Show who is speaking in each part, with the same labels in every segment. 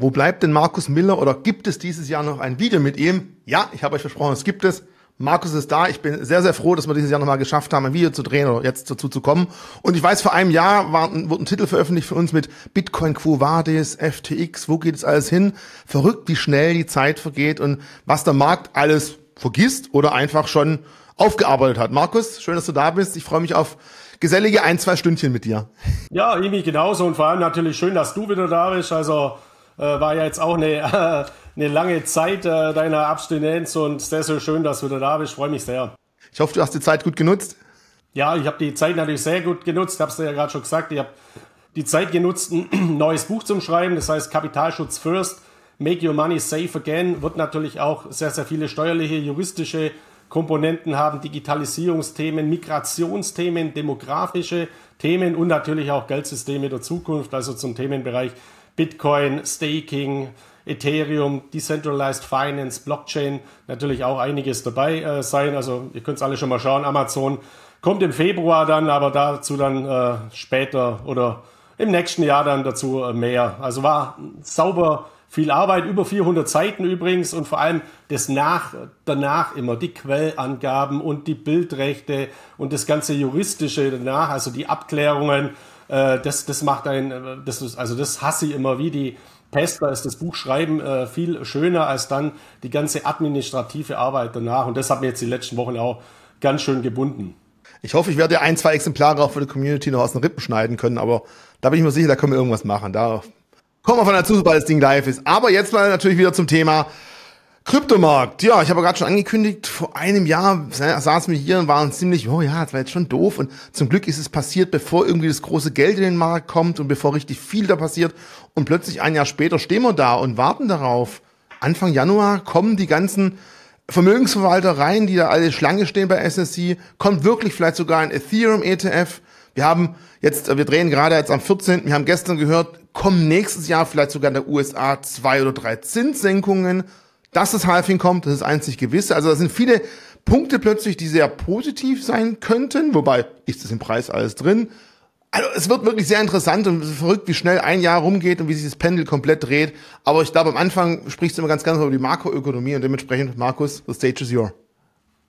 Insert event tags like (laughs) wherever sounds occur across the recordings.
Speaker 1: Wo bleibt denn Markus Miller oder gibt es dieses Jahr noch ein Video mit ihm? Ja, ich habe euch versprochen, es gibt es. Markus ist da. Ich bin sehr, sehr froh, dass wir dieses Jahr nochmal geschafft haben, ein Video zu drehen oder jetzt dazu zu kommen. Und ich weiß, vor einem Jahr war, wurde ein Titel veröffentlicht für uns mit Bitcoin Quo Vadis, FTX, wo geht es alles hin? Verrückt, wie schnell die Zeit vergeht und was der Markt alles vergisst oder einfach schon aufgearbeitet hat. Markus, schön, dass du da bist. Ich freue mich auf gesellige ein, zwei Stündchen mit dir.
Speaker 2: Ja, irgendwie genauso und vor allem natürlich schön, dass du wieder da bist. Also äh, war ja jetzt auch eine, (laughs) eine lange Zeit äh, deiner Abstinenz und sehr, sehr schön, dass du wieder da bist. Freue mich sehr.
Speaker 1: Ich hoffe, du hast die Zeit gut genutzt.
Speaker 2: Ja, ich habe die Zeit natürlich sehr gut genutzt. Ich habe es dir ja gerade schon gesagt. Ich habe die Zeit genutzt, ein (clears throat) neues Buch zum Schreiben. Das heißt Kapitalschutz First. Make Your Money Safe Again. Wird natürlich auch sehr, sehr viele steuerliche, juristische Komponenten haben, Digitalisierungsthemen, Migrationsthemen, demografische Themen und natürlich auch Geldsysteme der Zukunft, also zum Themenbereich Bitcoin, Staking, Ethereum, Decentralized Finance, Blockchain, natürlich auch einiges dabei äh, sein. Also ihr könnt es alle schon mal schauen. Amazon kommt im Februar dann, aber dazu dann äh, später oder im nächsten Jahr dann dazu äh, mehr. Also war sauber viel Arbeit, über 400 Seiten übrigens und vor allem das nach, danach immer die Quellangaben und die Bildrechte und das ganze juristische danach, also die Abklärungen, äh, das, das macht ein, das ist, also das hasse ich immer wie die Pest, da ist das Buchschreiben äh, viel schöner als dann die ganze administrative Arbeit danach und das hat mir jetzt die letzten Wochen auch ganz schön gebunden.
Speaker 1: Ich hoffe, ich werde ein, zwei Exemplare auch für die Community noch aus den Rippen schneiden können, aber da bin ich mir sicher, da können wir irgendwas machen. Da Kommen wir von dazu, sobald das Ding live ist. Aber jetzt mal natürlich wieder zum Thema Kryptomarkt. Ja, ich habe gerade schon angekündigt, vor einem Jahr saßen wir hier und waren ziemlich, oh ja, das war jetzt schon doof. Und zum Glück ist es passiert, bevor irgendwie das große Geld in den Markt kommt und bevor richtig viel da passiert. Und plötzlich ein Jahr später stehen wir da und warten darauf. Anfang Januar kommen die ganzen Vermögensverwalter rein, die da alle Schlange stehen bei SSC. Kommt wirklich vielleicht sogar ein Ethereum ETF. Wir haben jetzt, wir drehen gerade jetzt am 14. Wir haben gestern gehört, kommen nächstes Jahr vielleicht sogar in der USA zwei oder drei Zinssenkungen. Dass das Halving kommt, das ist einzig gewisse. Also da sind viele Punkte plötzlich, die sehr positiv sein könnten. Wobei, ist das im Preis alles drin? Also es wird wirklich sehr interessant und verrückt, wie schnell ein Jahr rumgeht und wie sich das Pendel komplett dreht. Aber ich glaube, am Anfang sprichst du immer ganz ganz über die Makroökonomie und dementsprechend, Markus, the stage is yours.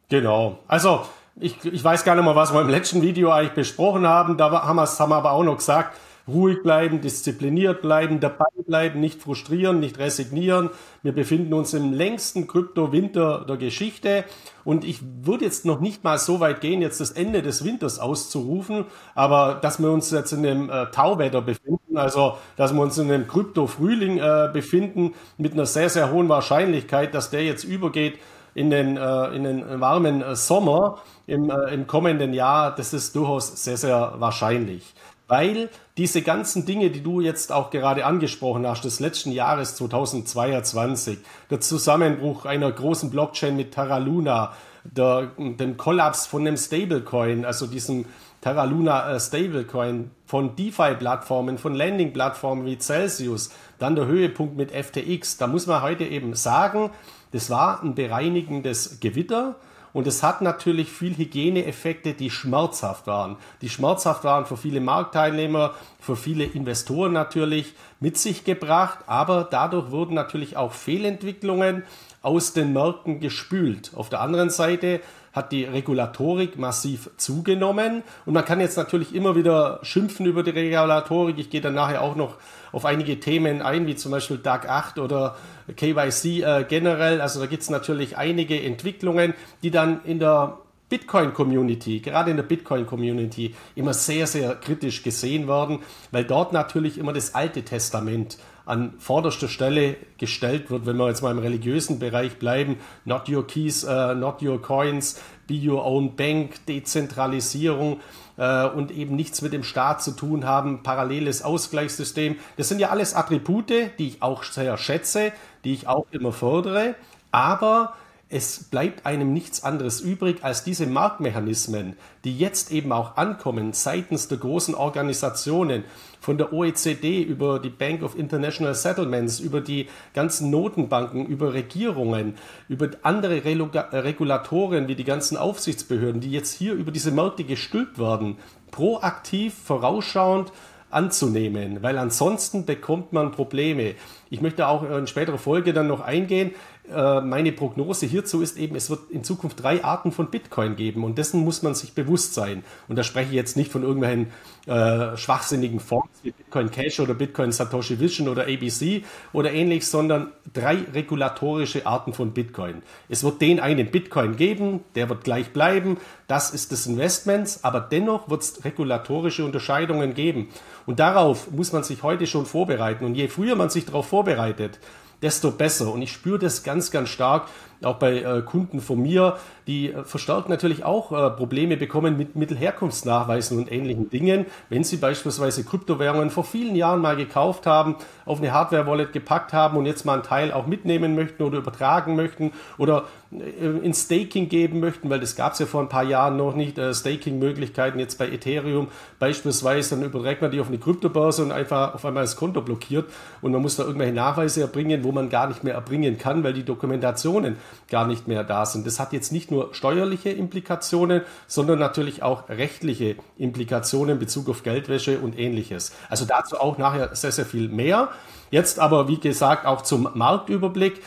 Speaker 2: Genau. Also ich, ich weiß gar nicht mal, was wir im letzten Video eigentlich besprochen haben. Da haben wir es haben wir aber auch noch gesagt ruhig bleiben, diszipliniert bleiben, dabei bleiben, nicht frustrieren, nicht resignieren. Wir befinden uns im längsten Krypto-Winter der Geschichte und ich würde jetzt noch nicht mal so weit gehen, jetzt das Ende des Winters auszurufen, aber dass wir uns jetzt in dem äh, Tauwetter befinden, also dass wir uns in dem Krypto-Frühling äh, befinden, mit einer sehr, sehr hohen Wahrscheinlichkeit, dass der jetzt übergeht in den, äh, in den warmen äh, Sommer im, äh, im kommenden Jahr, das ist durchaus sehr, sehr wahrscheinlich weil diese ganzen Dinge, die du jetzt auch gerade angesprochen hast, des letzten Jahres 2022, der Zusammenbruch einer großen Blockchain mit Terra Luna, der, dem Kollaps von einem Stablecoin, also diesem Terra Luna äh, Stablecoin, von DeFi-Plattformen, von Landing-Plattformen wie Celsius, dann der Höhepunkt mit FTX, da muss man heute eben sagen, das war ein bereinigendes Gewitter und es hat natürlich viel Hygieneeffekte, die schmerzhaft waren. Die schmerzhaft waren für viele Marktteilnehmer, für viele Investoren natürlich mit sich gebracht. Aber dadurch wurden natürlich auch Fehlentwicklungen aus den Märkten gespült. Auf der anderen Seite hat die Regulatorik massiv zugenommen. Und man kann jetzt natürlich immer wieder schimpfen über die Regulatorik. Ich gehe dann nachher auch noch auf einige Themen ein, wie zum Beispiel DAG 8 oder KYC äh, generell. Also da gibt es natürlich einige Entwicklungen, die dann in der Bitcoin-Community, gerade in der Bitcoin-Community, immer sehr, sehr kritisch gesehen werden, weil dort natürlich immer das Alte Testament an vorderster Stelle gestellt wird, wenn wir jetzt mal im religiösen Bereich bleiben, not your keys, uh, not your coins, be your own bank, Dezentralisierung uh, und eben nichts mit dem Staat zu tun haben, paralleles Ausgleichssystem. Das sind ja alles Attribute, die ich auch sehr schätze, die ich auch immer fördere, aber es bleibt einem nichts anderes übrig, als diese Marktmechanismen, die jetzt eben auch ankommen seitens der großen Organisationen, von der OECD über die Bank of International Settlements, über die ganzen Notenbanken, über Regierungen, über andere Regulatoren wie die ganzen Aufsichtsbehörden, die jetzt hier über diese Märkte gestülpt werden, proaktiv, vorausschauend anzunehmen, weil ansonsten bekommt man Probleme. Ich möchte auch in späterer Folge dann noch eingehen. Äh, meine Prognose hierzu ist eben, es wird in Zukunft drei Arten von Bitcoin geben und dessen muss man sich bewusst sein. Und da spreche ich jetzt nicht von irgendwelchen äh, schwachsinnigen Fonds wie Bitcoin Cash oder Bitcoin Satoshi Vision oder ABC oder ähnlich, sondern drei regulatorische Arten von Bitcoin. Es wird den einen Bitcoin geben, der wird gleich bleiben, das ist des Investments, aber dennoch wird es regulatorische Unterscheidungen geben. Und darauf muss man sich heute schon vorbereiten. Und je früher man sich darauf vorbereitet, desto besser. Und ich spüre das ganz, ganz stark, auch bei äh, Kunden von mir, die äh, verstärkt natürlich auch äh, Probleme bekommen mit Mittelherkunftsnachweisen und ähnlichen Dingen, wenn sie beispielsweise Kryptowährungen vor vielen Jahren mal gekauft haben, auf eine Hardware-Wallet gepackt haben und jetzt mal einen Teil auch mitnehmen möchten oder übertragen möchten oder äh, in Staking geben möchten, weil das gab es ja vor ein paar Jahren noch nicht, äh, Staking-Möglichkeiten jetzt bei Ethereum. Beispielsweise, dann überträgt man die auf eine Kryptobörse und einfach auf einmal das Konto blockiert und man muss da irgendwelche Nachweise erbringen, wo man gar nicht mehr erbringen kann, weil die Dokumentationen gar nicht mehr da sind. Das hat jetzt nicht nur steuerliche Implikationen, sondern natürlich auch rechtliche Implikationen in Bezug auf Geldwäsche und ähnliches. Also dazu auch nachher sehr, sehr viel mehr. Jetzt aber, wie gesagt, auch zum Marktüberblick.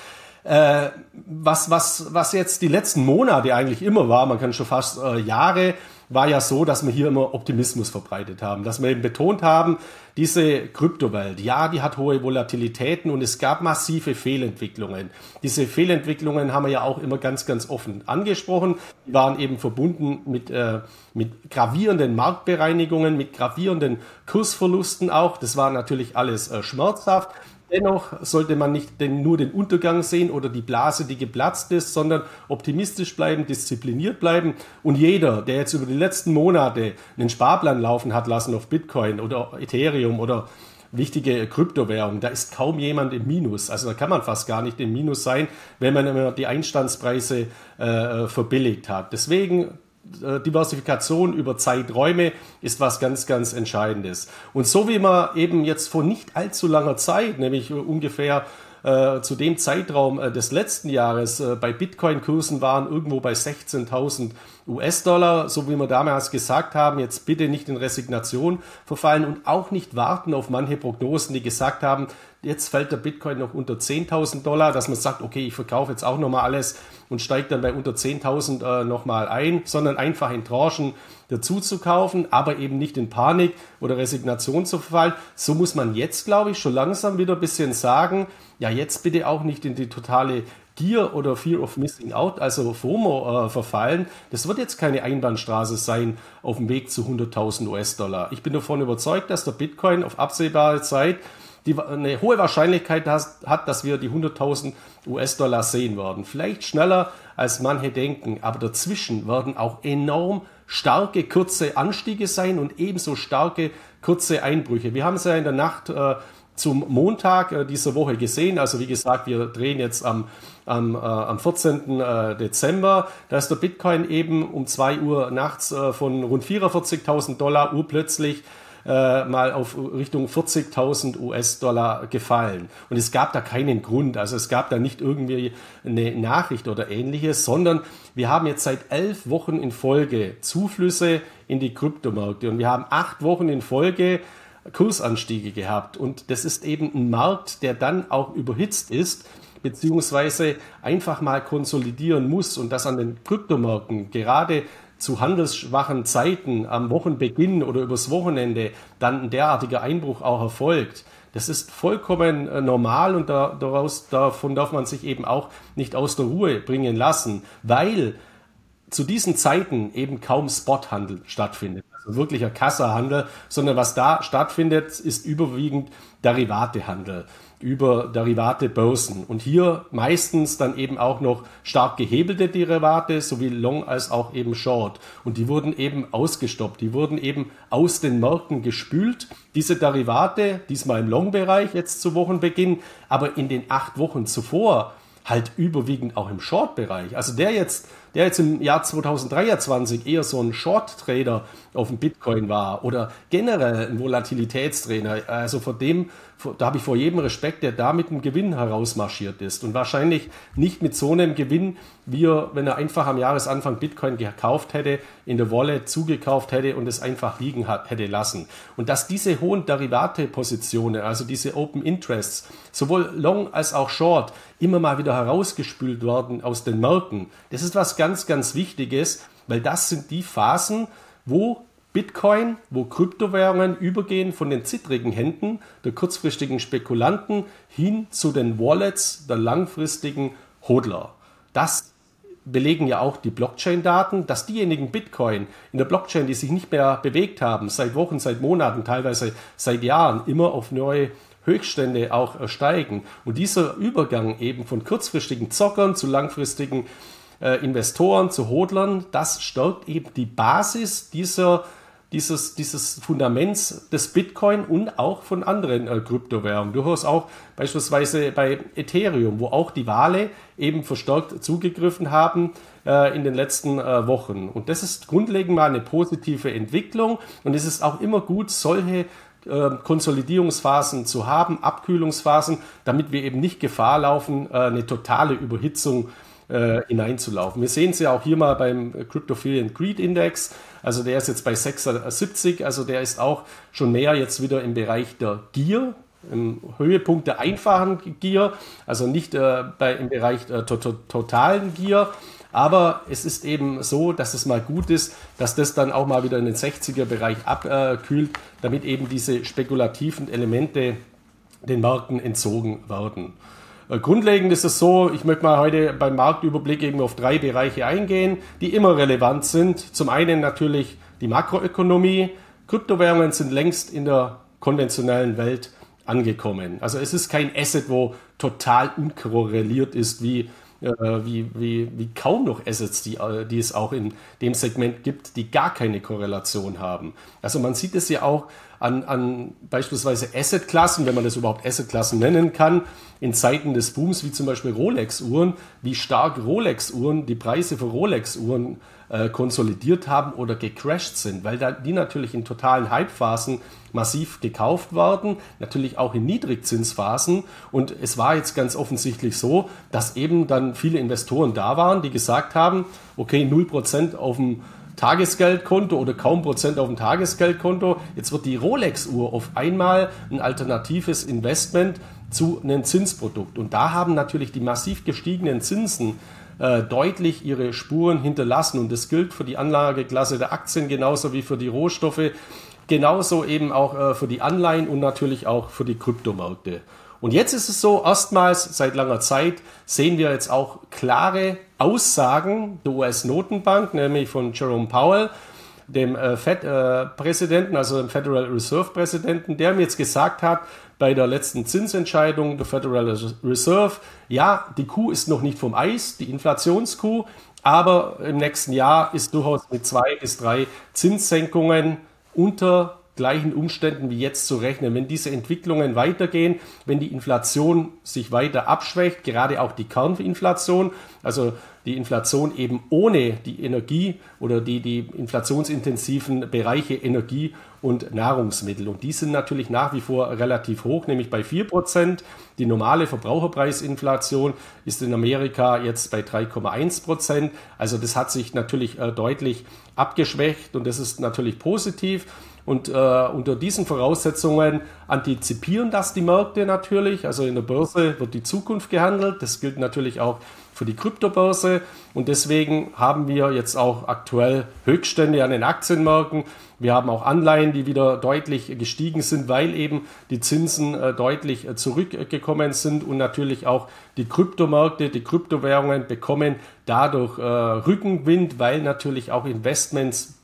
Speaker 2: Äh, was, was, was jetzt die letzten Monate eigentlich immer war, man kann schon fast äh, Jahre, war ja so, dass wir hier immer Optimismus verbreitet haben, dass wir eben betont haben, diese Kryptowelt, ja, die hat hohe Volatilitäten und es gab massive Fehlentwicklungen. Diese Fehlentwicklungen haben wir ja auch immer ganz, ganz offen angesprochen. Die waren eben verbunden mit, äh, mit gravierenden Marktbereinigungen, mit gravierenden Kursverlusten auch. Das war natürlich alles äh, schmerzhaft. Dennoch sollte man nicht den, nur den Untergang sehen oder die Blase, die geplatzt ist, sondern optimistisch bleiben, diszipliniert bleiben. Und jeder, der jetzt über die letzten Monate einen Sparplan laufen hat lassen auf Bitcoin oder Ethereum oder wichtige Kryptowährung, da ist kaum jemand im Minus. Also da kann man fast gar nicht im Minus sein, wenn man immer die Einstandspreise äh, verbilligt hat. Deswegen Diversifikation über Zeiträume ist was ganz, ganz Entscheidendes. Und so wie man eben jetzt vor nicht allzu langer Zeit, nämlich ungefähr äh, zu dem Zeitraum äh, des letzten Jahres äh, bei Bitcoin-Kursen waren irgendwo bei 16.000 US-Dollar, so wie wir damals gesagt haben, jetzt bitte nicht in Resignation verfallen und auch nicht warten auf manche Prognosen, die gesagt haben, jetzt fällt der Bitcoin noch unter 10.000 Dollar, dass man sagt, okay, ich verkaufe jetzt auch nochmal alles und steige dann bei unter 10.000 äh, nochmal ein, sondern einfach in Tranchen dazu zu kaufen, aber eben nicht in Panik oder Resignation zu verfallen. So muss man jetzt, glaube ich, schon langsam wieder ein bisschen sagen, ja, jetzt bitte auch nicht in die totale Gier oder Fear of Missing Out, also FOMO, äh, verfallen. Das wird jetzt keine Einbahnstraße sein auf dem Weg zu 100.000 US-Dollar. Ich bin davon überzeugt, dass der Bitcoin auf absehbare Zeit die eine hohe Wahrscheinlichkeit hat, dass wir die 100.000 US-Dollar sehen werden. Vielleicht schneller, als manche denken, aber dazwischen werden auch enorm starke, kurze Anstiege sein und ebenso starke, kurze Einbrüche. Wir haben es ja in der Nacht äh, zum Montag äh, dieser Woche gesehen. Also wie gesagt, wir drehen jetzt am, am, äh, am 14. Äh, Dezember. Da ist der Bitcoin eben um 2 Uhr nachts äh, von rund 44.000 Dollar urplötzlich äh, mal auf Richtung 40.000 US-Dollar gefallen. Und es gab da keinen Grund, also es gab da nicht irgendwie eine Nachricht oder ähnliches, sondern wir haben jetzt seit elf Wochen in Folge Zuflüsse in die Kryptomärkte und wir haben acht Wochen in Folge Kursanstiege gehabt. Und das ist eben ein Markt, der dann auch überhitzt ist beziehungsweise einfach mal konsolidieren muss und das an den Kryptomärkten gerade zu handelsschwachen Zeiten am Wochenbeginn oder übers Wochenende dann ein derartiger Einbruch auch erfolgt. Das ist vollkommen äh, normal und daraus, davon darf man sich eben auch nicht aus der Ruhe bringen lassen, weil zu diesen Zeiten eben kaum Spothandel stattfindet, also wirklicher Kassahandel, sondern was da stattfindet, ist überwiegend Derivatehandel über Derivate Börsen. Und hier meistens dann eben auch noch stark gehebelte Derivate, sowie Long als auch eben Short. Und die wurden eben ausgestoppt, die wurden eben aus den Märkten gespült. Diese Derivate, diesmal im Long-Bereich jetzt zu Wochenbeginn, aber in den acht Wochen zuvor halt überwiegend auch im Short-Bereich. Also der jetzt, der jetzt im Jahr 2023 eher so ein Short-Trader auf dem Bitcoin war oder generell ein Volatilitätstrainer, also vor dem da habe ich vor jedem Respekt, der da mit einem Gewinn herausmarschiert ist. Und wahrscheinlich nicht mit so einem Gewinn, wie er, wenn er einfach am Jahresanfang Bitcoin gekauft hätte, in der Wallet zugekauft hätte und es einfach liegen hat, hätte lassen. Und dass diese hohen Derivate-Positionen, also diese Open Interests, sowohl Long als auch Short, immer mal wieder herausgespült werden aus den Märkten, das ist was ganz, ganz Wichtiges, weil das sind die Phasen, wo Bitcoin, wo Kryptowährungen übergehen von den zittrigen Händen der kurzfristigen Spekulanten hin zu den Wallets der langfristigen Hodler. Das belegen ja auch die Blockchain-Daten, dass diejenigen Bitcoin in der Blockchain, die sich nicht mehr bewegt haben, seit Wochen, seit Monaten, teilweise seit Jahren, immer auf neue Höchststände auch steigen. Und dieser Übergang eben von kurzfristigen Zockern zu langfristigen äh, Investoren, zu Hodlern, das stärkt eben die Basis dieser dieses, dieses Fundaments des Bitcoin und auch von anderen äh, Kryptowährungen. Du hörst auch beispielsweise bei Ethereum, wo auch die Wale eben verstärkt zugegriffen haben äh, in den letzten äh, Wochen. Und das ist grundlegend mal eine positive Entwicklung und es ist auch immer gut, solche äh, Konsolidierungsphasen zu haben, Abkühlungsphasen, damit wir eben nicht Gefahr laufen, äh, eine totale Überhitzung äh, hineinzulaufen. Wir sehen es ja auch hier mal beim Cryptophilian Greed Index. Also der ist jetzt bei 76, also der ist auch schon mehr jetzt wieder im Bereich der Gier, im Höhepunkt der einfachen Gier, also nicht äh, bei, im Bereich der to to totalen Gier. Aber es ist eben so, dass es mal gut ist, dass das dann auch mal wieder in den 60er-Bereich abkühlt, damit eben diese spekulativen Elemente den Märkten entzogen werden. Grundlegend ist es so, ich möchte mal heute beim Marktüberblick eben auf drei Bereiche eingehen, die immer relevant sind. Zum einen natürlich die Makroökonomie. Kryptowährungen sind längst in der konventionellen Welt angekommen. Also es ist kein Asset, wo total unkorreliert ist wie äh, wie, wie, wie kaum noch Assets, die, äh, die es auch in dem Segment gibt, die gar keine Korrelation haben. Also man sieht es ja auch an, an beispielsweise Assetklassen, wenn man das überhaupt Assetklassen nennen kann, in Zeiten des Booms, wie zum Beispiel Rolex-Uhren, wie stark Rolex-Uhren, die Preise für Rolex-Uhren äh, konsolidiert haben oder gecrashed sind, weil da die natürlich in totalen Hype-Phasen massiv gekauft werden, natürlich auch in Niedrigzinsphasen. Und es war jetzt ganz offensichtlich so, dass eben dann viele Investoren da waren, die gesagt haben, okay, 0% auf dem Tagesgeldkonto oder kaum Prozent auf dem Tagesgeldkonto. Jetzt wird die Rolex-Uhr auf einmal ein alternatives Investment zu einem Zinsprodukt. Und da haben natürlich die massiv gestiegenen Zinsen äh, deutlich ihre Spuren hinterlassen. Und das gilt für die Anlageklasse der Aktien genauso wie für die Rohstoffe, genauso eben auch äh, für die Anleihen und natürlich auch für die Kryptomärkte. Und jetzt ist es so, erstmals seit langer Zeit sehen wir jetzt auch klare Aussagen der US-Notenbank, nämlich von Jerome Powell, dem äh, Fed-Präsidenten, äh, also dem Federal Reserve-Präsidenten, der mir jetzt gesagt hat, bei der letzten Zinsentscheidung der Federal Reserve, ja, die Kuh ist noch nicht vom Eis, die Inflationskuh, aber im nächsten Jahr ist durchaus mit zwei bis drei Zinssenkungen unter gleichen Umständen wie jetzt zu rechnen. Wenn diese Entwicklungen weitergehen, wenn die Inflation sich weiter abschwächt, gerade auch die Kerninflation, also die Inflation eben ohne die Energie oder die, die inflationsintensiven Bereiche Energie und Nahrungsmittel. Und die sind natürlich nach wie vor relativ hoch, nämlich bei 4%. Die normale Verbraucherpreisinflation ist in Amerika jetzt bei 3,1%. Also das hat sich natürlich äh, deutlich abgeschwächt und das ist natürlich positiv. Und äh, unter diesen Voraussetzungen antizipieren das die Märkte natürlich. Also in der Börse wird die Zukunft gehandelt. Das gilt natürlich auch die Kryptobörse. Und deswegen haben wir jetzt auch aktuell Höchststände an den Aktienmärkten. Wir haben auch Anleihen, die wieder deutlich gestiegen sind, weil eben die Zinsen äh, deutlich äh, zurückgekommen sind und natürlich auch die Kryptomärkte, die Kryptowährungen bekommen dadurch äh, Rückenwind, weil natürlich auch Investments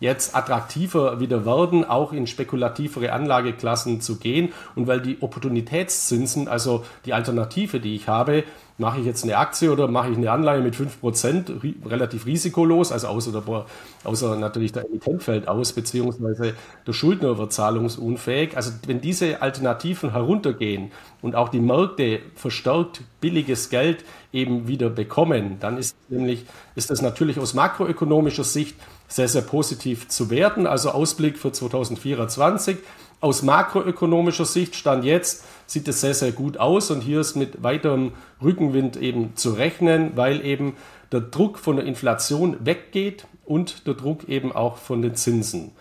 Speaker 2: jetzt attraktiver wieder werden, auch in spekulativere Anlageklassen zu gehen. Und weil die Opportunitätszinsen, also die Alternative, die ich habe, mache ich jetzt eine Aktie oder mache ich eine Anleihe mit 5%, ri relativ risikolos, also außer, der, außer natürlich der Emittent fällt aus, beziehungsweise der Schuldner wird zahlungsunfähig. Also wenn diese Alternativen heruntergehen und auch die Märkte verstärkt billiges Geld eben wieder bekommen, dann ist nämlich, ist das natürlich aus makroökonomischer Sicht sehr, sehr positiv zu werten. Also Ausblick für 2024 aus makroökonomischer Sicht stand jetzt, sieht es sehr, sehr gut aus und hier ist mit weiterem Rückenwind eben zu rechnen, weil eben der Druck von der Inflation weggeht und der Druck eben auch von den Zinsen.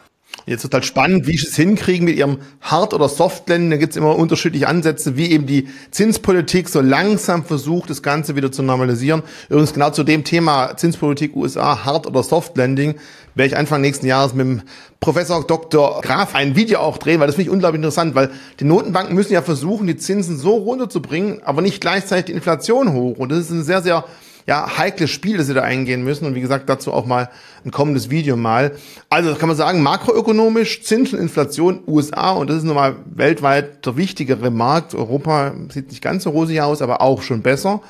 Speaker 1: Jetzt halt spannend, wie sie es hinkriegen mit ihrem Hard- oder Soft-Ländern. Da gibt es immer unterschiedliche Ansätze, wie eben die Zinspolitik so langsam versucht, das Ganze wieder zu normalisieren. Übrigens genau zu dem Thema Zinspolitik USA, Hard- oder Soft-Landing, werde ich Anfang nächsten Jahres mit dem Professor Dr. Graf ein Video auch drehen, weil das finde ich unglaublich interessant, weil die Notenbanken müssen ja versuchen, die Zinsen so runterzubringen, aber nicht gleichzeitig die Inflation hoch. Und das ist ein sehr, sehr ja, heikles Spiel, das sie da eingehen müssen. Und wie gesagt, dazu auch mal ein kommendes Video mal. Also kann man sagen, makroökonomisch, Zinsen, Inflation, USA, und das ist nun mal weltweit der wichtigere Markt. Europa sieht nicht ganz so rosig aus, aber auch schon besser.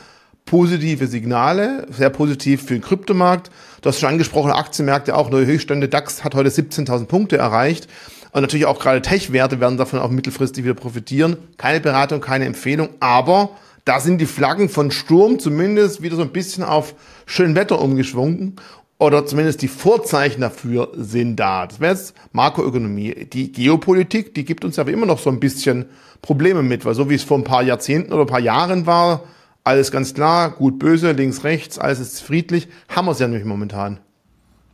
Speaker 1: Positive Signale, sehr positiv für den Kryptomarkt. Du hast schon angesprochen, Aktienmärkte auch neue Höchststände. DAX hat heute 17.000 Punkte erreicht. Und natürlich auch gerade Tech-Werte werden davon auch mittelfristig wieder profitieren. Keine Beratung, keine Empfehlung, aber da sind die Flaggen von Sturm zumindest wieder so ein bisschen auf schön Wetter umgeschwungen. Oder zumindest die Vorzeichen dafür sind da. Das wäre jetzt Makroökonomie. Die Geopolitik, die gibt uns aber immer noch so ein bisschen Probleme mit, weil so wie es vor ein paar Jahrzehnten oder ein paar Jahren war, alles ganz klar, gut, böse, links, rechts, alles ist friedlich, haben wir es ja nicht momentan.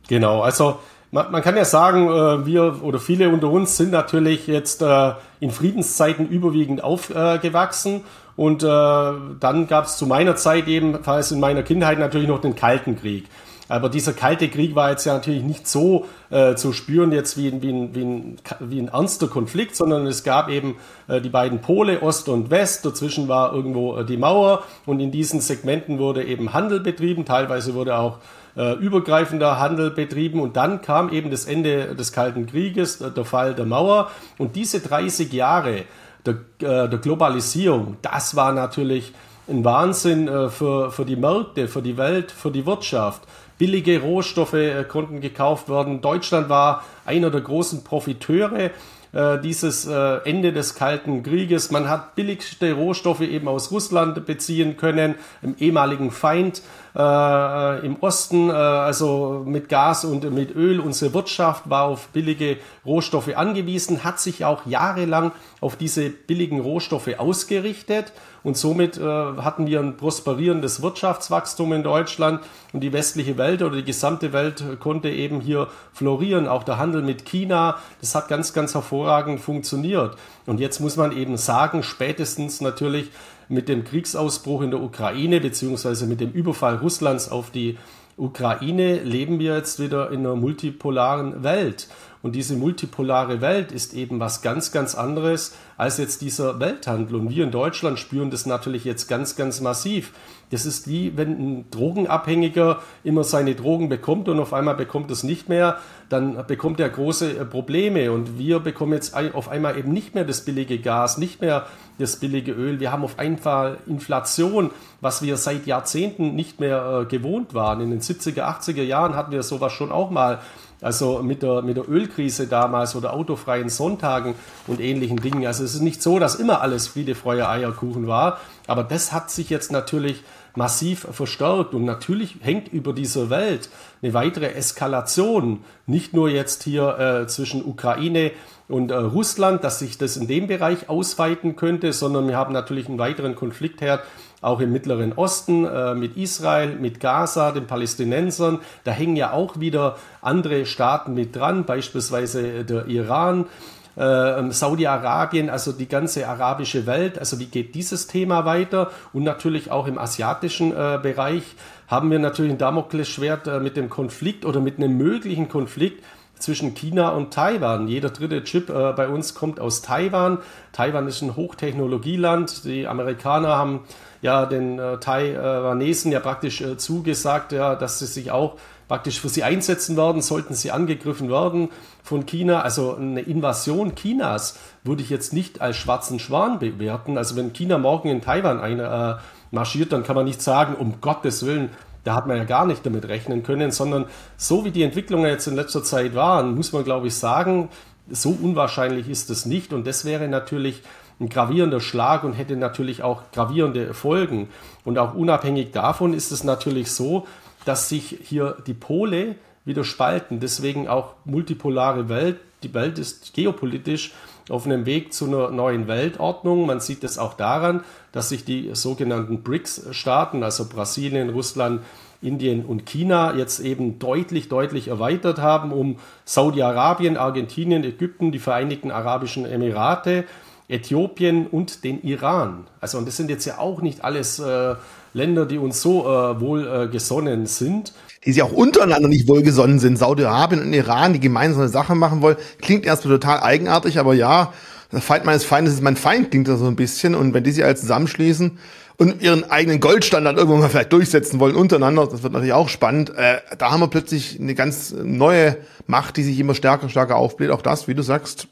Speaker 2: Genau, also man, man kann ja sagen, äh, wir oder viele unter uns sind natürlich jetzt äh, in Friedenszeiten überwiegend aufgewachsen und äh, dann gab es zu meiner Zeit ebenfalls in meiner Kindheit natürlich noch den Kalten Krieg. Aber dieser kalte Krieg war jetzt ja natürlich nicht so äh, zu spüren jetzt wie, wie, ein, wie, ein, wie ein ernster Konflikt, sondern es gab eben äh, die beiden Pole, Ost und West. Dazwischen war irgendwo äh, die Mauer und in diesen Segmenten wurde eben Handel betrieben. Teilweise wurde auch äh, übergreifender Handel betrieben und dann kam eben das Ende des Kalten Krieges, der Fall der Mauer und diese 30 Jahre der, äh, der Globalisierung, das war natürlich ein Wahnsinn äh, für, für die Märkte, für die Welt, für die Wirtschaft. Billige Rohstoffe äh, konnten gekauft werden. Deutschland war einer der großen Profiteure äh, dieses äh, Ende des Kalten Krieges. Man hat billigste Rohstoffe eben aus Russland beziehen können, im ehemaligen Feind äh, im Osten, äh, also mit Gas und mit Öl. Unsere Wirtschaft war auf billige Rohstoffe angewiesen, hat sich auch jahrelang auf diese billigen Rohstoffe ausgerichtet und somit äh, hatten wir ein prosperierendes Wirtschaftswachstum in Deutschland und die westliche Welt oder die gesamte Welt konnte eben hier florieren. Auch der Handel mit China, das hat ganz, ganz hervorragend funktioniert. Und jetzt muss man eben sagen, spätestens natürlich mit dem Kriegsausbruch in der Ukraine beziehungsweise mit dem Überfall Russlands auf die Ukraine leben wir jetzt wieder in einer multipolaren Welt. Und diese multipolare Welt ist eben was ganz, ganz anderes als jetzt dieser Welthandel. Und wir in Deutschland spüren das natürlich jetzt ganz, ganz massiv. Das ist wie wenn ein Drogenabhängiger immer seine Drogen bekommt und auf einmal bekommt es nicht mehr, dann bekommt er große äh, Probleme und wir bekommen jetzt auf einmal eben nicht mehr das billige Gas, nicht mehr das billige Öl. Wir haben auf einmal Inflation, was wir seit Jahrzehnten nicht mehr äh, gewohnt waren. In den 70er, 80er Jahren hatten wir sowas schon auch mal. Also mit der, mit der Ölkrise damals oder autofreien Sonntagen und ähnlichen Dingen. Also es ist nicht so, dass immer alles Friede, Freude, Eierkuchen war. Aber das hat sich jetzt natürlich massiv verstärkt. Und natürlich hängt über dieser Welt eine weitere Eskalation, nicht nur jetzt hier äh, zwischen Ukraine und äh, Russland, dass sich das in dem Bereich ausweiten könnte, sondern wir haben natürlich einen weiteren Konfliktherd auch im Mittleren Osten äh, mit Israel, mit Gaza, den Palästinensern. Da hängen ja auch wieder andere Staaten mit dran, beispielsweise der Iran äh, Saudi-Arabien, also die ganze arabische Welt. Also wie geht dieses Thema weiter? Und natürlich auch im asiatischen äh, Bereich haben wir natürlich ein Damoklesschwert äh, mit dem Konflikt oder mit einem möglichen Konflikt zwischen China und Taiwan. Jeder dritte Chip äh, bei uns kommt aus Taiwan. Taiwan ist ein Hochtechnologieland. Die Amerikaner haben ja den äh, Taiwanesen ja praktisch äh, zugesagt, ja, dass sie sich auch praktisch für sie einsetzen werden, sollten sie angegriffen werden von China. Also eine Invasion Chinas würde ich jetzt nicht als schwarzen Schwan bewerten. Also wenn China morgen in Taiwan ein, äh, marschiert, dann kann man nicht sagen, um Gottes Willen, da hat man ja gar nicht damit rechnen können, sondern so wie die Entwicklungen jetzt in letzter Zeit waren, muss man, glaube ich, sagen, so unwahrscheinlich ist es nicht. Und das wäre natürlich ein gravierender Schlag und hätte natürlich auch gravierende Folgen. Und auch unabhängig davon ist es natürlich so, dass sich hier die Pole wieder spalten. Deswegen auch multipolare Welt. Die Welt ist geopolitisch auf einem Weg zu einer neuen Weltordnung. Man sieht es auch daran, dass sich die sogenannten BRICS-Staaten, also Brasilien, Russland, Indien und China jetzt eben deutlich, deutlich erweitert haben um Saudi-Arabien, Argentinien, Ägypten, die Vereinigten Arabischen Emirate, Äthiopien und den Iran. Also und das sind jetzt ja auch nicht alles äh, Länder, die uns so äh, wohl äh, gesonnen sind.
Speaker 1: Die sich auch untereinander nicht wohlgesonnen sind. Saudi-Arabien und Iran, die gemeinsame Sachen machen wollen, klingt erstmal total eigenartig, aber ja, der Feind meines Feindes ist mein Feind, klingt das so ein bisschen. Und wenn die sich alle zusammenschließen und ihren eigenen Goldstandard irgendwann mal vielleicht durchsetzen wollen untereinander, das wird natürlich auch spannend. Äh, da haben wir plötzlich eine ganz neue Macht, die sich immer stärker, stärker aufbläht. Auch das, wie du sagst,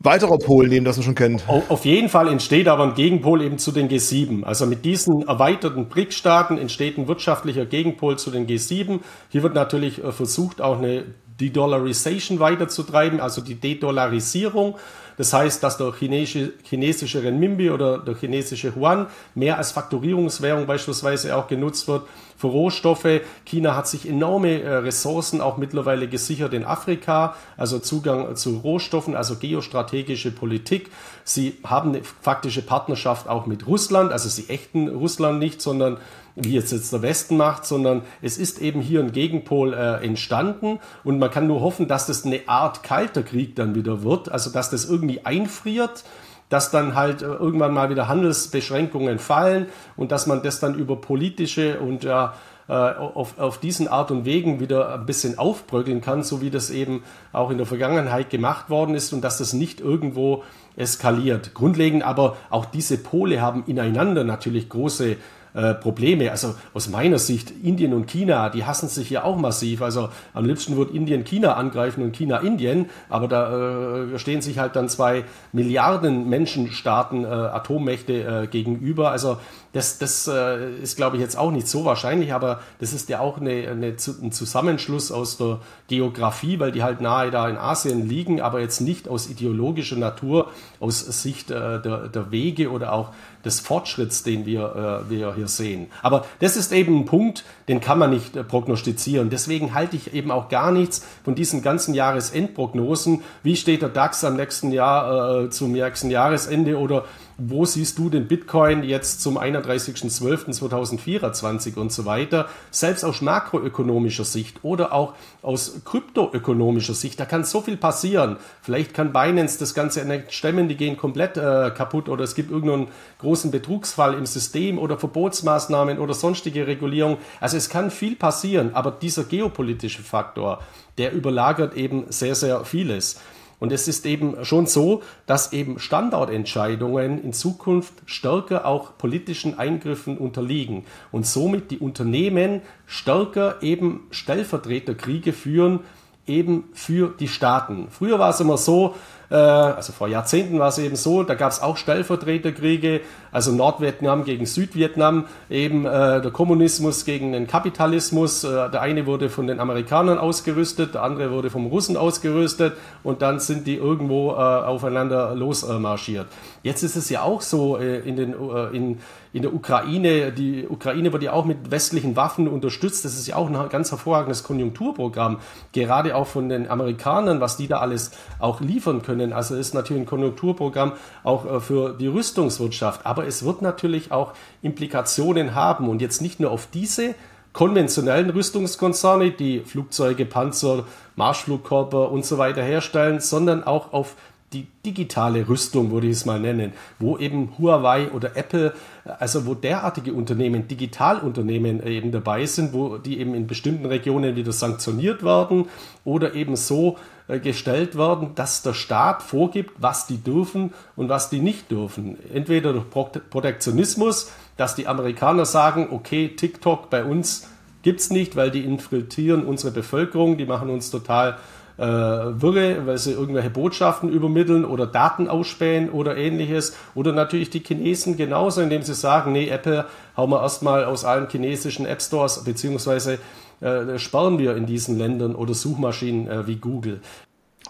Speaker 1: weiterer Pol, neben das man schon kennt.
Speaker 2: Auf jeden Fall entsteht aber ein Gegenpol eben zu den G7. Also mit diesen erweiterten BRIC-Staaten entsteht ein wirtschaftlicher Gegenpol zu den G7. Hier wird natürlich äh, versucht, auch eine De-Dollarization weiterzutreiben, also die De-Dollarisierung. Das heißt, dass der chinesische, chinesische Renminbi oder der chinesische Yuan mehr als Faktorierungswährung beispielsweise auch genutzt wird für Rohstoffe. China hat sich enorme äh, Ressourcen auch mittlerweile gesichert in Afrika, also Zugang zu Rohstoffen, also geostrategische Politik. Sie haben eine faktische Partnerschaft auch mit Russland, also sie ächten Russland nicht, sondern wie jetzt, jetzt der Westen macht, sondern es ist eben hier ein Gegenpol äh, entstanden und man kann nur hoffen, dass das eine Art kalter Krieg dann wieder wird, also dass das irgendwie einfriert dass dann halt äh, irgendwann mal wieder Handelsbeschränkungen fallen und dass man das dann über politische und ja, äh, auf, auf diesen Art und Wegen wieder ein bisschen aufbröckeln kann, so wie das eben auch in der Vergangenheit gemacht worden ist und dass das nicht irgendwo eskaliert. Grundlegend aber auch diese Pole haben ineinander natürlich große äh, Probleme. Also aus meiner Sicht, Indien und China, die hassen sich ja auch massiv. Also am liebsten wird Indien China angreifen und China Indien, aber da äh, stehen sich halt dann zwei Milliarden Menschenstaaten, äh, Atommächte äh, gegenüber. Also das, das äh, ist, glaube ich, jetzt auch nicht so wahrscheinlich, aber das ist ja auch eine, eine, ein Zusammenschluss aus der Geografie, weil die halt nahe da in Asien liegen, aber jetzt nicht aus ideologischer Natur, aus Sicht äh, der, der Wege oder auch des Fortschritts, den wir, äh, wir hier sehen. Aber das ist eben ein Punkt, den kann man nicht äh, prognostizieren. Deswegen halte ich eben auch gar nichts von diesen ganzen Jahresendprognosen. Wie steht der DAX am nächsten Jahr äh, zum nächsten Jahresende oder wo siehst du den Bitcoin jetzt zum 31.12.2024 und so weiter, selbst aus makroökonomischer Sicht oder auch aus kryptoökonomischer Sicht, da kann so viel passieren. Vielleicht kann Binance das Ganze nicht stemmen, die gehen komplett äh, kaputt oder es gibt irgendeinen großen Betrugsfall im System oder Verbotsmaßnahmen oder sonstige Regulierung. Also es kann viel passieren, aber dieser geopolitische Faktor, der überlagert eben sehr, sehr vieles. Und es ist eben schon so, dass eben Standortentscheidungen in Zukunft stärker auch politischen Eingriffen unterliegen und somit die Unternehmen stärker eben Stellvertreterkriege führen, eben für die Staaten. Früher war es immer so, äh, also vor Jahrzehnten war es eben so, da gab es auch Stellvertreterkriege, also Nordvietnam gegen Südvietnam, eben äh, der Kommunismus gegen den Kapitalismus. Äh, der eine wurde von den Amerikanern ausgerüstet, der andere wurde vom Russen ausgerüstet und dann sind die irgendwo äh, aufeinander losmarschiert. Jetzt ist es ja auch so äh, in, den, äh, in, in der Ukraine, die Ukraine wird ja auch mit westlichen Waffen unterstützt. Das ist ja auch ein ganz hervorragendes Konjunkturprogramm, gerade auch von den Amerikanern, was die da alles auch liefern können. Also ist natürlich ein Konjunkturprogramm auch für die Rüstungswirtschaft. Aber aber es wird natürlich auch Implikationen haben und jetzt nicht nur auf diese konventionellen Rüstungskonzerne, die Flugzeuge, Panzer, Marschflugkörper und so weiter herstellen, sondern auch auf die digitale Rüstung, würde ich es mal nennen, wo eben Huawei oder Apple, also wo derartige Unternehmen, Digitalunternehmen eben dabei sind, wo die eben in bestimmten Regionen wieder sanktioniert werden oder eben so äh, gestellt werden, dass der Staat vorgibt, was die dürfen und was die nicht dürfen. Entweder durch Protektionismus, dass die Amerikaner sagen, okay, TikTok bei uns gibt es nicht, weil die infiltrieren unsere Bevölkerung, die machen uns total äh, wirre, weil sie irgendwelche Botschaften übermitteln oder Daten ausspähen oder ähnliches. Oder natürlich die Chinesen genauso, indem sie sagen, nee, Apple hauen wir erstmal aus allen chinesischen App Stores beziehungsweise äh, sperren wir in diesen Ländern oder Suchmaschinen äh, wie Google.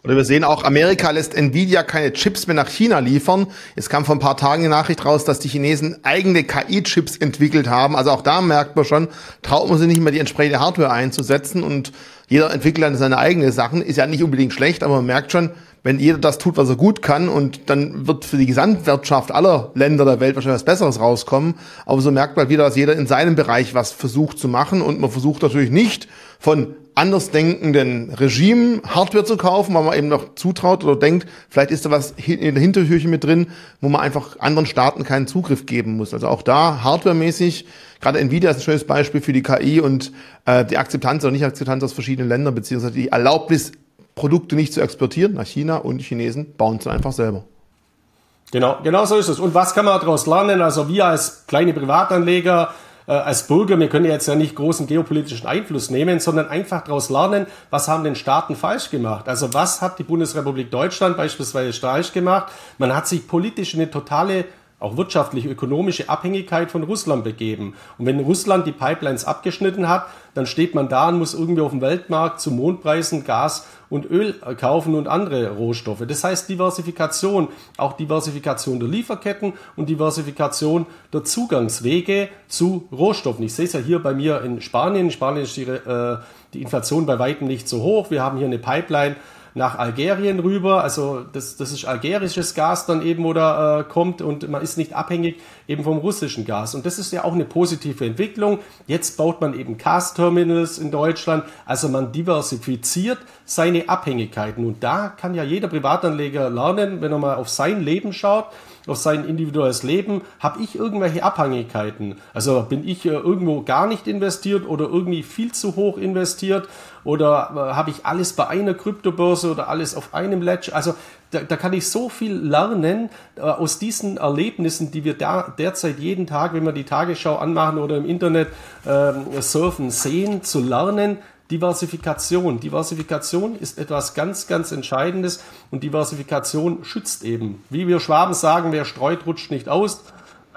Speaker 1: Oder wir sehen auch, Amerika lässt Nvidia keine Chips mehr nach China liefern. Jetzt kam vor ein paar Tagen die Nachricht raus, dass die Chinesen eigene KI-Chips entwickelt haben. Also auch da merkt man schon, traut man sich nicht mehr die entsprechende Hardware einzusetzen und jeder entwickelt dann seine eigenen Sachen. Ist ja nicht unbedingt schlecht, aber man merkt schon, wenn jeder das tut, was er gut kann und dann wird für die Gesamtwirtschaft aller Länder der Welt wahrscheinlich was Besseres rauskommen. Aber so merkt man wieder, dass jeder in seinem Bereich was versucht zu machen und man versucht natürlich nicht von andersdenkenden Regimen Hardware zu kaufen, weil man eben noch zutraut oder denkt, vielleicht ist da was in der Hintertürchen mit drin, wo man einfach anderen Staaten keinen Zugriff geben muss. Also auch da hardwaremäßig, gerade Nvidia ist ein schönes Beispiel für die KI und äh, die Akzeptanz oder Nicht-Akzeptanz aus verschiedenen Ländern, beziehungsweise die Erlaubnis, Produkte nicht zu exportieren nach China und die Chinesen bauen es einfach selber.
Speaker 2: Genau, genau so ist es. Und was kann man daraus lernen? Also wir als kleine Privatanleger, äh, als Bürger, wir können jetzt ja nicht großen geopolitischen Einfluss nehmen, sondern einfach daraus lernen, was haben den Staaten falsch gemacht. Also was hat die Bundesrepublik Deutschland beispielsweise falsch gemacht? Man hat sich politisch eine totale auch wirtschaftliche, ökonomische Abhängigkeit von Russland begeben. Und wenn Russland die Pipelines abgeschnitten hat, dann steht man da und muss irgendwie auf dem Weltmarkt zu Mondpreisen Gas und Öl kaufen und andere Rohstoffe. Das heißt Diversifikation, auch Diversifikation der Lieferketten und Diversifikation der Zugangswege zu Rohstoffen. Ich sehe es ja hier bei mir in Spanien. In Spanien ist die, äh, die Inflation bei weitem nicht so hoch. Wir haben hier eine Pipeline nach Algerien rüber. Also das, das ist algerisches Gas dann eben, wo da äh, kommt und man ist nicht abhängig eben vom russischen Gas. Und das ist ja auch eine positive Entwicklung. Jetzt baut man eben Gas-Terminals in Deutschland. Also man diversifiziert seine Abhängigkeiten. Und da kann ja jeder Privatanleger lernen, wenn er mal auf sein Leben schaut auf sein individuelles Leben, habe ich irgendwelche Abhängigkeiten? Also bin ich äh, irgendwo gar nicht investiert oder irgendwie viel zu hoch investiert oder äh, habe ich alles bei einer Kryptobörse oder alles auf einem Ledger? Also da, da kann ich so viel lernen äh, aus diesen Erlebnissen, die wir da derzeit jeden Tag, wenn wir die Tagesschau anmachen oder im Internet äh, surfen, sehen, zu lernen, Diversifikation. Diversifikation ist etwas ganz, ganz Entscheidendes und Diversifikation schützt eben. Wie wir Schwaben sagen, wer streut, rutscht nicht aus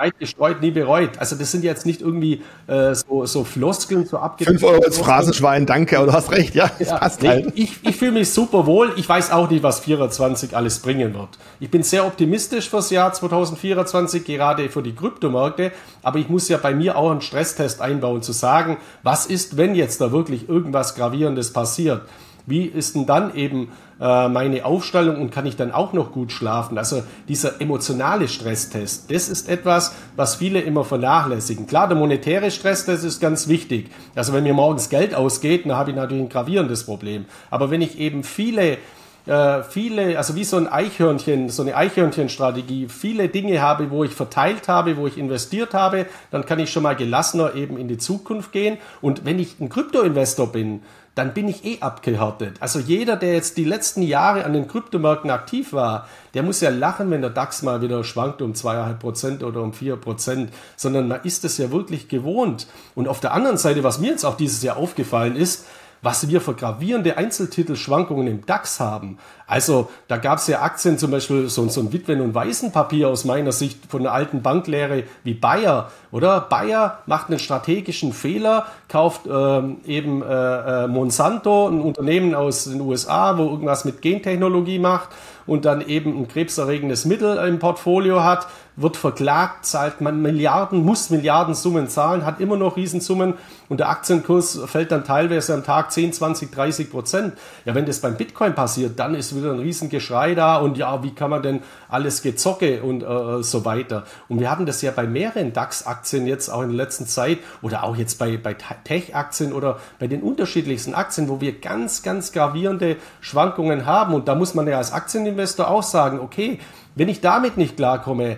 Speaker 2: breit gestreut, nie bereut. Also das sind jetzt nicht irgendwie äh, so, so Floskeln, so
Speaker 1: abgedrückt. 5 Euro als Phrasenschwein, danke, aber du hast recht, ja,
Speaker 2: ja, passt nee, halt. Ich, ich fühle mich super wohl. Ich weiß auch nicht, was 24 alles bringen wird. Ich bin sehr optimistisch fürs Jahr 2024, gerade für die Kryptomärkte, aber ich muss ja bei mir auch einen Stresstest einbauen, zu sagen, was ist, wenn jetzt da wirklich irgendwas Gravierendes passiert? Wie ist denn dann eben äh, meine Aufstellung und kann ich dann auch noch gut schlafen? Also dieser emotionale Stresstest, das ist etwas, was viele immer vernachlässigen. Klar, der monetäre Stresstest ist ganz wichtig. Also wenn mir morgens Geld ausgeht, dann habe ich natürlich ein gravierendes Problem. Aber wenn ich eben viele äh, viele, also wie so ein Eichhörnchen, so eine Eichhörnchenstrategie, viele Dinge habe, wo ich verteilt habe, wo ich investiert habe, dann kann ich schon mal gelassener eben in die Zukunft gehen. Und wenn ich ein Kryptoinvestor bin, dann bin ich eh abgehärtet. Also jeder, der jetzt die letzten Jahre an den Kryptomärkten aktiv war, der muss ja lachen, wenn der DAX mal wieder schwankt um zweieinhalb Prozent oder um vier Prozent, sondern man ist es ja wirklich gewohnt. Und auf der anderen Seite, was mir jetzt auch dieses Jahr aufgefallen ist, was wir für gravierende Einzeltitelschwankungen im DAX haben. Also da gab es ja Aktien, zum Beispiel so, so ein Witwen- und Waisenpapier aus meiner Sicht von der alten Banklehre wie Bayer, oder? Bayer macht einen strategischen Fehler, kauft ähm, eben äh, äh, Monsanto, ein Unternehmen aus den USA, wo irgendwas mit Gentechnologie macht und dann eben ein krebserregendes Mittel im Portfolio hat, wird verklagt, zahlt man Milliarden, muss Milliardensummen zahlen, hat immer noch Riesensummen und der Aktienkurs fällt dann teilweise am Tag 10, 20, 30 Prozent. Ja, wenn das beim Bitcoin passiert, dann ist wieder ein Riesengeschrei da und ja, wie kann man denn alles gezocke und äh, so weiter. Und wir haben das ja bei mehreren DAX-Aktien jetzt auch in der letzten Zeit oder auch jetzt bei, bei Tech-Aktien oder bei den unterschiedlichsten Aktien, wo wir ganz, ganz gravierende Schwankungen haben. Und da muss man ja als Aktieninvestor auch sagen, okay, wenn ich damit nicht klarkomme,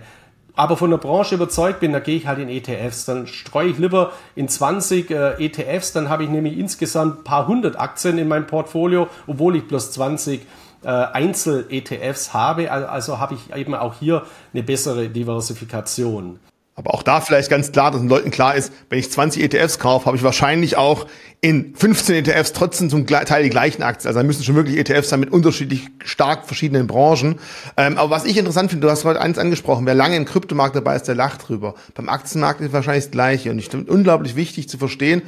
Speaker 2: aber von der Branche überzeugt bin, da gehe ich halt in ETFs. Dann streue ich lieber in 20 äh, ETFs, dann habe ich nämlich insgesamt ein paar hundert Aktien in meinem Portfolio, obwohl ich bloß 20 äh, Einzel-ETFs habe. Also habe ich eben auch hier eine bessere Diversifikation.
Speaker 1: Aber auch da vielleicht ganz klar, dass den Leuten klar ist, wenn ich 20 ETFs kaufe, habe ich wahrscheinlich auch in 15 ETFs trotzdem zum Teil die gleichen Aktien. Also da müssen schon wirklich ETFs sein mit unterschiedlich stark verschiedenen Branchen. Ähm, aber was ich interessant finde, du hast heute eins angesprochen, wer lange im Kryptomarkt dabei ist, der lacht drüber. Beim Aktienmarkt ist wahrscheinlich das Gleiche. Und ich finde unglaublich wichtig zu verstehen,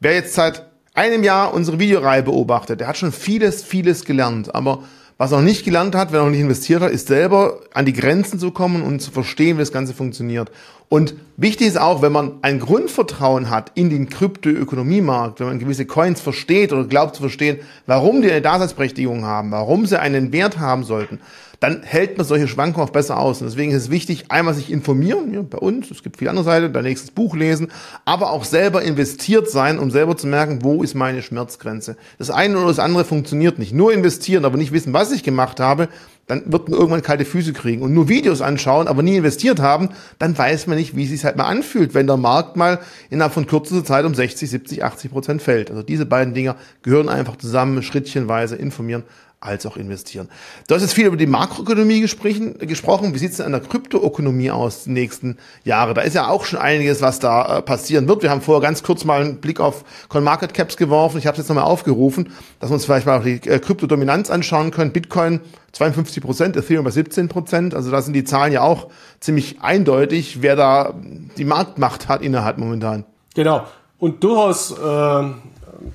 Speaker 1: wer jetzt seit einem Jahr unsere Videoreihe beobachtet, der hat schon vieles, vieles gelernt. Aber was noch nicht gelernt hat, wenn er noch nicht investiert hat, ist selber an die Grenzen zu kommen und zu verstehen, wie das Ganze funktioniert. Und wichtig ist auch, wenn man ein Grundvertrauen hat in den Kryptoökonomiemarkt, wenn man gewisse Coins versteht oder glaubt zu verstehen, warum die eine Daseinsberechtigung haben, warum sie einen Wert haben sollten, dann hält man solche Schwankungen auch besser aus. Und deswegen ist es wichtig, einmal sich informieren, ja, bei uns, es gibt viele andere Seiten, dein nächstes Buch lesen, aber auch selber investiert sein, um selber zu merken, wo ist meine Schmerzgrenze. Das eine oder das andere funktioniert nicht. Nur investieren, aber nicht wissen, was ich gemacht habe, dann wird man irgendwann kalte Füße kriegen. Und nur Videos anschauen, aber nie investiert haben, dann weiß man nicht, wie es sich halt mal anfühlt, wenn der Markt mal innerhalb von kürzester Zeit um 60, 70, 80 Prozent fällt. Also diese beiden Dinger gehören einfach zusammen, schrittchenweise informieren als auch investieren. Du hast jetzt viel über die Makroökonomie gesprochen. Wie sieht es denn an der Kryptoökonomie aus die nächsten Jahre? Da ist ja auch schon einiges, was da äh, passieren wird. Wir haben vorher ganz kurz mal einen Blick auf CoinMarketCaps geworfen. Ich habe es jetzt nochmal aufgerufen, dass wir uns vielleicht mal die äh, Kryptodominanz anschauen können. Bitcoin 52 Prozent, Ethereum bei 17 Prozent. Also da sind die Zahlen ja auch ziemlich eindeutig, wer da die Marktmacht hat, innehat momentan.
Speaker 2: Genau. Und durchaus äh,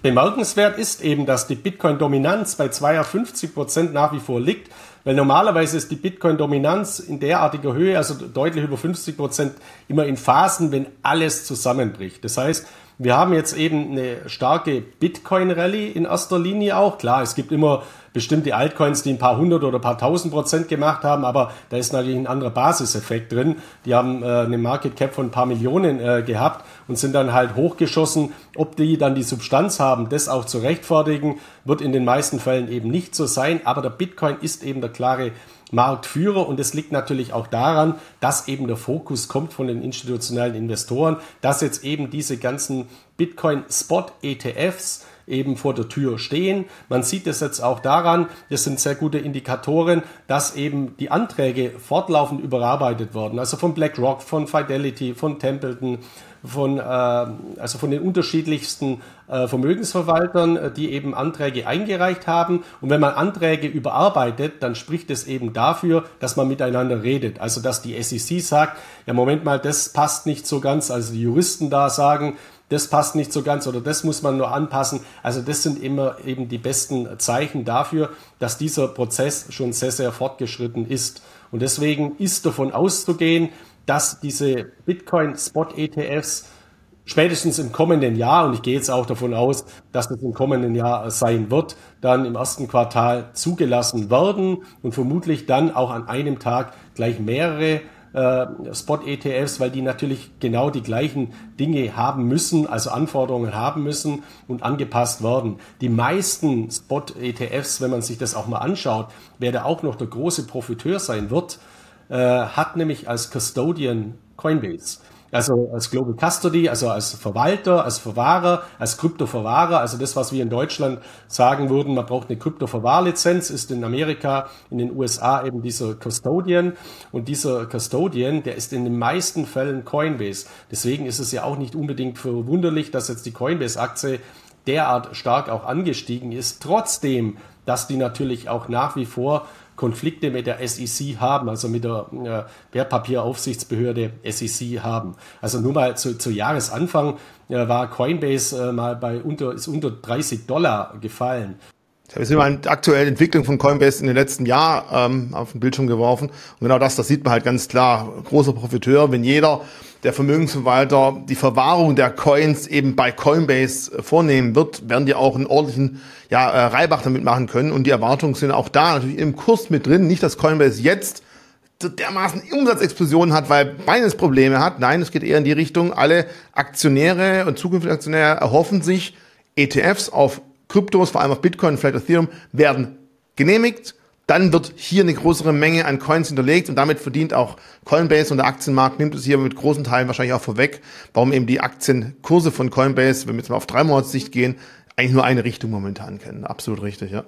Speaker 2: bemerkenswert ist eben, dass die Bitcoin-Dominanz bei 52 Prozent nach wie vor liegt, weil normalerweise ist die Bitcoin-Dominanz in derartiger Höhe, also deutlich über 50 Prozent, immer in Phasen, wenn alles zusammenbricht. Das heißt, wir haben jetzt eben eine starke Bitcoin-Rallye in erster Linie auch. Klar, es gibt immer bestimmte Altcoins, die ein paar hundert oder ein paar tausend Prozent gemacht haben, aber da ist natürlich ein anderer Basiseffekt drin. Die haben äh, eine Market Cap von ein paar Millionen äh, gehabt und sind dann halt hochgeschossen. Ob die dann die Substanz haben, das auch zu rechtfertigen, wird in den meisten Fällen eben nicht so sein. Aber der Bitcoin ist eben der klare Marktführer und es liegt natürlich auch daran, dass eben der Fokus kommt von den institutionellen Investoren, dass jetzt eben diese ganzen Bitcoin Spot ETFs eben vor der Tür stehen. Man sieht es jetzt auch daran, das sind sehr gute Indikatoren, dass eben die Anträge fortlaufend überarbeitet werden. Also von BlackRock, von Fidelity, von Templeton, von, äh, also von den unterschiedlichsten äh, Vermögensverwaltern, äh, die eben Anträge eingereicht haben. Und wenn man Anträge überarbeitet, dann spricht es eben dafür, dass man miteinander redet. Also dass die SEC sagt, ja Moment mal, das passt nicht so ganz. Also die Juristen da sagen, das passt nicht so ganz oder das muss man nur anpassen. Also das sind immer eben die besten Zeichen dafür, dass dieser Prozess schon sehr, sehr fortgeschritten ist. Und deswegen ist davon auszugehen, dass diese Bitcoin-Spot-ETFs spätestens im kommenden Jahr, und ich gehe jetzt auch davon aus, dass das im kommenden Jahr sein wird, dann im ersten Quartal zugelassen werden und vermutlich dann auch an einem Tag gleich mehrere äh, Spot-ETFs, weil die natürlich genau die gleichen Dinge haben müssen, also Anforderungen haben müssen und angepasst werden. Die meisten Spot-ETFs, wenn man sich das auch mal anschaut, wer da auch noch der große Profiteur sein wird, äh, hat nämlich als Custodian Coinbase. Also als Global Custody, also als Verwalter, als Verwahrer, als Kryptoverwahrer, also das, was wir in Deutschland sagen würden, man braucht eine Kryptoverwahrlizenz, ist in Amerika, in den USA eben dieser Custodian. Und dieser Custodian, der ist in den meisten Fällen Coinbase. Deswegen ist es ja auch nicht unbedingt verwunderlich, dass jetzt die Coinbase-Aktie derart stark auch angestiegen ist, trotzdem, dass die natürlich auch nach wie vor Konflikte mit der SEC haben, also mit der äh, Wertpapieraufsichtsbehörde SEC haben. Also nur mal zu, zu Jahresanfang äh, war Coinbase äh, mal bei unter, ist unter 30 Dollar gefallen.
Speaker 1: Ich habe jetzt mal die aktuelle Entwicklung von Coinbase in den letzten Jahr ähm, auf den Bildschirm geworfen. Und genau das, das sieht man halt ganz klar. Großer Profiteur, wenn jeder der Vermögensverwalter die Verwahrung der Coins eben bei Coinbase äh, vornehmen wird, werden die auch einen ordentlichen ja, äh, Reibach damit machen können. Und die Erwartungen sind auch da natürlich im Kurs mit drin. Nicht, dass Coinbase jetzt dermaßen Umsatzexplosion hat, weil Binance Probleme hat. Nein, es geht eher in die Richtung, alle Aktionäre und zukünftige Aktionäre erhoffen sich, ETFs auf Kryptos, vor allem auf Bitcoin, vielleicht Ethereum, werden genehmigt dann wird hier eine größere Menge an Coins hinterlegt und damit verdient auch Coinbase und der Aktienmarkt nimmt es hier mit großen Teilen wahrscheinlich auch vorweg, warum eben die Aktienkurse von Coinbase, wenn wir jetzt mal auf drei Monatssicht gehen, eigentlich nur eine Richtung momentan kennen. Absolut richtig, ja.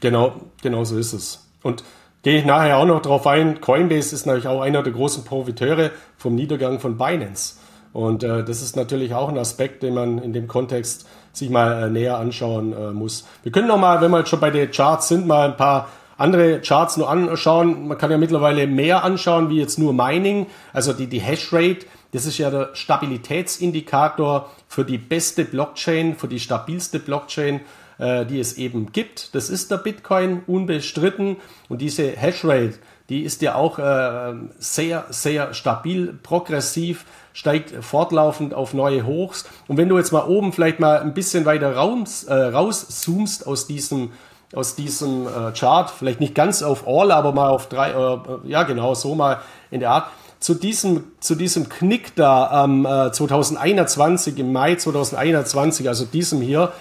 Speaker 2: Genau, genau so ist es. Und gehe ich nachher auch noch drauf ein, Coinbase ist natürlich auch einer der großen Profiteure vom Niedergang von Binance. Und äh, das ist natürlich auch ein Aspekt, den man in dem Kontext sich mal äh, näher anschauen äh, muss. Wir können noch mal, wenn wir jetzt schon bei den Charts sind, mal ein paar andere Charts nur anschauen. Man kann ja mittlerweile mehr anschauen, wie jetzt nur Mining, also die, die Hashrate. Das ist ja der Stabilitätsindikator für die beste Blockchain, für die stabilste Blockchain äh, die es eben gibt. Das ist der Bitcoin unbestritten und diese Hashrate, die ist ja auch äh, sehr, sehr stabil, progressiv, steigt fortlaufend auf neue Hochs. Und wenn du jetzt mal oben vielleicht mal ein bisschen weiter raus, äh, rauszoomst aus diesem aus diesem äh, Chart, vielleicht nicht ganz auf All, aber mal auf drei, äh, ja genau, so mal in der Art, zu diesem, zu diesem Knick da ähm, 2021, im Mai 2021, also diesem hier,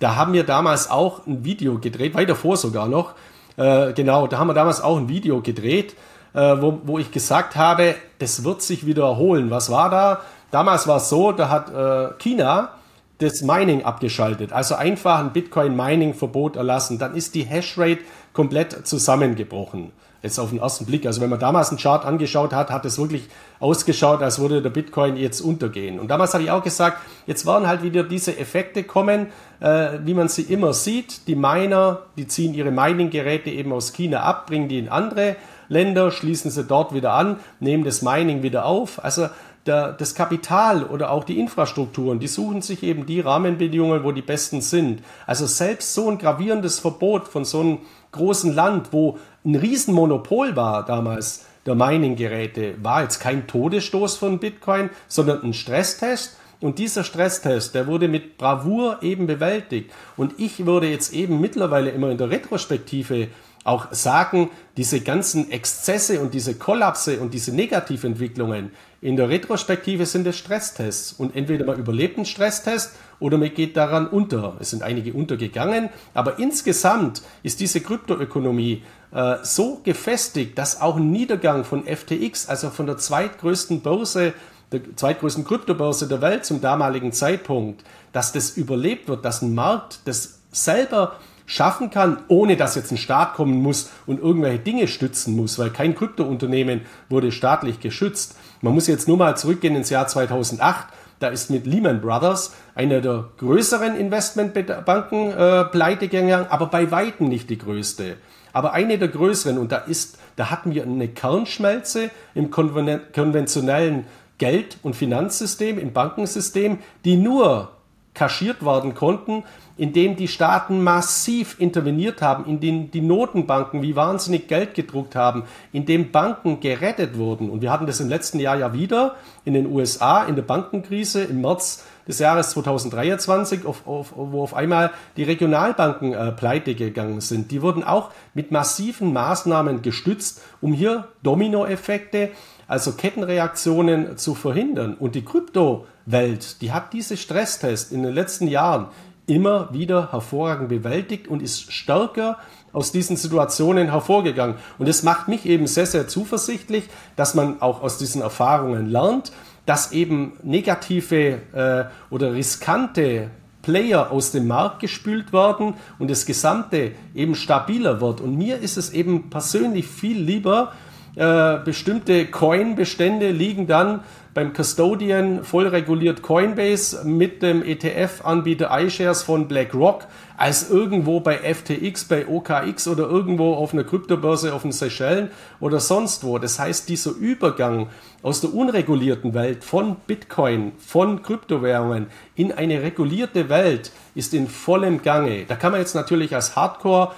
Speaker 2: da haben wir damals auch ein Video gedreht, weiter vor sogar noch, äh, genau, da haben wir damals auch ein Video gedreht, äh, wo, wo ich gesagt habe, das wird sich wiederholen. Was war da? Damals war es so, da hat äh, China das Mining abgeschaltet, also einfach ein Bitcoin-Mining-Verbot erlassen. Dann ist die Hashrate komplett zusammengebrochen. Jetzt auf den ersten Blick. Also wenn man damals einen Chart angeschaut hat, hat es wirklich ausgeschaut, als würde der Bitcoin jetzt untergehen. Und damals habe ich auch gesagt, jetzt werden halt wieder diese Effekte kommen, äh, wie man sie immer sieht. Die Miner, die ziehen ihre Mining-Geräte eben aus China ab, bringen die in andere Länder, schließen sie dort wieder an, nehmen das Mining wieder auf. Also der, das Kapital oder auch die Infrastrukturen, die suchen sich eben die Rahmenbedingungen, wo die besten sind. Also selbst so ein gravierendes Verbot von so einem großen Land, wo ein Riesenmonopol war damals, der Mining-Geräte, war jetzt kein Todesstoß von Bitcoin, sondern ein Stresstest. Und dieser Stresstest, der wurde mit Bravour eben bewältigt. Und ich würde jetzt eben mittlerweile immer in der Retrospektive auch sagen, diese ganzen Exzesse und diese Kollapse und diese Negativentwicklungen in der Retrospektive sind es Stresstests. Und entweder man überlebt einen Stresstest oder man geht daran unter. Es sind einige untergegangen, aber insgesamt ist diese Kryptoökonomie äh, so gefestigt, dass auch ein Niedergang von FTX, also von der zweitgrößten Börse, der zweitgrößten Kryptobörse der Welt zum damaligen Zeitpunkt, dass das überlebt wird, dass ein Markt das selber schaffen kann, ohne dass jetzt ein Staat kommen muss und irgendwelche Dinge stützen muss, weil kein Kryptounternehmen wurde staatlich geschützt. Man muss jetzt nur mal zurückgehen ins Jahr 2008. Da ist mit Lehman Brothers einer der größeren Investmentbanken äh, pleite gegangen, aber bei weitem nicht die größte. Aber eine der größeren und da ist, da hatten wir eine Kernschmelze im konventionellen Geld- und Finanzsystem, im Bankensystem, die nur kaschiert werden konnten, indem die Staaten massiv interveniert haben, indem die Notenbanken wie wahnsinnig Geld gedruckt haben, indem Banken gerettet wurden. Und wir hatten das im letzten Jahr ja wieder in den USA in der Bankenkrise im März des Jahres 2023, auf, auf, wo auf einmal die Regionalbanken äh, pleite gegangen sind. Die wurden auch mit massiven Maßnahmen gestützt, um hier Dominoeffekte, also Kettenreaktionen zu verhindern. Und die Kryptowelt, die hat diese Stresstests in den letzten Jahren immer wieder hervorragend bewältigt und ist stärker aus diesen Situationen hervorgegangen. Und es macht mich eben sehr, sehr zuversichtlich, dass man auch aus diesen Erfahrungen lernt, dass eben negative äh, oder riskante Player aus dem Markt gespült werden und das Gesamte eben stabiler wird. Und mir ist es eben persönlich viel lieber, äh, bestimmte Coin-Bestände liegen dann beim Custodian voll reguliert Coinbase mit dem ETF-Anbieter iShares von BlackRock als irgendwo bei FTX, bei OKX oder irgendwo auf einer Kryptobörse auf den Seychellen oder sonst wo. Das heißt, dieser Übergang aus der unregulierten Welt von Bitcoin, von Kryptowährungen in eine regulierte Welt ist in vollem Gange. Da kann man jetzt natürlich als Hardcore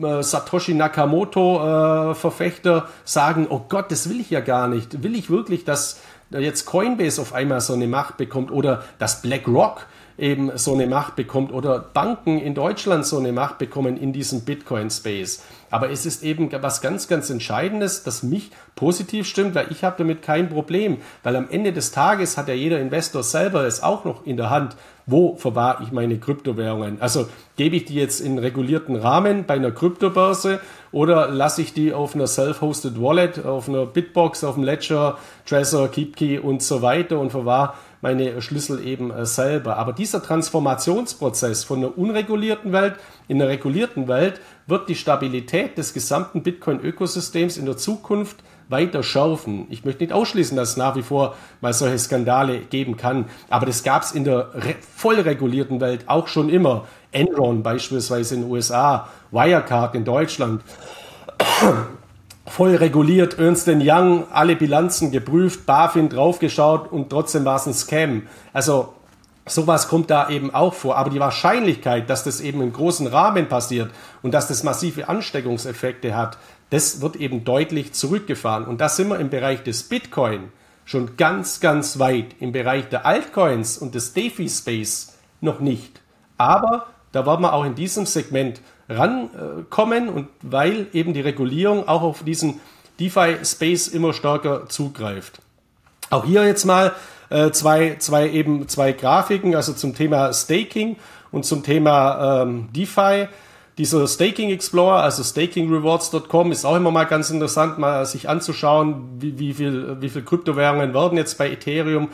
Speaker 2: äh, Satoshi Nakamoto äh, Verfechter sagen, oh Gott, das will ich ja gar nicht. Will ich wirklich, dass jetzt Coinbase auf einmal so eine Macht bekommt oder dass BlackRock eben so eine Macht bekommt oder Banken in Deutschland so eine Macht bekommen in diesem Bitcoin-Space. Aber es ist eben was ganz, ganz Entscheidendes, das mich positiv stimmt, weil ich habe damit kein Problem, weil am Ende des Tages hat ja jeder Investor selber es auch noch in der Hand, wo verwahre ich meine Kryptowährungen? Also gebe ich die jetzt in regulierten Rahmen bei einer Kryptobörse oder lasse ich die auf einer self-hosted Wallet, auf einer Bitbox, auf dem Ledger, Trezor, KeepKey und so weiter und verwahre meine Schlüssel eben äh, selber. Aber dieser Transformationsprozess von einer unregulierten Welt in einer regulierten Welt wird die Stabilität des gesamten Bitcoin-Ökosystems in der Zukunft weiter schärfen. Ich möchte nicht ausschließen, dass es nach wie vor mal solche Skandale geben kann, aber das gab es in der voll regulierten Welt auch schon immer. Enron beispielsweise in den USA, Wirecard in Deutschland voll reguliert, Ernst Young, alle Bilanzen geprüft, BaFin draufgeschaut und trotzdem war es ein Scam. Also Sowas kommt da eben auch vor. Aber die Wahrscheinlichkeit, dass das eben im großen Rahmen passiert und dass das massive Ansteckungseffekte hat, das wird eben deutlich zurückgefahren. Und da sind wir im Bereich des Bitcoin schon ganz, ganz weit. Im Bereich der Altcoins und des DeFi-Space noch nicht. Aber da werden wir auch in diesem Segment rankommen und weil eben die Regulierung auch auf diesen DeFi-Space immer stärker zugreift. Auch hier jetzt mal äh, zwei, zwei eben zwei Grafiken, also zum Thema Staking und zum Thema ähm, DeFi. Dieser Staking Explorer, also stakingrewards.com, ist auch immer mal ganz interessant, mal sich anzuschauen, wie, wie viel, wie viel Kryptowährungen werden jetzt bei Ethereum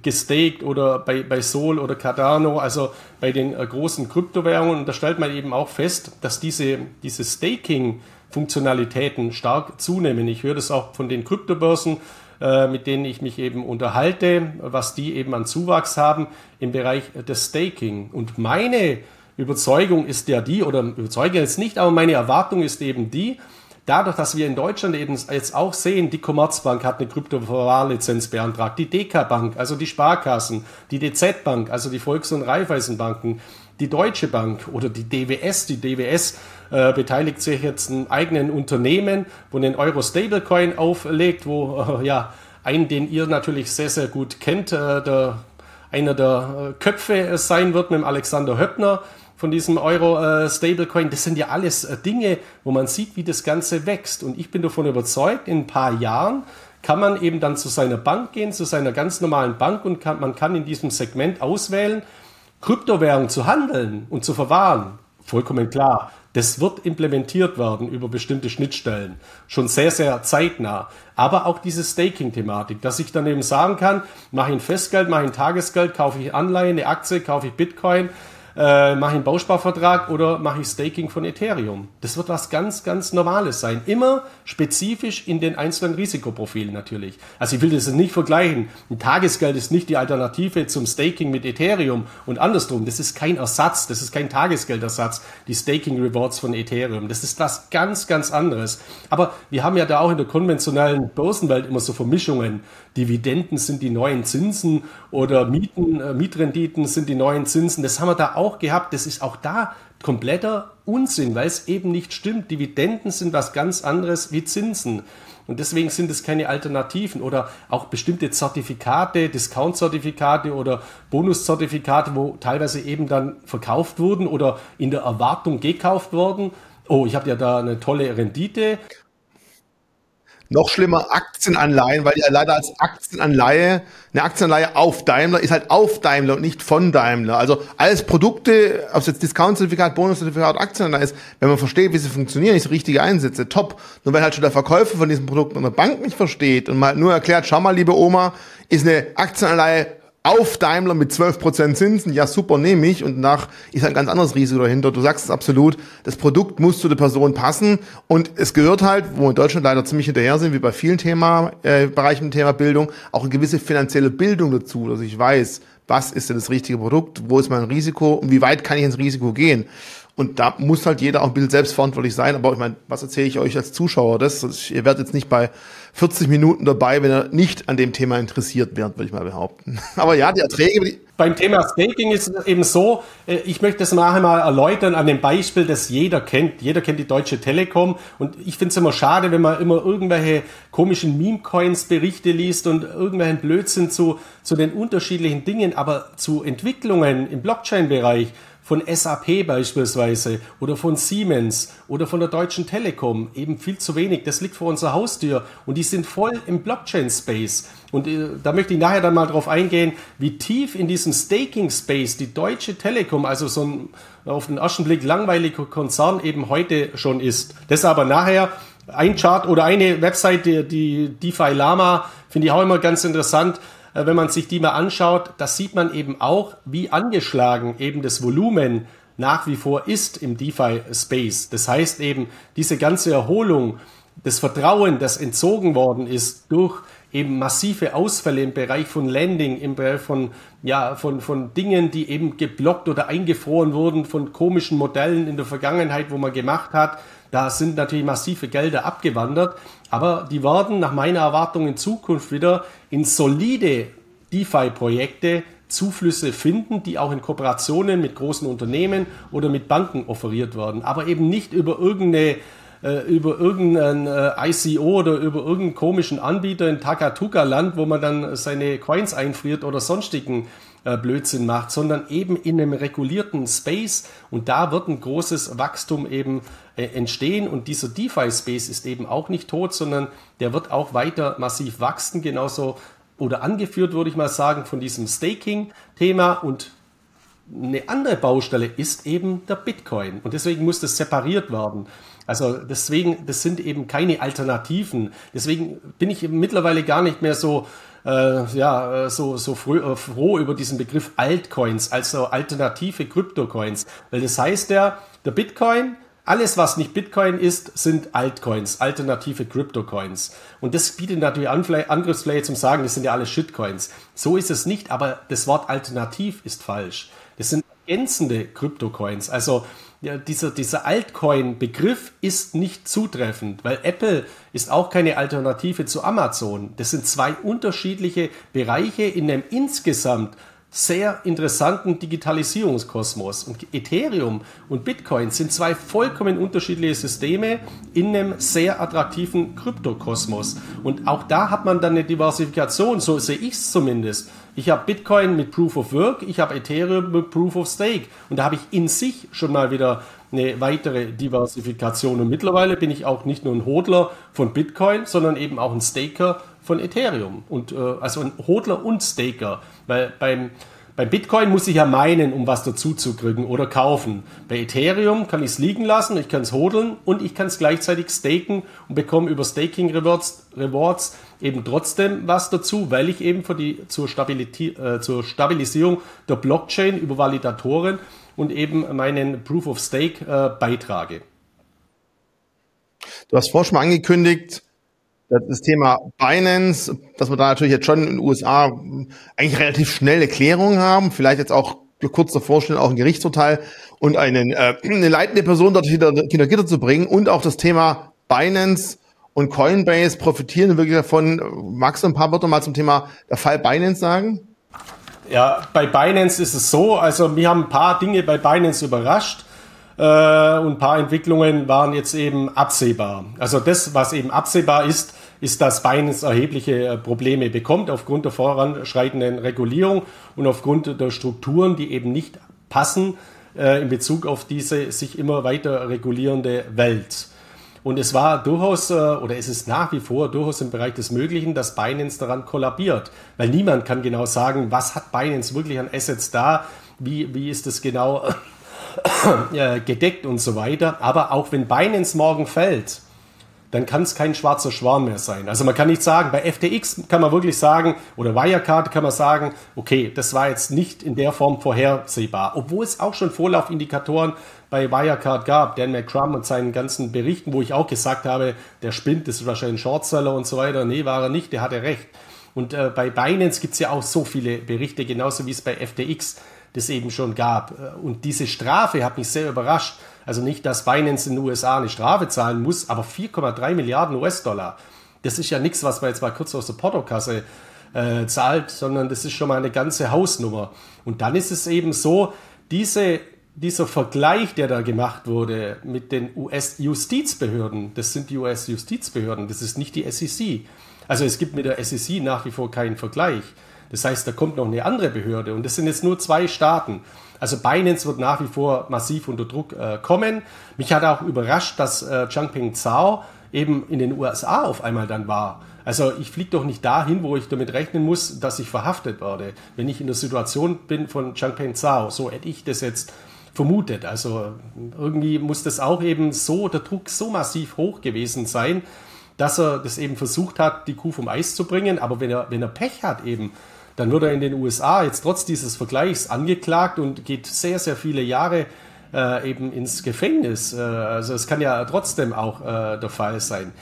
Speaker 2: gestaked oder bei, bei Sol oder Cardano, also bei den äh, großen Kryptowährungen. Und da stellt man eben auch fest, dass diese, diese Staking-Funktionalitäten stark zunehmen. Ich höre das auch von den Kryptobörsen, äh, mit denen ich mich eben unterhalte, was die eben an Zuwachs haben im Bereich des Staking. Und meine Überzeugung ist ja die, oder überzeuge jetzt nicht, aber meine Erwartung ist eben die, Dadurch, dass wir in Deutschland eben jetzt auch sehen, die Commerzbank hat eine Kryptoverwahrlizenz beantragt, die DK Bank, also die Sparkassen, die DZ Bank, also die Volks- und Raiffeisenbanken, die Deutsche Bank oder die DWS, die DWS äh, beteiligt sich jetzt ein eigenen Unternehmen, wo einen Euro Stablecoin auflegt, wo äh, ja einen, den ihr natürlich sehr, sehr gut kennt, äh, der, einer der äh, Köpfe sein wird mit dem Alexander Höppner, von diesem Euro äh, das sind ja alles äh, Dinge, wo man sieht, wie das Ganze wächst. Und ich bin davon überzeugt, in ein paar Jahren kann man eben dann zu seiner Bank gehen, zu seiner ganz normalen Bank und kann, man kann in diesem Segment auswählen, Kryptowährung zu handeln und zu verwahren. Vollkommen klar. Das wird implementiert werden über bestimmte Schnittstellen. Schon sehr, sehr zeitnah. Aber auch diese Staking-Thematik, dass ich dann eben sagen kann, mache ich ein Festgeld, mache ich ein Tagesgeld, kaufe ich Anleihen, eine Aktie, kaufe ich Bitcoin, äh, mache ich einen Bausparvertrag oder mache ich Staking von Ethereum. Das wird was ganz, ganz Normales sein. Immer spezifisch in den einzelnen Risikoprofilen natürlich. Also ich will das nicht vergleichen. Ein Tagesgeld ist nicht die Alternative zum Staking mit Ethereum und andersrum. Das ist kein Ersatz, das ist kein Tagesgeldersatz, die Staking Rewards von Ethereum. Das ist was ganz, ganz anderes. Aber wir haben ja da auch in der konventionellen Börsenwelt immer so Vermischungen. Dividenden sind die neuen Zinsen oder Mieten, äh, Mietrenditen sind die neuen Zinsen. Das haben wir da auch gehabt. Das ist auch da kompletter Unsinn, weil es eben nicht stimmt. Dividenden sind was ganz anderes wie Zinsen. Und deswegen sind es keine Alternativen oder auch bestimmte Zertifikate, Discount-Zertifikate oder Bonuszertifikate, wo teilweise eben dann verkauft wurden oder in der Erwartung gekauft wurden. Oh, ich habe ja da eine tolle Rendite.
Speaker 1: Noch schlimmer Aktienanleihen, weil die leider als Aktienanleihe, eine Aktienanleihe auf Daimler ist halt auf Daimler und nicht von Daimler. Also alles Produkte, ob es jetzt Discount-Zertifikat, Bonus-Zertifikat, Aktienanleihe ist, wenn man versteht, wie sie funktionieren, ich richtige Einsätze, top. Nur wenn halt schon der Verkäufer von diesen Produkten in der Bank nicht versteht und mal nur erklärt, schau mal, liebe Oma, ist eine Aktienanleihe auf Daimler mit 12% Zinsen, ja super, nehme ich. Und nach ist ein ganz anderes Risiko dahinter. Du sagst es absolut, das Produkt muss zu der Person passen. Und es gehört halt, wo wir in Deutschland leider ziemlich hinterher sind, wie bei vielen Thema, äh, Bereichen im Thema Bildung, auch eine gewisse finanzielle Bildung dazu, dass ich weiß, was ist denn das richtige Produkt, wo ist mein Risiko und wie weit kann ich ins Risiko gehen. Und da muss halt jeder auch ein bisschen selbstverantwortlich sein. Aber ich meine, was erzähle ich euch als Zuschauer? Das, ihr werdet jetzt nicht bei 40 Minuten dabei, wenn ihr nicht an dem Thema interessiert werdet, würde ich mal behaupten. (laughs) Aber ja, die Erträge. Die
Speaker 2: Beim Thema Staking ist es eben so, äh, ich möchte das nachher mal erläutern an dem Beispiel, das jeder kennt. Jeder kennt die Deutsche Telekom. Und ich finde es immer schade, wenn man immer irgendwelche komischen Meme-Coins Berichte liest und irgendwelchen Blödsinn zu, zu den unterschiedlichen Dingen, aber zu Entwicklungen im Blockchain-Bereich von SAP beispielsweise oder von Siemens oder von der Deutschen Telekom eben viel zu wenig. Das liegt vor unserer Haustür und die sind voll im Blockchain-Space. Und äh, da möchte ich nachher dann mal drauf eingehen, wie tief in diesem Staking-Space die Deutsche Telekom, also so ein auf den ersten Blick langweiliger Konzern eben heute schon ist. Das aber nachher ein Chart oder eine Website, die, die DeFi Lama, finde ich auch immer ganz interessant. Äh, wenn man sich die mal anschaut, das sieht man eben auch, wie angeschlagen eben das Volumen nach wie vor ist im DeFi-Space. Das heißt eben, diese ganze Erholung, das Vertrauen, das entzogen worden ist durch eben massive Ausfälle im Bereich von Landing, im Bereich von, ja, von, von Dingen, die eben geblockt oder eingefroren wurden, von komischen Modellen in der Vergangenheit, wo man gemacht hat. Da sind natürlich massive Gelder abgewandert, aber die werden nach meiner Erwartung in Zukunft wieder in solide DeFi-Projekte Zuflüsse finden, die auch in Kooperationen mit großen Unternehmen oder mit Banken offeriert werden, aber eben nicht über irgendeine äh, über irgendein äh, ICO oder über irgendeinen komischen Anbieter in Takatuka-Land, wo man dann seine Coins einfriert oder sonstigen äh, Blödsinn macht, sondern eben in einem regulierten Space. Und da wird ein großes Wachstum eben äh, entstehen. Und dieser DeFi-Space ist eben auch nicht tot, sondern der wird auch weiter massiv wachsen, genauso oder angeführt, würde ich mal sagen, von diesem Staking-Thema. Und eine andere Baustelle ist eben der Bitcoin. Und deswegen muss das separiert werden. Also deswegen, das sind eben keine Alternativen. Deswegen bin ich mittlerweile gar nicht mehr so äh, ja, so, so früh, äh, froh über diesen Begriff Altcoins, also alternative Kryptocoins. Weil das heißt ja, der Bitcoin, alles, was nicht Bitcoin ist, sind Altcoins, alternative Kryptocoins. Und das bietet natürlich Angriffsfläche zum Sagen, das sind ja alle Shitcoins. So ist es nicht, aber das Wort alternativ ist falsch. Das sind ergänzende Kryptocoins. Also ja, dieser, dieser Altcoin-Begriff ist nicht zutreffend, weil Apple ist auch keine Alternative zu Amazon. Das sind zwei unterschiedliche Bereiche in einem insgesamt sehr interessanten Digitalisierungskosmos. Und Ethereum und Bitcoin sind zwei vollkommen unterschiedliche Systeme in einem sehr attraktiven Kryptokosmos. Und auch da hat man dann eine Diversifikation, so sehe ich es zumindest. Ich habe Bitcoin mit Proof of Work, ich habe Ethereum mit Proof of Stake. Und da habe ich in sich schon mal wieder eine weitere Diversifikation. Und mittlerweile bin ich auch nicht nur ein Hodler von Bitcoin, sondern eben auch ein Staker von Ethereum. Und äh, also ein Hodler und Staker. Weil beim bei Bitcoin muss ich ja meinen, um was dazu zu kriegen oder kaufen. Bei Ethereum kann ich es liegen lassen, ich kann es hodeln und ich kann es gleichzeitig staken und bekomme über Staking Rewards, Rewards eben trotzdem was dazu, weil ich eben für die, zur, äh, zur Stabilisierung der Blockchain über Validatoren und eben meinen Proof of Stake äh, beitrage.
Speaker 1: Du hast vorhin schon mal angekündigt, das Thema Binance, dass wir da natürlich jetzt schon in den USA eigentlich relativ schnelle Klärungen haben, vielleicht jetzt auch kurz davor stehen, auch ein Gerichtsurteil und einen, äh, eine leitende Person dort hinter, hinter Gitter zu bringen und auch das Thema Binance und Coinbase profitieren wirklich davon. Magst du ein paar Wörter mal zum Thema der Fall Binance sagen?
Speaker 2: Ja, bei Binance ist es so, also wir haben ein paar Dinge bei Binance überrascht äh, und ein paar Entwicklungen waren jetzt eben absehbar. Also das, was eben absehbar ist, ist, dass Binance erhebliche äh, Probleme bekommt aufgrund der voranschreitenden Regulierung und aufgrund der Strukturen, die eben nicht passen äh, in Bezug auf diese sich immer weiter regulierende Welt. Und es war durchaus, äh, oder es ist nach wie vor durchaus im Bereich des Möglichen, dass Binance daran kollabiert. Weil niemand kann genau sagen, was hat Binance wirklich an Assets da, wie, wie ist es genau (coughs) äh, gedeckt und so weiter. Aber auch wenn Binance morgen fällt, dann kann es kein schwarzer Schwan mehr sein. Also man kann nicht sagen, bei FTX kann man wirklich sagen, oder Wirecard kann man sagen, okay, das war jetzt nicht in der Form vorhersehbar. Obwohl es auch schon Vorlaufindikatoren bei Wirecard gab, Dan McCrum und seinen ganzen Berichten, wo ich auch gesagt habe, der spinnt, das ist wahrscheinlich ein Shortseller und so weiter. Nee, war er nicht, der hatte recht. Und äh, bei Binance gibt es ja auch so viele Berichte, genauso wie es bei FTX das eben schon gab. Und diese Strafe hat mich sehr überrascht. Also nicht, dass Binance in den USA eine Strafe zahlen muss, aber 4,3 Milliarden US-Dollar. Das ist ja nichts, was man jetzt mal kurz aus der Portokasse äh, zahlt, sondern das ist schon mal eine ganze Hausnummer. Und dann ist es eben so, diese, dieser Vergleich, der da gemacht wurde mit den US-Justizbehörden, das sind die US-Justizbehörden, das ist nicht die SEC. Also es gibt mit der SEC nach wie vor keinen Vergleich. Das heißt, da kommt noch eine andere Behörde und das sind jetzt nur zwei Staaten. Also Binance wird nach wie vor massiv unter Druck äh, kommen. Mich hat auch überrascht, dass äh, Changpeng Zhao eben in den USA auf einmal dann war. Also ich fliege doch nicht dahin, wo ich damit rechnen muss, dass ich verhaftet werde, wenn ich in der Situation bin von Changpeng Zhao. So hätte ich das jetzt vermutet. Also irgendwie muss das auch eben so, der Druck so massiv hoch gewesen sein, dass er das eben versucht hat, die Kuh vom Eis zu bringen. Aber wenn er, wenn er Pech hat eben, dann wird er in den USA jetzt trotz dieses Vergleichs angeklagt und geht sehr, sehr viele Jahre äh, eben ins Gefängnis. Äh, also es kann ja trotzdem auch äh, der Fall sein.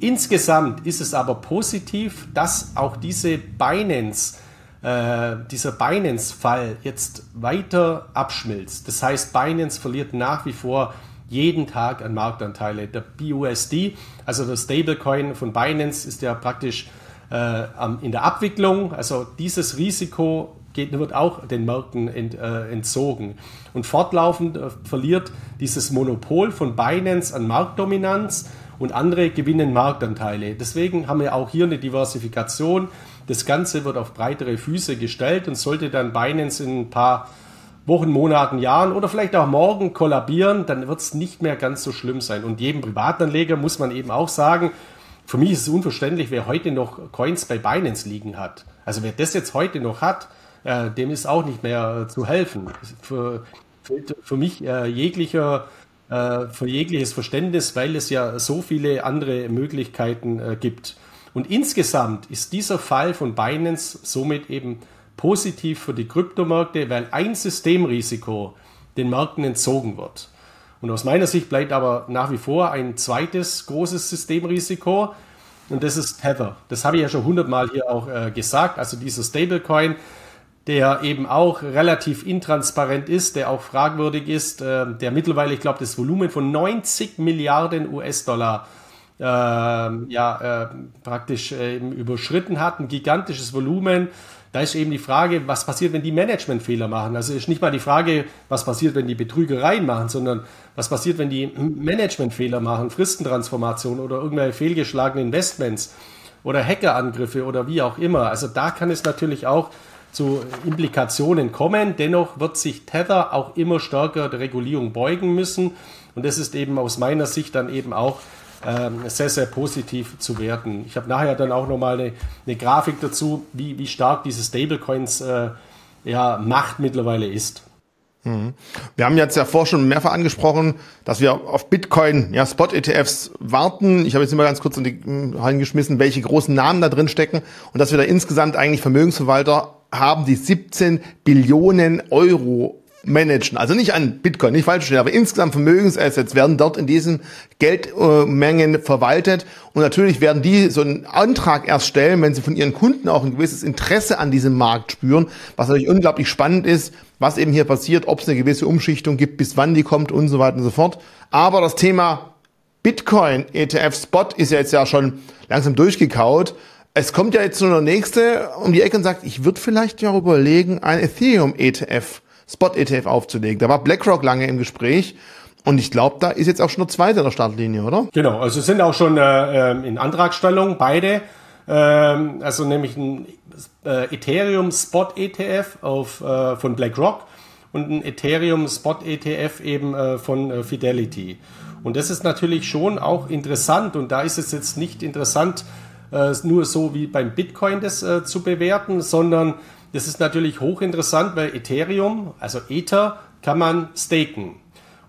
Speaker 2: Insgesamt ist es aber positiv, dass auch diese Binance, äh, dieser Binance-Fall jetzt weiter abschmilzt. Das heißt, Binance verliert nach wie vor jeden Tag an Marktanteile. Der BUSD, also der Stablecoin von Binance, ist ja praktisch in der Abwicklung. Also dieses Risiko geht, wird auch den Märkten äh, entzogen. Und fortlaufend äh, verliert dieses Monopol von Binance an Marktdominanz und andere gewinnen Marktanteile. Deswegen haben wir auch hier eine Diversifikation. Das Ganze wird auf breitere Füße gestellt und sollte dann Binance in ein paar Wochen, Monaten, Jahren oder vielleicht auch morgen kollabieren, dann wird es nicht mehr ganz so schlimm sein. Und jedem Privatanleger muss man eben auch sagen, für mich ist es unverständlich, wer heute noch Coins bei Binance liegen hat. Also wer das jetzt heute noch hat, äh, dem ist auch nicht mehr zu helfen. Für, für, für mich äh, jeglicher, äh, für jegliches Verständnis, weil es ja so viele andere Möglichkeiten äh, gibt. Und insgesamt ist dieser Fall von Binance somit eben positiv für die Kryptomärkte, weil ein Systemrisiko den Märkten entzogen wird. Und aus meiner Sicht bleibt aber nach wie vor ein zweites großes Systemrisiko und das ist Tether. Das habe ich ja schon hundertmal hier auch äh, gesagt. Also dieser Stablecoin, der eben auch relativ intransparent ist, der auch fragwürdig ist, äh, der mittlerweile, ich glaube, das Volumen von 90 Milliarden US-Dollar äh, ja, praktisch äh, überschritten hat, ein gigantisches Volumen da ist eben die Frage, was passiert, wenn die Managementfehler machen. Also ist nicht mal die Frage, was passiert, wenn die Betrügereien machen, sondern was passiert, wenn die Managementfehler machen, Fristentransformation oder irgendwelche fehlgeschlagene Investments oder Hackerangriffe oder wie auch immer. Also da kann es natürlich auch zu Implikationen kommen. Dennoch wird sich Tether auch immer stärker der Regulierung beugen müssen. Und das ist eben aus meiner Sicht dann eben auch sehr, sehr positiv zu werten. Ich habe nachher dann auch nochmal eine, eine Grafik dazu, wie, wie stark diese Stablecoins äh, ja, Macht mittlerweile ist.
Speaker 1: Mhm. Wir haben jetzt ja vorher schon mehrfach angesprochen, dass wir auf Bitcoin, ja, Spot-ETFs warten. Ich habe jetzt immer ganz kurz in die Hallen geschmissen, welche großen Namen da drin stecken und dass wir da insgesamt eigentlich Vermögensverwalter haben, die 17 Billionen Euro managen. Also nicht an Bitcoin, nicht falsch verstehen, aber insgesamt Vermögensassets werden dort in diesen Geldmengen verwaltet. Und natürlich werden die so einen Antrag erst stellen, wenn sie von ihren Kunden auch ein gewisses Interesse an diesem Markt spüren, was natürlich unglaublich spannend ist, was eben hier passiert, ob es eine gewisse Umschichtung gibt, bis wann die kommt und so weiter und so fort. Aber das Thema Bitcoin ETF Spot ist ja jetzt ja schon langsam durchgekaut. Es kommt ja jetzt nur der nächste um die Ecke und sagt, ich würde vielleicht ja überlegen, ein Ethereum ETF Spot-ETF aufzulegen. Da war BlackRock lange im Gespräch. Und ich glaube, da ist jetzt auch schon der zweite in der Startlinie, oder?
Speaker 2: Genau, also sind auch schon äh, in Antragstellung beide. Ähm, also nämlich ein äh, Ethereum Spot ETF auf, äh, von BlackRock und ein Ethereum Spot ETF eben äh, von äh, Fidelity. Und das ist natürlich schon auch interessant und da ist es jetzt nicht interessant, äh, nur so wie beim Bitcoin das äh, zu bewerten, sondern das ist natürlich hochinteressant, weil Ethereum, also Ether, kann man staken.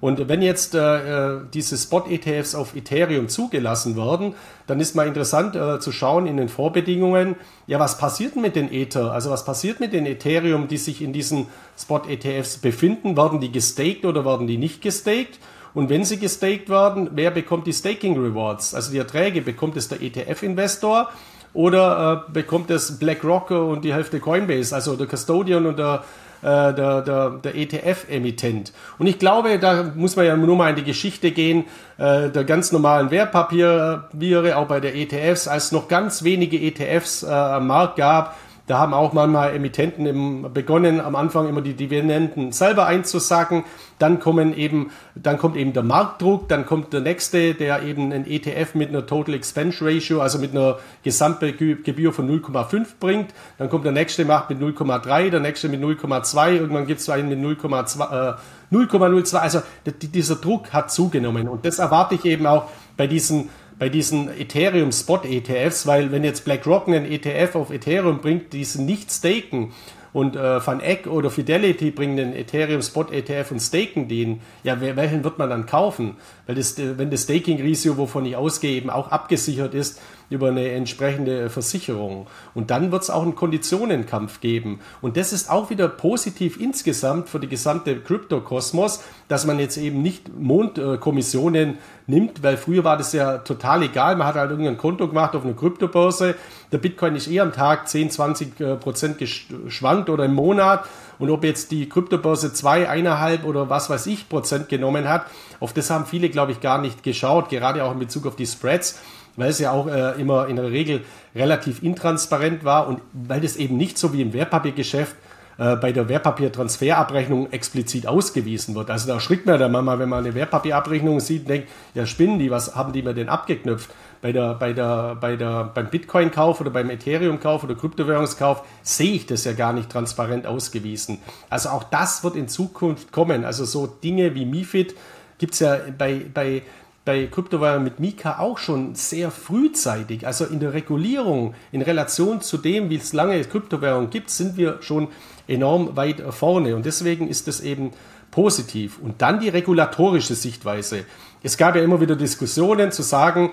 Speaker 2: Und wenn jetzt äh, äh diese Spot-ETFs auf Ethereum zugelassen werden, dann ist mal interessant äh, zu schauen in den Vorbedingungen, ja, was passiert mit den Ether? Also was passiert mit den Ethereum, die sich in diesen Spot-ETFs befinden? Werden die gestaked oder werden die nicht gestaked? Und wenn sie gestaked werden, wer bekommt die Staking Rewards? Also die Erträge bekommt es der ETF-Investor oder äh, bekommt es BlackRock und die Hälfte Coinbase, also der Custodian und der, äh, der, der, der ETF-Emittent. Und ich glaube, da muss man ja nur mal in die Geschichte gehen, äh, der ganz normalen Wertpapiere, auch bei der ETFs, als es noch ganz wenige ETFs äh, am Markt gab, da haben auch manchmal Emittenten im, begonnen, am Anfang immer die Dividenden selber einzusacken. Dann kommen eben, dann kommt eben der Marktdruck, dann kommt der nächste, der eben ein ETF mit einer Total Expense Ratio, also mit einer Gesamtgebühr von 0,5 bringt. Dann kommt der nächste, macht mit 0,3, der nächste mit 0,2, irgendwann gibt es einen mit 0,2, äh, 0,02. Also dieser Druck hat zugenommen. Und das erwarte ich eben auch bei diesen bei diesen Ethereum Spot ETFs, weil wenn jetzt BlackRock einen ETF auf Ethereum bringt, die sie nicht staken und äh, Van Eck oder Fidelity bringen den Ethereum Spot ETF und staken den, ja, welchen wird man dann kaufen? Weil das, äh, wenn das Staking-Risiko, wovon ich ausgehe, eben auch abgesichert ist, über eine entsprechende Versicherung. Und dann wird es auch einen Konditionenkampf geben. Und das ist auch wieder positiv insgesamt für die gesamte Kryptokosmos, dass man jetzt eben nicht Mondkommissionen nimmt, weil früher war das ja total egal. Man hat halt irgendein Konto gemacht auf einer Kryptobörse. Der Bitcoin ist eher am Tag 10, 20 äh, Prozent geschwankt oder im Monat. Und ob jetzt die Kryptobörse zwei, eineinhalb oder was weiß ich Prozent genommen hat, auf das haben viele, glaube ich, gar nicht geschaut, gerade auch in Bezug auf die Spreads weil es ja auch äh, immer in der Regel relativ intransparent war und weil das eben nicht so wie im Wertpapiergeschäft äh, bei der Wertpapiertransferabrechnung explizit ausgewiesen wird. Also da schreckt man dann mal, wenn man eine Wertpapierabrechnung sieht, denkt, ja spinnen die, was haben die mir denn abgeknüpft? Bei der, bei der, bei der, beim Bitcoin-Kauf oder beim Ethereum-Kauf oder Kryptowährungskauf sehe ich das ja gar nicht transparent ausgewiesen. Also auch das wird in Zukunft kommen. Also so Dinge wie MIFID gibt es ja bei, bei bei Kryptowährungen mit Mika auch schon sehr frühzeitig. Also in der Regulierung in Relation zu dem, wie es lange Kryptowährungen gibt, sind wir schon enorm weit vorne. Und deswegen ist das eben positiv. Und dann die regulatorische Sichtweise. Es gab ja immer wieder Diskussionen zu sagen,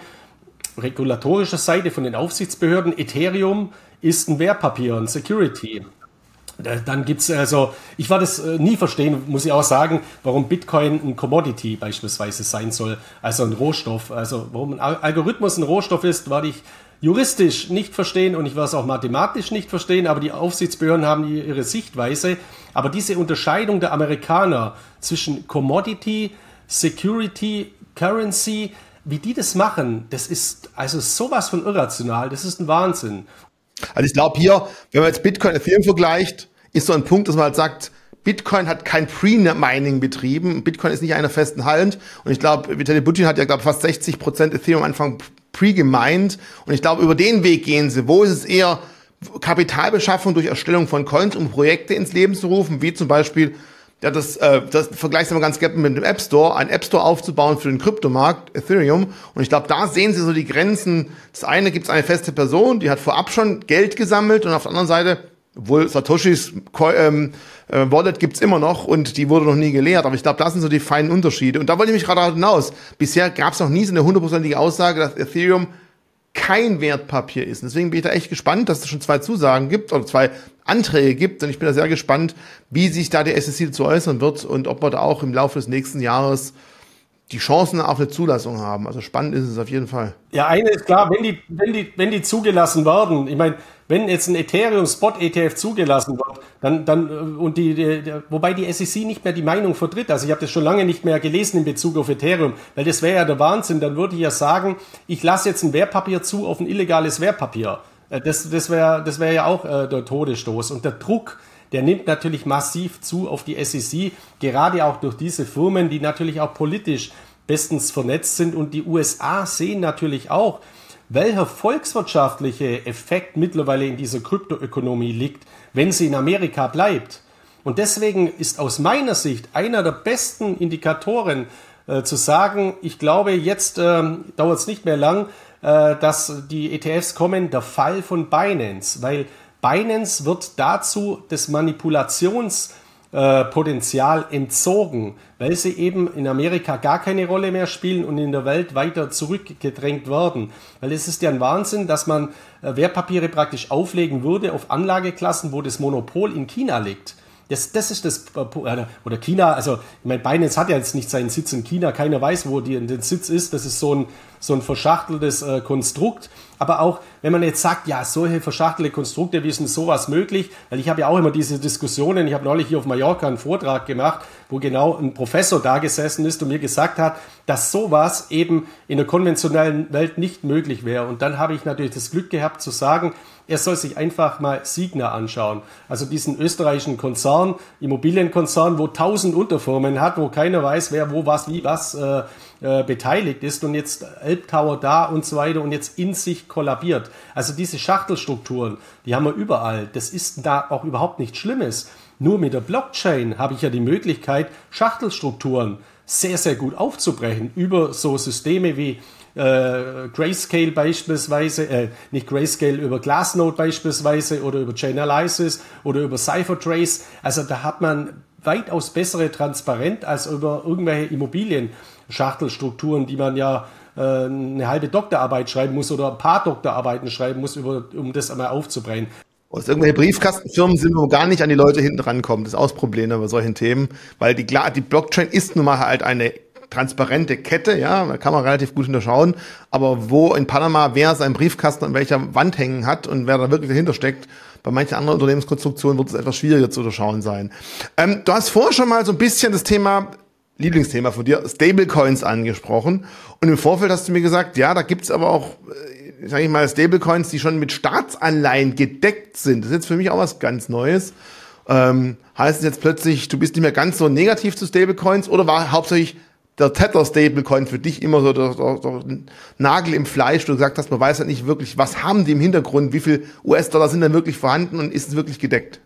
Speaker 2: regulatorischer Seite von den Aufsichtsbehörden, Ethereum ist ein Wertpapier, ein Security. Dann gibt es also, ich war das äh, nie verstehen, muss ich auch sagen, warum Bitcoin ein Commodity beispielsweise sein soll, also ein Rohstoff. Also warum ein Algorithmus ein Rohstoff ist, werde ich juristisch nicht verstehen und ich werde es auch mathematisch nicht verstehen, aber die Aufsichtsbehörden haben ihre Sichtweise. Aber diese Unterscheidung der Amerikaner zwischen Commodity, Security, Currency, wie die das machen, das ist also sowas von irrational, das ist ein Wahnsinn.
Speaker 1: Also ich glaube hier, wenn man jetzt Bitcoin und Ethereum vergleicht, ist so ein Punkt, dass man halt sagt, Bitcoin hat kein Pre-Mining betrieben. Bitcoin ist nicht einer festen Halt. Und ich glaube, Vitali Buterin hat ja, glaube fast 60 Prozent Ethereum am Anfang pre-gemeint. Und ich glaube, über den Weg gehen sie. Wo ist es eher Kapitalbeschaffung durch Erstellung von Coins, um Projekte ins Leben zu rufen, wie zum Beispiel ja, das, äh, das vergleicht man ganz gerne mit dem App Store, einen App Store aufzubauen für den Kryptomarkt, Ethereum. Und ich glaube, da sehen Sie so die Grenzen. Das eine gibt es eine feste Person, die hat vorab schon Geld gesammelt und auf der anderen Seite, obwohl Satoshis ähm, äh, Wallet gibt's immer noch und die wurde noch nie geleert. Aber ich glaube, das sind so die feinen Unterschiede. Und da wollte ich mich gerade hinaus. Bisher gab es noch nie so eine hundertprozentige Aussage, dass Ethereum kein Wertpapier ist. deswegen bin ich da echt gespannt, dass es schon zwei Zusagen gibt oder zwei Anträge gibt. Und ich bin da sehr gespannt, wie sich da der SEC dazu äußern wird und ob wir da auch im Laufe des nächsten Jahres die Chancen auf eine Zulassung haben. Also spannend ist es auf jeden Fall.
Speaker 2: Ja, eine ist klar, wenn die, wenn die, wenn die zugelassen werden, ich meine, wenn jetzt ein Ethereum Spot ETF zugelassen wird, dann, dann, äh, und die, die, wobei die SEC nicht mehr die Meinung vertritt, also ich habe das schon lange nicht mehr gelesen in Bezug auf Ethereum, weil das wäre ja der Wahnsinn, dann würde ich ja sagen, ich lasse jetzt ein Wertpapier zu auf ein illegales Wertpapier. Äh, das, das wäre das wäre ja auch äh, der Todesstoß. Und der Druck, der nimmt natürlich massiv zu auf die SEC, gerade auch durch diese Firmen, die natürlich auch politisch bestens vernetzt sind. Und die USA sehen natürlich auch, welcher volkswirtschaftliche Effekt mittlerweile in dieser Kryptoökonomie liegt, wenn sie in Amerika bleibt. Und deswegen ist aus meiner Sicht einer der besten Indikatoren äh, zu sagen, ich glaube, jetzt äh, dauert es nicht mehr lang, äh, dass die ETFs kommen, der Fall von Binance, weil Binance wird dazu des Manipulationspotenzial entzogen, weil sie eben in Amerika gar keine Rolle mehr spielen und in der Welt weiter zurückgedrängt werden. Weil es ist ja ein Wahnsinn, dass man äh, Wertpapiere praktisch auflegen würde auf Anlageklassen, wo das Monopol in China liegt. Das, das ist das, äh, oder China, also ich meine, Binance hat ja jetzt nicht seinen Sitz in China, keiner weiß, wo die, der Sitz ist, das ist so ein, so ein verschachteltes äh, Konstrukt. Aber auch, wenn man jetzt sagt, ja, solche verschachtelte Konstrukte, wie ist denn sowas möglich? Weil ich habe ja auch immer diese Diskussionen, ich habe neulich hier auf Mallorca einen Vortrag gemacht, wo genau ein Professor da gesessen ist und mir gesagt hat, dass sowas eben in der konventionellen Welt nicht möglich wäre. Und dann habe ich natürlich das Glück gehabt zu sagen, er soll sich einfach mal Signa anschauen. Also diesen österreichischen Konzern, Immobilienkonzern, wo tausend Unterfirmen hat, wo keiner weiß, wer wo was wie was äh, äh, beteiligt ist und jetzt Elbtower da und so weiter und jetzt in sich kollabiert. Also diese Schachtelstrukturen, die haben wir überall. Das ist da auch überhaupt nichts Schlimmes. Nur mit der Blockchain habe ich ja die Möglichkeit, Schachtelstrukturen sehr, sehr gut aufzubrechen über so Systeme wie äh, Grayscale beispielsweise, äh, nicht Grayscale, über Glassnode beispielsweise oder über Chainalysis oder über Cyphertrace. Also da hat man weitaus bessere Transparenz als über irgendwelche Immobilien-Schachtelstrukturen, die man ja äh, eine halbe Doktorarbeit schreiben muss oder ein paar Doktorarbeiten schreiben muss, um das einmal aufzubrechen.
Speaker 1: Aus irgendwelche Briefkastenfirmen sind, wo gar nicht an die Leute hinten rankommen. Das ist auch das Problem bei solchen Themen, weil die, die Blockchain ist nun mal halt eine transparente Kette, ja, da kann man relativ gut hinterschauen, aber wo in Panama wer seinen Briefkasten an welcher Wand hängen hat und wer da wirklich dahinter steckt, bei manchen anderen Unternehmenskonstruktionen wird es etwas schwieriger zu unterschauen sein. Ähm, du hast vorher schon mal so ein bisschen das Thema Lieblingsthema von dir, Stablecoins angesprochen. Und im Vorfeld hast du mir gesagt, ja, da gibt's aber auch, äh, sag ich mal, Stablecoins, die schon mit Staatsanleihen gedeckt sind. Das ist jetzt für mich auch was ganz Neues. Ähm, heißt es jetzt plötzlich, du bist nicht mehr ganz so negativ zu Stablecoins oder war hauptsächlich der Tether Stablecoin für dich immer so der, der, der Nagel im Fleisch? Du gesagt hast, man weiß halt nicht wirklich, was haben die im Hintergrund, wie viel US-Dollar sind denn wirklich vorhanden und ist es wirklich gedeckt?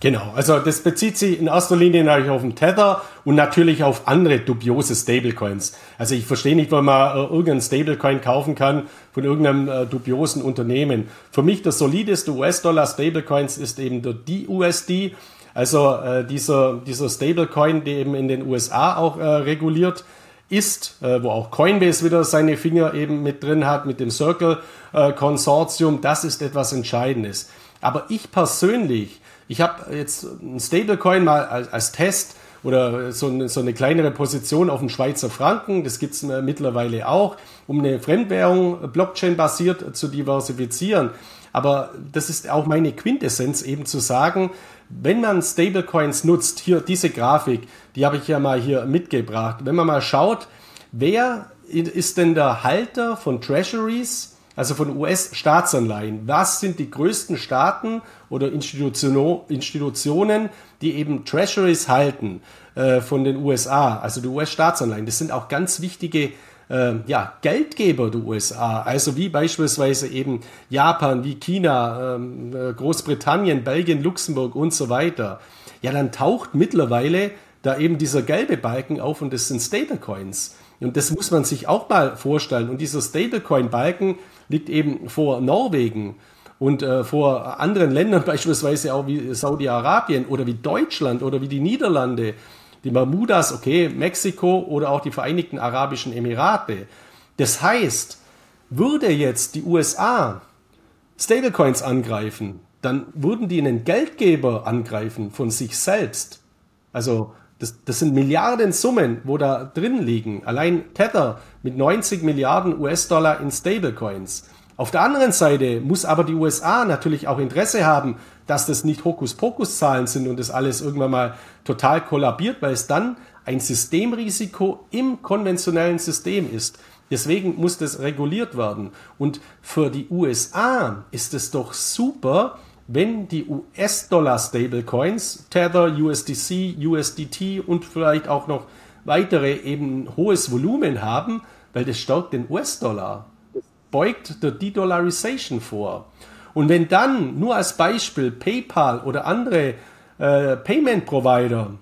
Speaker 2: Genau, also das bezieht sich in erster Linie natürlich auf den Tether und natürlich auf andere dubiose Stablecoins. Also ich verstehe nicht, warum man äh, irgendeinen Stablecoin kaufen kann von irgendeinem äh, dubiosen Unternehmen. Für mich das solideste US-Dollar Stablecoins ist eben der DUSD, also äh, dieser, dieser Stablecoin, der eben in den USA auch äh, reguliert ist, äh, wo auch Coinbase wieder seine Finger eben mit drin hat, mit dem Circle-Konsortium. das ist etwas Entscheidendes. Aber ich persönlich ich habe jetzt ein Stablecoin mal als, als Test oder so eine, so eine, kleinere Position auf dem Schweizer Franken, das gibt es mittlerweile auch, um eine Fremdwährung Blockchain-basiert zu diversifizieren. Aber das ist auch meine Quintessenz, eben zu sagen, wenn man Stablecoins nutzt, hier diese Grafik, die habe ich ja mal hier mitgebracht, wenn man mal schaut, wer ist denn der Halter von Treasuries also von US-Staatsanleihen. Was sind die größten Staaten oder Institutionen, die eben Treasuries halten äh, von den USA, also die US-Staatsanleihen? Das sind auch ganz wichtige äh, ja, Geldgeber der USA, also wie beispielsweise eben Japan, wie China, ähm, äh, Großbritannien, Belgien, Luxemburg und so weiter. Ja, dann taucht mittlerweile da eben dieser gelbe Balken auf und das sind Stablecoins. Und das muss man sich auch mal vorstellen. Und dieser Stablecoin-Balken, liegt eben vor Norwegen und äh, vor anderen Ländern, (laughs) beispielsweise auch wie Saudi-Arabien oder wie Deutschland oder wie die Niederlande, die Bermudas, okay, Mexiko oder auch die Vereinigten Arabischen Emirate. Das heißt, würde jetzt die USA Stablecoins angreifen, dann würden die einen Geldgeber angreifen von sich selbst. Also das, das sind Milliarden Summen, wo da drin liegen. Allein Tether mit 90 Milliarden US-Dollar in Stablecoins. Auf der anderen Seite muss aber die USA natürlich auch Interesse haben, dass das nicht Hokuspokus-Zahlen sind und das alles irgendwann mal total kollabiert, weil es dann ein Systemrisiko im konventionellen System ist. Deswegen muss das reguliert werden. Und für die USA ist es doch super, wenn die US-Dollar-Stablecoins, Tether, USDC, USDT und vielleicht auch noch weitere eben hohes Volumen haben, weil das stärkt den US-Dollar. Beugt der De-Dollarization vor. Und wenn dann nur als Beispiel PayPal oder andere äh, Payment-Provider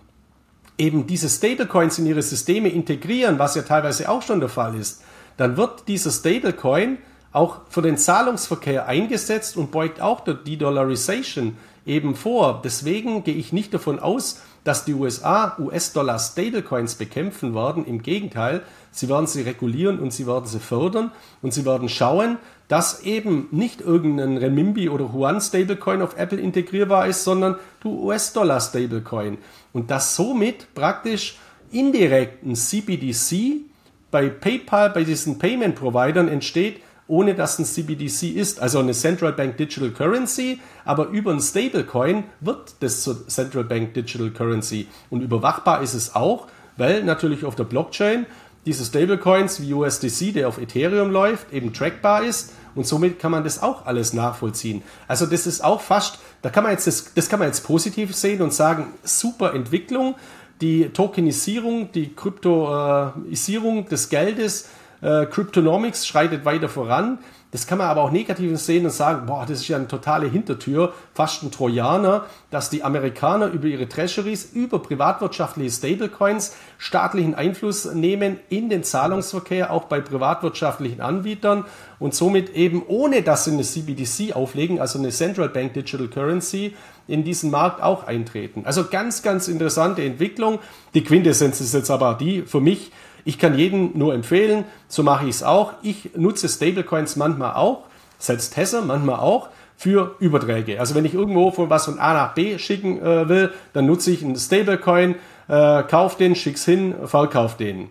Speaker 2: eben diese Stablecoins in ihre Systeme integrieren, was ja teilweise auch schon der Fall ist, dann wird dieser Stablecoin auch für den Zahlungsverkehr eingesetzt und beugt auch der De-Dollarization eben vor. Deswegen gehe ich nicht davon aus, dass die USA US-Dollar Stablecoins bekämpfen werden. Im Gegenteil, sie werden sie regulieren und sie werden sie fördern und sie werden schauen, dass eben nicht irgendein Renminbi oder Yuan Stablecoin auf Apple integrierbar ist, sondern du US-Dollar Stablecoin. Und dass somit praktisch indirekt ein CBDC bei PayPal, bei diesen Payment Providern entsteht, ohne dass ein CBDC ist, also eine Central Bank Digital Currency, aber über ein Stablecoin wird das zur Central Bank Digital Currency. Und überwachbar ist es auch, weil natürlich auf der Blockchain diese Stablecoins wie USDC, der auf Ethereum läuft, eben trackbar ist und somit kann man das auch alles nachvollziehen. Also das ist auch fast, da kann man jetzt das, das kann man jetzt positiv sehen und sagen, super Entwicklung, die Tokenisierung, die Kryptoisierung des Geldes äh, Cryptonomics schreitet weiter voran. Das kann man aber auch negativ sehen und sagen, boah, das ist ja eine totale Hintertür, fast ein Trojaner, dass die Amerikaner über ihre Treasuries, über privatwirtschaftliche Stablecoins staatlichen Einfluss nehmen in den Zahlungsverkehr, auch bei privatwirtschaftlichen Anbietern und somit eben ohne, dass sie eine CBDC auflegen, also eine Central Bank Digital Currency, in diesen Markt auch eintreten. Also ganz, ganz interessante Entwicklung. Die Quintessenz ist jetzt aber die für mich, ich kann jedem nur empfehlen, so mache ich es auch. Ich nutze Stablecoins manchmal auch, selbst Tesla manchmal auch für Überträge. Also wenn ich irgendwo von was von A nach B schicken äh, will, dann nutze ich einen Stablecoin, äh, kauf den, schick's hin, verkauf den.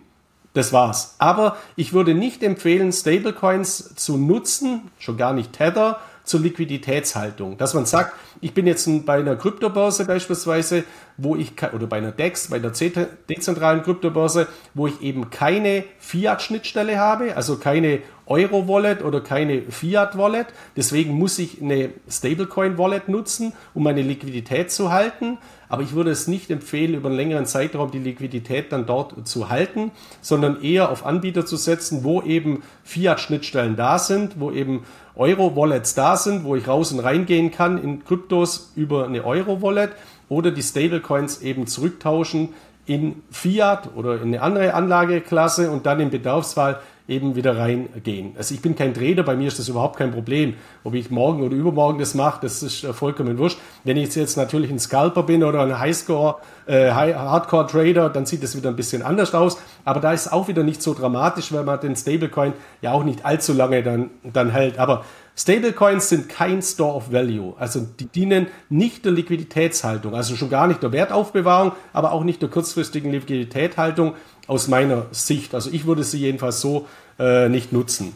Speaker 2: Das war's. Aber ich würde nicht empfehlen, Stablecoins zu nutzen, schon gar nicht Tether, zur Liquiditätshaltung. Dass man sagt, ich bin jetzt bei einer Kryptobörse beispielsweise, wo ich, oder bei einer DEX, bei der dezentralen Kryptobörse, wo ich eben keine Fiat-Schnittstelle habe, also keine Euro-Wallet oder keine Fiat-Wallet. Deswegen muss ich eine Stablecoin-Wallet nutzen, um meine Liquidität zu halten. Aber ich würde es nicht empfehlen, über einen längeren Zeitraum die Liquidität dann dort zu halten, sondern eher auf Anbieter zu setzen, wo eben Fiat-Schnittstellen da sind, wo eben Euro-Wallets da sind, wo ich raus und reingehen kann in Kryptos über eine Euro-Wallet oder die Stablecoins eben zurücktauschen in Fiat oder in eine andere Anlageklasse und dann im Bedarfsfall eben wieder reingehen. Also ich bin kein Trader, bei mir ist das überhaupt kein Problem. Ob ich morgen oder übermorgen das mache, das ist äh, vollkommen wurscht. Wenn ich jetzt natürlich ein Scalper bin oder ein Highscore, äh, Hardcore-Trader, dann sieht das wieder ein bisschen anders aus. Aber da ist auch wieder nicht so dramatisch, weil man den Stablecoin ja auch nicht allzu lange dann, dann hält. Aber Stablecoins sind kein Store of Value. Also die dienen nicht der Liquiditätshaltung, also schon gar nicht der Wertaufbewahrung, aber auch nicht der kurzfristigen Liquiditätshaltung aus meiner Sicht. Also ich würde sie jedenfalls so äh, nicht nutzen.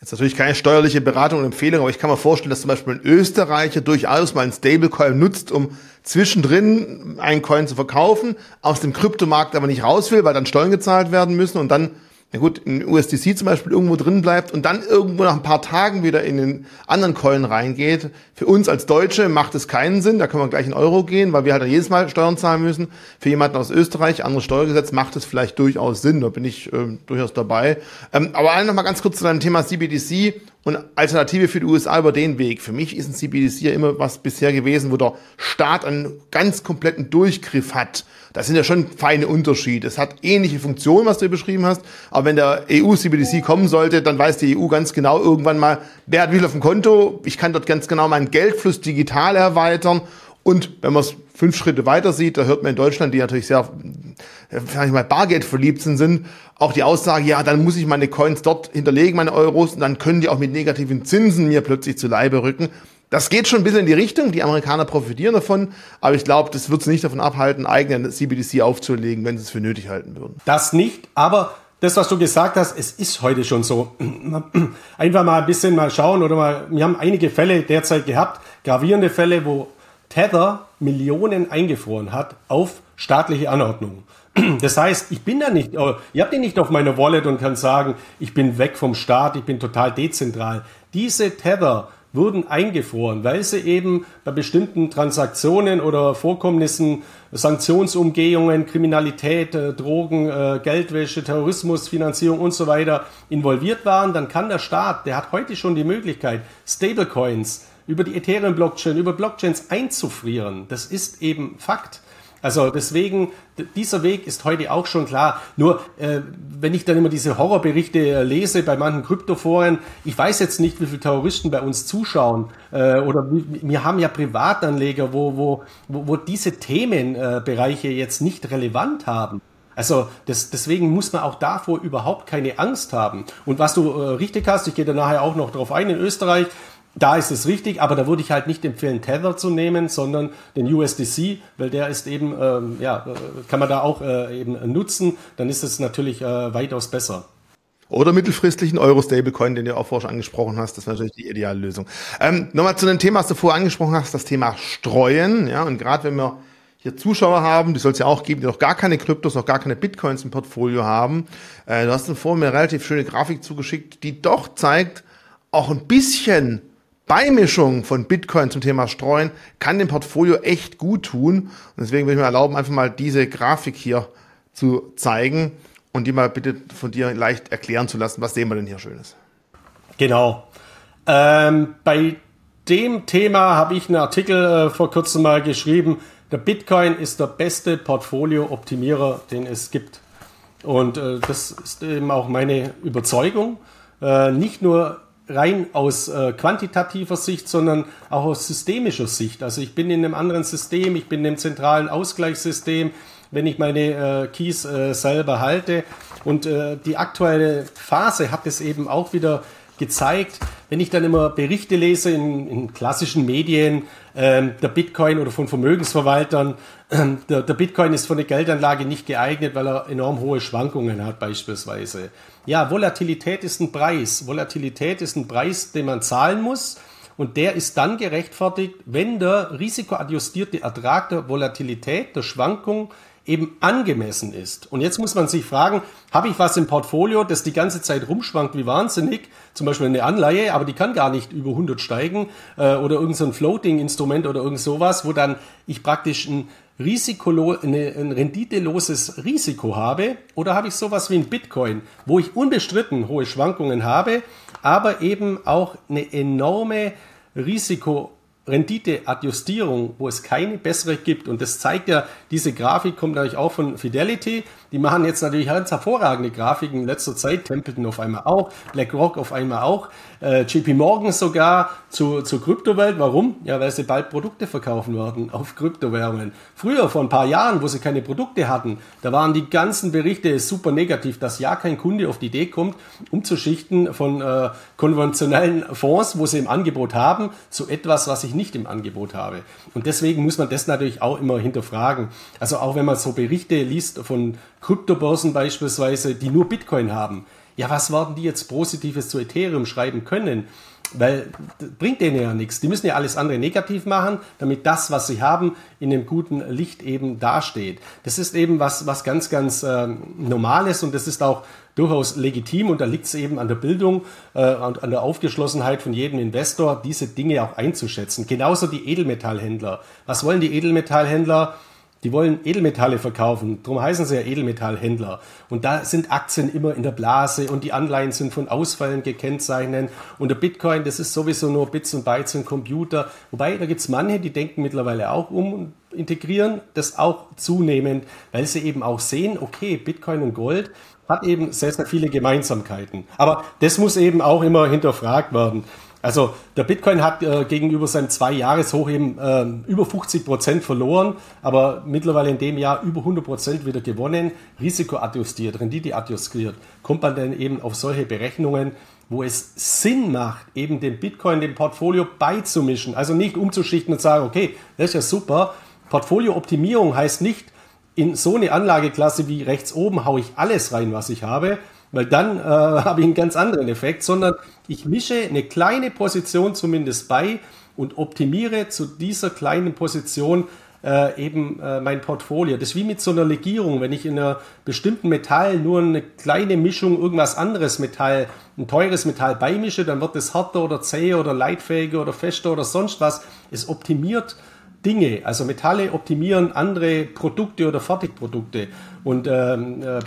Speaker 1: Jetzt natürlich keine steuerliche Beratung und Empfehlung, aber ich kann mir vorstellen, dass zum Beispiel ein Österreicher durchaus mal einen Stablecoin nutzt, um zwischendrin einen Coin zu verkaufen, aus dem Kryptomarkt aber nicht raus will, weil dann Steuern gezahlt werden müssen und dann na gut, in USDC zum Beispiel irgendwo drin bleibt und dann irgendwo nach ein paar Tagen wieder in den anderen Coin reingeht. Für uns als Deutsche macht es keinen Sinn, da können wir gleich in Euro gehen, weil wir halt jedes Mal Steuern zahlen müssen. Für jemanden aus Österreich, anderes Steuergesetz, macht es vielleicht durchaus Sinn, da bin ich äh, durchaus dabei. Ähm, aber noch mal ganz kurz zu deinem Thema CBDC und Alternative für die USA über den Weg. Für mich ist ein CBDC ja immer was bisher gewesen, wo der Staat einen ganz kompletten Durchgriff hat. Das sind ja schon feine Unterschiede. Es hat ähnliche Funktionen, was du beschrieben hast. Aber wenn der EU-CBDC kommen sollte, dann weiß die EU ganz genau irgendwann mal, wer hat wie viel auf dem Konto. Ich kann dort ganz genau meinen Geldfluss digital erweitern. Und wenn man es fünf Schritte weiter sieht, da hört man in Deutschland, die natürlich sehr, sag ich mal, Bargeld verliebt sind, auch die Aussage, ja, dann muss ich meine Coins dort hinterlegen, meine Euros, und dann können die auch mit negativen Zinsen mir plötzlich zu Leibe rücken. Das geht schon ein bisschen in die Richtung. Die Amerikaner profitieren davon. Aber ich glaube, das wird sie nicht davon abhalten, eigene CBDC aufzulegen, wenn sie es für nötig halten würden.
Speaker 2: Das nicht, aber das, was du gesagt hast, es ist heute schon so. (clears throat) Einfach mal ein bisschen mal schauen oder mal, wir haben einige Fälle derzeit gehabt, gravierende Fälle, wo Tether Millionen eingefroren hat auf staatliche Anordnung. (clears throat) Das heißt, ich bin da nicht, oh, ihr habt ihn nicht auf meiner Wallet und kann sagen, ich bin weg vom Staat, ich bin total dezentral. Diese Tether wurden eingefroren, weil sie eben bei bestimmten Transaktionen oder Vorkommnissen, Sanktionsumgehungen, Kriminalität, äh, Drogen, äh, Geldwäsche, Terrorismus, Finanzierung und so weiter involviert waren, dann kann der Staat, der hat heute schon die Möglichkeit, Stablecoins über die Ethereum-Blockchain, über Blockchains einzufrieren. Das ist eben Fakt. Also deswegen, dieser Weg ist heute auch schon klar. Nur äh, wenn ich dann immer diese Horrorberichte äh, lese bei manchen Kryptoforen, ich weiß jetzt nicht, wie viele Terroristen bei uns zuschauen. Äh, oder wir haben ja Privatanleger, wo, wo, wo, diese Themenbereiche äh, jetzt nicht relevant haben. Also das, deswegen muss man auch davor überhaupt keine Angst haben. Und was du äh, richtig hast, ich gehe da nachher auch noch drauf ein, in Österreich da ist es richtig, aber da würde ich halt nicht empfehlen, Tether zu nehmen, sondern den USDC, weil der ist eben, ähm, ja, äh, kann man da auch äh, eben nutzen. Dann ist es natürlich äh, weitaus besser.
Speaker 1: Oder mittelfristlichen Euro-Stablecoin, den du auch vorher schon angesprochen hast. Das wäre natürlich die ideale Lösung. Ähm, Nochmal zu dem Thema, was du vorher angesprochen hast, das Thema Streuen. Ja, und gerade wenn wir hier Zuschauer haben, die soll es ja auch geben, die noch gar keine Kryptos, noch gar keine Bitcoins im Portfolio haben. Äh, du hast vorhin mir eine relativ schöne Grafik zugeschickt, die doch zeigt, auch ein bisschen Beimischung von Bitcoin zum Thema Streuen kann dem Portfolio echt gut tun. Und deswegen will ich mir erlauben, einfach mal diese Grafik hier zu zeigen und die mal bitte von dir leicht erklären zu lassen. Was sehen wir denn hier Schönes?
Speaker 2: Genau. Ähm, bei dem Thema habe ich einen Artikel äh, vor kurzem mal geschrieben. Der Bitcoin ist der beste Portfolio-Optimierer, den es gibt. Und äh, das ist eben auch meine Überzeugung. Äh, nicht nur rein aus äh, quantitativer Sicht, sondern auch aus systemischer Sicht. Also ich bin in einem anderen System, ich bin in einem zentralen Ausgleichssystem, wenn ich meine äh, Keys äh, selber halte. Und äh, die aktuelle Phase hat es eben auch wieder gezeigt, wenn ich dann immer Berichte lese in, in klassischen Medien, ähm, der Bitcoin oder von Vermögensverwaltern, der, der Bitcoin ist für eine Geldanlage nicht geeignet, weil er enorm hohe Schwankungen hat beispielsweise. Ja, Volatilität ist ein Preis. Volatilität ist ein Preis, den man zahlen muss. Und der ist dann gerechtfertigt, wenn der risikoadjustierte Ertrag der Volatilität, der Schwankung eben angemessen ist. Und jetzt muss man sich fragen, habe ich was im Portfolio, das die ganze Zeit rumschwankt wie wahnsinnig, zum Beispiel eine Anleihe, aber die kann gar nicht über 100 steigen äh, oder irgendein so Floating-Instrument oder irgend sowas, wo dann ich praktisch ein Risikolo eine, ein renditeloses Risiko habe oder habe ich sowas wie ein Bitcoin, wo ich unbestritten hohe Schwankungen habe, aber eben auch eine enorme Risiko Rendite-Adjustierung, wo es keine bessere gibt. Und das zeigt ja, diese Grafik kommt natürlich auch von Fidelity. Die machen jetzt natürlich ganz hervorragende Grafiken in letzter Zeit. Templeton auf einmal auch, BlackRock auf einmal auch, äh, JP Morgan sogar zu, zur Kryptowelt. Warum? Ja, weil sie bald Produkte verkaufen werden auf Kryptowährungen. Früher, vor ein paar Jahren, wo sie keine Produkte hatten, da waren die ganzen Berichte super negativ, dass ja kein Kunde auf die Idee kommt, umzuschichten von äh, konventionellen Fonds, wo sie im Angebot haben, zu etwas, was ich nicht im Angebot habe. Und deswegen muss man das natürlich auch immer hinterfragen. Also auch wenn man so Berichte liest von Kryptobörsen beispielsweise, die nur Bitcoin haben. Ja, was werden die jetzt Positives zu Ethereum schreiben können? Weil bringt denen ja nichts. Die müssen ja alles andere negativ machen, damit das, was sie haben, in einem guten Licht eben dasteht. Das ist eben was, was ganz, ganz äh, Normales und das ist auch durchaus legitim und da liegt es eben an der Bildung äh, und an der Aufgeschlossenheit von jedem Investor, diese Dinge auch einzuschätzen. Genauso die Edelmetallhändler. Was wollen die Edelmetallhändler? Die wollen Edelmetalle verkaufen, darum heißen sie ja Edelmetallhändler. Und da sind Aktien immer in der Blase und die Anleihen sind von Ausfällen gekennzeichnet. Und der Bitcoin, das ist sowieso nur Bits und Bytes und Computer. Wobei, da gibt es manche, die denken mittlerweile auch um und integrieren das auch zunehmend, weil sie eben auch sehen, okay, Bitcoin und Gold hat eben sehr, sehr viele Gemeinsamkeiten. Aber das muss eben auch immer hinterfragt werden. Also der Bitcoin hat äh, gegenüber seinem Zwei-Jahres-Hoch eben äh, über 50 Prozent verloren, aber mittlerweile in dem Jahr über 100 Prozent wieder gewonnen, risikoadjustiert, Rendite adjustiert, kommt man dann eben auf solche Berechnungen, wo es Sinn macht, eben den Bitcoin dem Portfolio beizumischen. Also nicht umzuschichten und sagen, okay, das ist ja super. Portfolio-Optimierung heißt nicht, in so eine Anlageklasse wie rechts oben haue ich alles rein, was ich habe, weil dann äh, (laughs) habe ich einen ganz anderen Effekt, sondern ich mische eine kleine Position zumindest bei und optimiere zu dieser kleinen Position äh, eben äh, mein Portfolio. Das ist wie mit so einer Legierung. Wenn ich in einer bestimmten Metall nur eine kleine Mischung irgendwas anderes Metall, ein teures Metall beimische, dann wird es härter oder zäher oder leitfähiger oder fester oder sonst was. Es optimiert Dinge. Also Metalle optimieren andere Produkte oder Fertigprodukte. Und ähm, äh,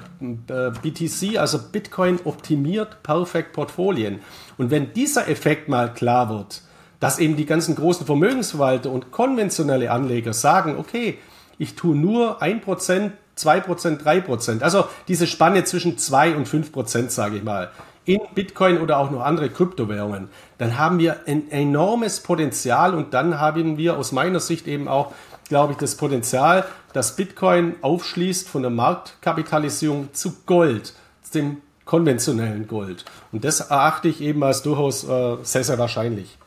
Speaker 2: äh BTC, also Bitcoin, optimiert perfekt Portfolien. Und wenn dieser Effekt mal klar wird, dass eben die ganzen großen Vermögensverwalter und konventionelle Anleger sagen, okay, ich tue nur 1%, 2%, 3%, also diese Spanne zwischen 2 und 5%, sage ich mal, in Bitcoin oder auch noch andere Kryptowährungen, dann haben wir ein enormes Potenzial und dann haben wir aus meiner Sicht eben auch, glaube ich, das Potenzial, dass Bitcoin aufschließt von der Marktkapitalisierung zu Gold, dem konventionellen Gold. Und das erachte ich eben als durchaus äh, sehr, sehr wahrscheinlich.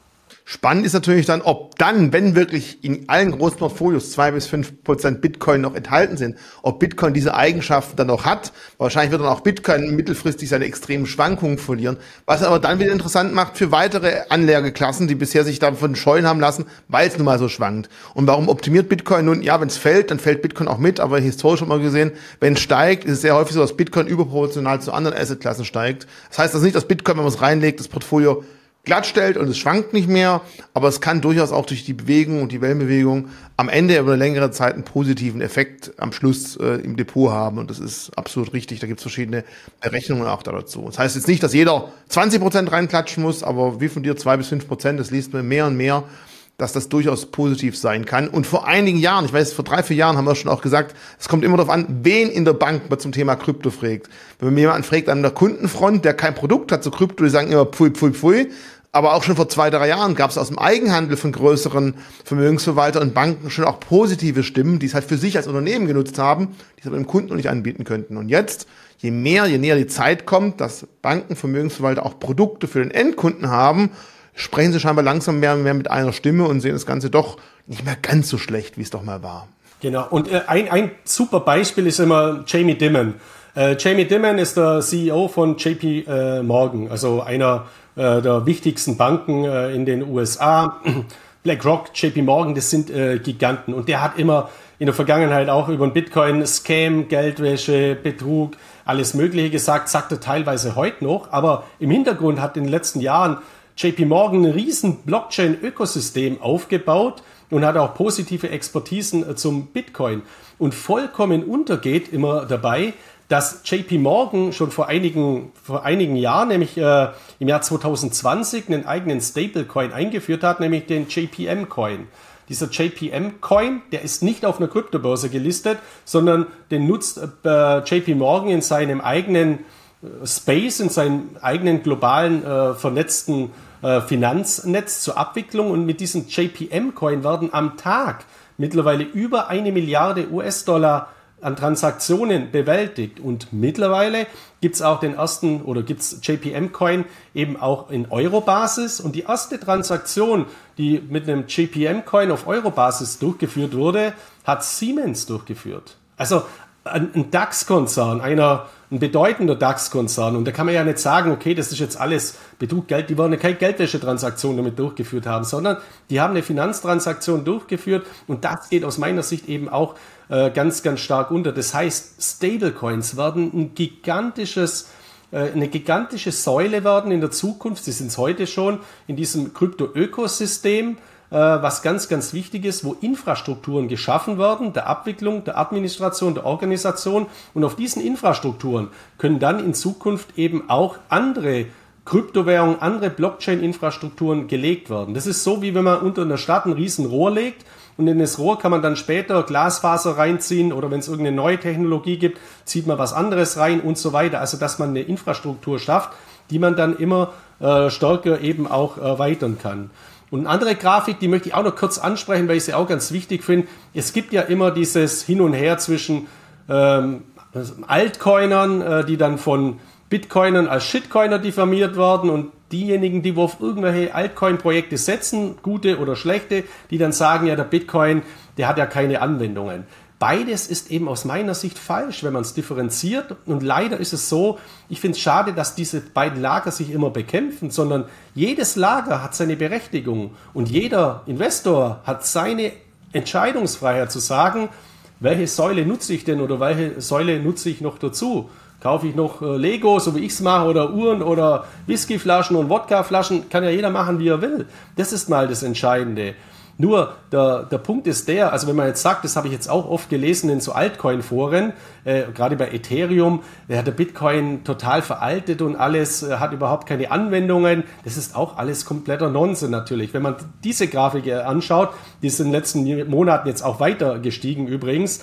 Speaker 1: Spannend ist natürlich dann, ob dann, wenn wirklich in allen großen Portfolios zwei bis fünf Prozent Bitcoin noch enthalten sind, ob Bitcoin diese Eigenschaften dann noch hat. Wahrscheinlich wird dann auch Bitcoin mittelfristig seine extremen Schwankungen verlieren. Was aber dann wieder interessant macht für weitere Anlageklassen, die bisher sich davon scheuen haben lassen, weil es nun mal so schwankt. Und warum optimiert Bitcoin nun? Ja, wenn es fällt, dann fällt Bitcoin auch mit. Aber historisch schon mal gesehen, wenn es steigt, ist es sehr häufig so, dass Bitcoin überproportional zu anderen Assetklassen steigt. Das heißt das nicht, dass Bitcoin, wenn man es reinlegt, das Portfolio glatt stellt und es schwankt nicht mehr, aber es kann durchaus auch durch die Bewegung und die Wellenbewegung am Ende über eine längere Zeit einen positiven Effekt am Schluss äh, im Depot haben und das ist absolut richtig. Da gibt es verschiedene Berechnungen auch dazu. Das heißt jetzt nicht, dass jeder 20 Prozent reinklatschen muss, aber wie von dir zwei bis fünf Prozent, das liest man mehr und mehr, dass das durchaus positiv sein kann. Und vor einigen Jahren, ich weiß, vor drei, vier Jahren haben wir schon auch gesagt, es kommt immer darauf an, wen in der Bank man zum Thema Krypto fragt. Wenn man jemanden fragt an der Kundenfront, der kein Produkt hat zu Krypto, die sagen immer pfui, pfui, pfui. Aber auch schon vor zwei, drei Jahren gab es aus dem Eigenhandel von größeren Vermögensverwaltern und Banken schon auch positive Stimmen, die es halt für sich als Unternehmen genutzt haben, die es aber dem Kunden noch nicht anbieten könnten. Und jetzt, je mehr, je näher die Zeit kommt, dass Banken, Vermögensverwalter auch Produkte für den Endkunden haben, sprechen sie scheinbar langsam mehr und mehr mit einer Stimme und sehen das Ganze doch nicht mehr ganz so schlecht, wie es doch mal war.
Speaker 2: Genau. Und äh, ein, ein super Beispiel ist immer Jamie Dimon. Äh, Jamie Dimon ist der CEO von JP äh, Morgan, also einer äh, der wichtigsten Banken äh, in den USA. (clears throat) BlackRock, JP Morgan, das sind äh, Giganten. Und der hat immer in der Vergangenheit auch über den Bitcoin Scam, Geldwäsche, Betrug, alles Mögliche gesagt, sagt er teilweise heute noch. Aber im Hintergrund hat in den letzten Jahren JP Morgan ein riesen Blockchain-Ökosystem aufgebaut und hat auch positive Expertisen äh, zum Bitcoin. Und vollkommen untergeht immer dabei, dass JP Morgan schon vor einigen, vor einigen Jahren, nämlich äh, im Jahr 2020, einen eigenen Stablecoin eingeführt hat, nämlich den JPM-Coin. Dieser JPM-Coin, der ist nicht auf einer Kryptobörse gelistet, sondern den nutzt äh, JP Morgan in seinem eigenen äh, Space, in seinem eigenen globalen äh, vernetzten äh, Finanznetz zur Abwicklung. Und mit diesem JPM-Coin werden am Tag mittlerweile über eine Milliarde US-Dollar an Transaktionen bewältigt. Und mittlerweile gibt es auch den ersten oder gibt es JPM Coin eben auch in Euro-Basis. Und die erste Transaktion, die mit einem JPM Coin auf Euro-Basis durchgeführt wurde, hat Siemens durchgeführt. Also ein, ein DAX-Konzern, einer ein bedeutender DAX-Konzern. Und da kann man ja nicht sagen, okay, das ist jetzt alles Betrug, Geld. Die wollen keine Geldwäschetransaktion damit durchgeführt haben, sondern die haben eine Finanztransaktion durchgeführt. Und das geht aus meiner Sicht eben auch äh, ganz, ganz stark unter. Das heißt, Stablecoins werden ein gigantisches äh, eine gigantische Säule werden in der Zukunft, sie sind es heute schon, in diesem Krypto-Ökosystem, was ganz, ganz wichtig ist, wo Infrastrukturen geschaffen werden, der Abwicklung, der Administration, der Organisation. Und auf diesen Infrastrukturen können dann in Zukunft eben auch andere Kryptowährungen, andere Blockchain-Infrastrukturen gelegt werden. Das ist so, wie wenn man unter einer Stadt ein Riesenrohr legt und in das Rohr kann man dann später Glasfaser reinziehen oder wenn es irgendeine neue Technologie gibt, zieht man was anderes rein und so weiter. Also dass man eine Infrastruktur schafft, die man dann immer äh, stärker eben auch erweitern kann. Und eine andere Grafik, die möchte ich auch noch kurz ansprechen, weil ich sie auch ganz wichtig finde. Es gibt ja immer dieses Hin und Her zwischen ähm, Altcoinern, äh, die dann von Bitcoinern als Shitcoiner diffamiert werden und diejenigen, die auf irgendwelche Altcoin-Projekte setzen, gute oder schlechte, die dann sagen, ja, der Bitcoin, der hat ja keine Anwendungen. Beides ist eben aus meiner Sicht falsch, wenn man es differenziert. Und leider ist es so, ich finde es schade, dass diese beiden Lager sich immer bekämpfen, sondern jedes Lager hat seine Berechtigung und jeder Investor hat seine Entscheidungsfreiheit zu sagen, welche Säule nutze ich denn oder welche Säule nutze ich noch dazu. Kaufe ich noch äh, Lego, so wie ich es mache, oder Uhren oder Whiskyflaschen und Wodkaflaschen, kann ja jeder machen, wie er will. Das ist mal das Entscheidende. Nur der, der Punkt ist der, also wenn man jetzt sagt, das habe ich jetzt auch oft gelesen in so Altcoin-Foren, äh, gerade bei Ethereum, der hat der Bitcoin total veraltet und alles, äh, hat überhaupt keine Anwendungen. Das ist auch alles kompletter Nonsens natürlich. Wenn man diese Grafik äh, anschaut, die ist in den letzten Monaten jetzt auch weiter gestiegen übrigens,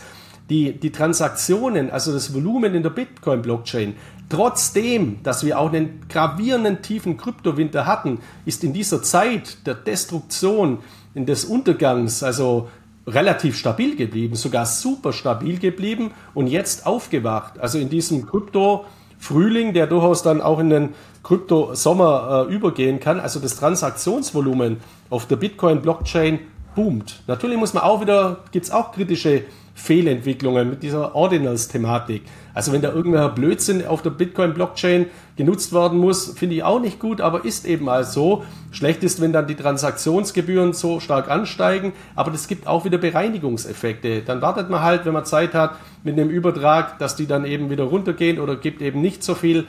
Speaker 2: die, die Transaktionen, also das Volumen in der Bitcoin-Blockchain, trotzdem, dass wir auch einen gravierenden tiefen Kryptowinter hatten, ist in dieser Zeit der Destruktion, des Untergangs, also relativ stabil geblieben, sogar super stabil geblieben und jetzt aufgewacht. Also in diesem Krypto-Frühling, der durchaus dann auch in den Krypto-Sommer äh, übergehen kann. Also das Transaktionsvolumen auf der Bitcoin-Blockchain boomt. Natürlich muss man auch wieder, gibt es auch kritische Fehlentwicklungen mit dieser Ordinals-Thematik. Also wenn da irgendein Blödsinn auf der Bitcoin-Blockchain genutzt werden muss, finde ich auch nicht gut, aber ist eben mal so. Schlecht ist, wenn dann die Transaktionsgebühren so stark ansteigen, aber das gibt auch wieder Bereinigungseffekte. Dann wartet man halt, wenn man Zeit hat, mit einem Übertrag, dass die dann eben wieder runtergehen oder gibt eben nicht so viel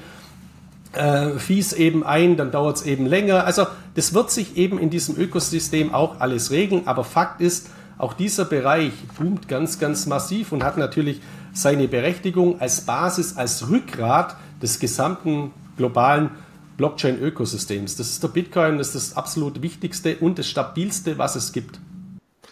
Speaker 2: äh, Fees eben ein, dann dauert es eben länger. Also das wird sich eben in diesem Ökosystem auch alles regeln, aber Fakt ist, auch dieser Bereich boomt ganz, ganz massiv und hat natürlich seine Berechtigung als Basis, als Rückgrat des gesamten globalen Blockchain-Ökosystems. Das ist der Bitcoin, das ist das absolut wichtigste und das stabilste, was es gibt.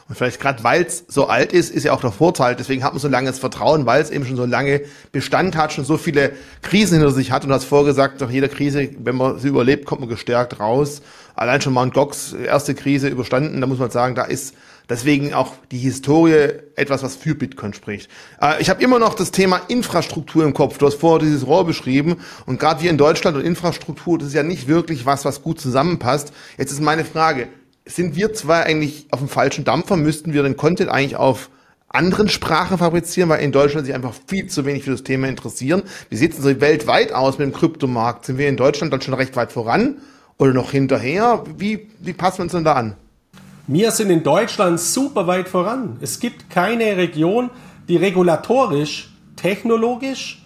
Speaker 1: Und vielleicht gerade weil es so alt ist, ist ja auch der Vorteil. Deswegen hat man so langes Vertrauen, weil es eben schon so lange Bestand hat, schon so viele Krisen hinter sich hat. Und du hast vorgesagt, nach jeder Krise, wenn man sie überlebt, kommt man gestärkt raus. Allein schon ein Gox, erste Krise überstanden, da muss man sagen, da ist Deswegen auch die Historie etwas, was für Bitcoin spricht. Äh, ich habe immer noch das Thema Infrastruktur im Kopf. Du hast vorher dieses Rohr beschrieben und gerade wir in Deutschland und Infrastruktur, das ist ja nicht wirklich was, was gut zusammenpasst. Jetzt ist meine Frage, sind wir zwei eigentlich auf dem falschen Dampfer? Müssten wir den Content eigentlich auf anderen Sprachen fabrizieren, weil in Deutschland sich einfach viel zu wenig für das Thema interessieren. Wie sieht es so weltweit aus mit dem Kryptomarkt? Sind wir in Deutschland dann schon recht weit voran oder noch hinterher? Wie, wie passen wir uns denn da an?
Speaker 2: Wir sind in Deutschland super weit voran. Es gibt keine Region, die regulatorisch, technologisch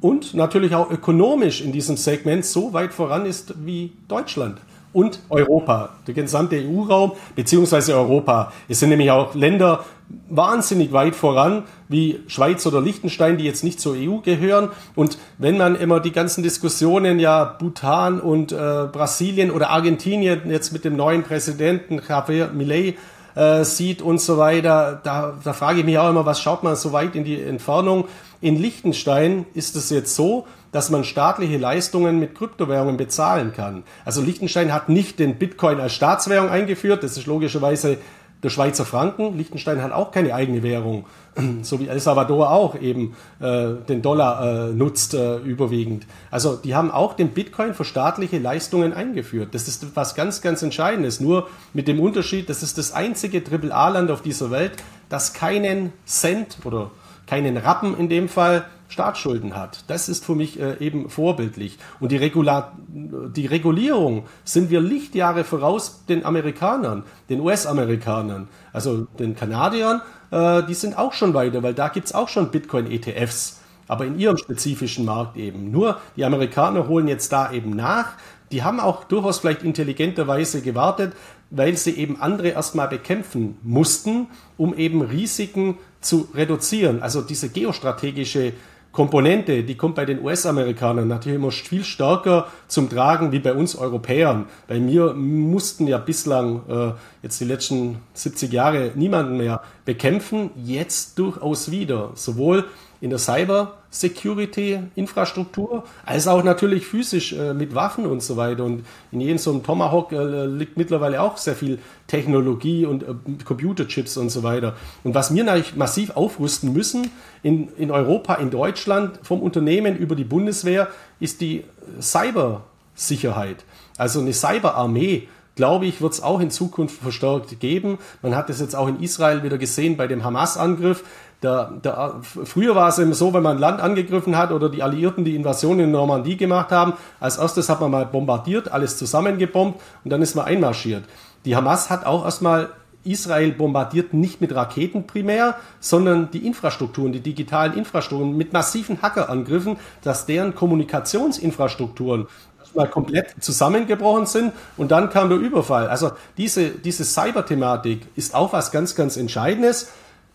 Speaker 2: und natürlich auch ökonomisch in diesem Segment so weit voran ist wie Deutschland und Europa, der gesamte EU-Raum beziehungsweise Europa. Es sind nämlich auch Länder wahnsinnig weit voran, wie Schweiz oder Liechtenstein, die jetzt nicht zur EU gehören. Und wenn man immer die ganzen Diskussionen, ja, Bhutan und äh, Brasilien oder Argentinien jetzt mit dem neuen Präsidenten Javier Milei äh, sieht und so weiter, da, da frage ich mich auch immer, was schaut man so weit in die Entfernung? In Liechtenstein ist es jetzt so, dass man staatliche Leistungen mit Kryptowährungen bezahlen kann. Also Liechtenstein hat nicht den Bitcoin als Staatswährung eingeführt, das ist logischerweise der Schweizer Franken. Liechtenstein hat auch keine eigene Währung, (clears throat) so wie El Salvador auch eben äh, den Dollar äh, nutzt äh, überwiegend. Also die haben auch den Bitcoin für staatliche Leistungen eingeführt. Das ist was ganz, ganz Entscheidendes. Nur mit dem Unterschied, das ist das einzige AAA-Land auf dieser Welt, das keinen Cent oder keinen Rappen in dem Fall Staatsschulden hat. Das ist für mich äh, eben vorbildlich. Und die, Regula die Regulierung sind wir Lichtjahre voraus den Amerikanern, den US-Amerikanern, also den Kanadiern, äh, die sind auch schon weiter, weil da gibt es auch schon Bitcoin-ETFs, aber in ihrem spezifischen Markt eben. Nur die Amerikaner holen jetzt da eben nach. Die haben auch durchaus vielleicht intelligenterweise gewartet, weil sie eben andere erstmal bekämpfen mussten, um eben Risiken zu reduzieren. Also diese geostrategische Komponente, die kommt bei den US-Amerikanern natürlich immer viel stärker zum Tragen wie bei uns Europäern. Bei mir mussten ja bislang äh, jetzt die letzten 70 Jahre niemanden mehr bekämpfen, jetzt durchaus wieder. Sowohl in der Cyber-Security-Infrastruktur, als auch natürlich physisch äh, mit Waffen und so weiter. Und in jedem so einem Tomahawk äh, liegt mittlerweile auch sehr viel Technologie und äh, Computerchips und so weiter. Und was wir natürlich massiv aufrüsten müssen in, in Europa, in Deutschland, vom Unternehmen über die Bundeswehr, ist die Cybersicherheit. Also eine Cyberarmee glaube ich, wird es auch in Zukunft verstärkt geben. Man hat es jetzt auch in Israel wieder gesehen bei dem Hamas-Angriff. Der, der, früher war es eben so, wenn man ein Land angegriffen hat oder die Alliierten die Invasion in Normandie gemacht haben, als erstes hat man mal bombardiert, alles zusammengebombt und dann ist man einmarschiert. Die Hamas hat auch erstmal Israel bombardiert nicht mit Raketen primär, sondern die Infrastrukturen, die digitalen Infrastrukturen mit massiven Hackerangriffen, dass deren Kommunikationsinfrastrukturen mal komplett zusammengebrochen sind und dann kam der Überfall. Also diese, diese Cyber-Thematik ist auch was ganz, ganz Entscheidendes.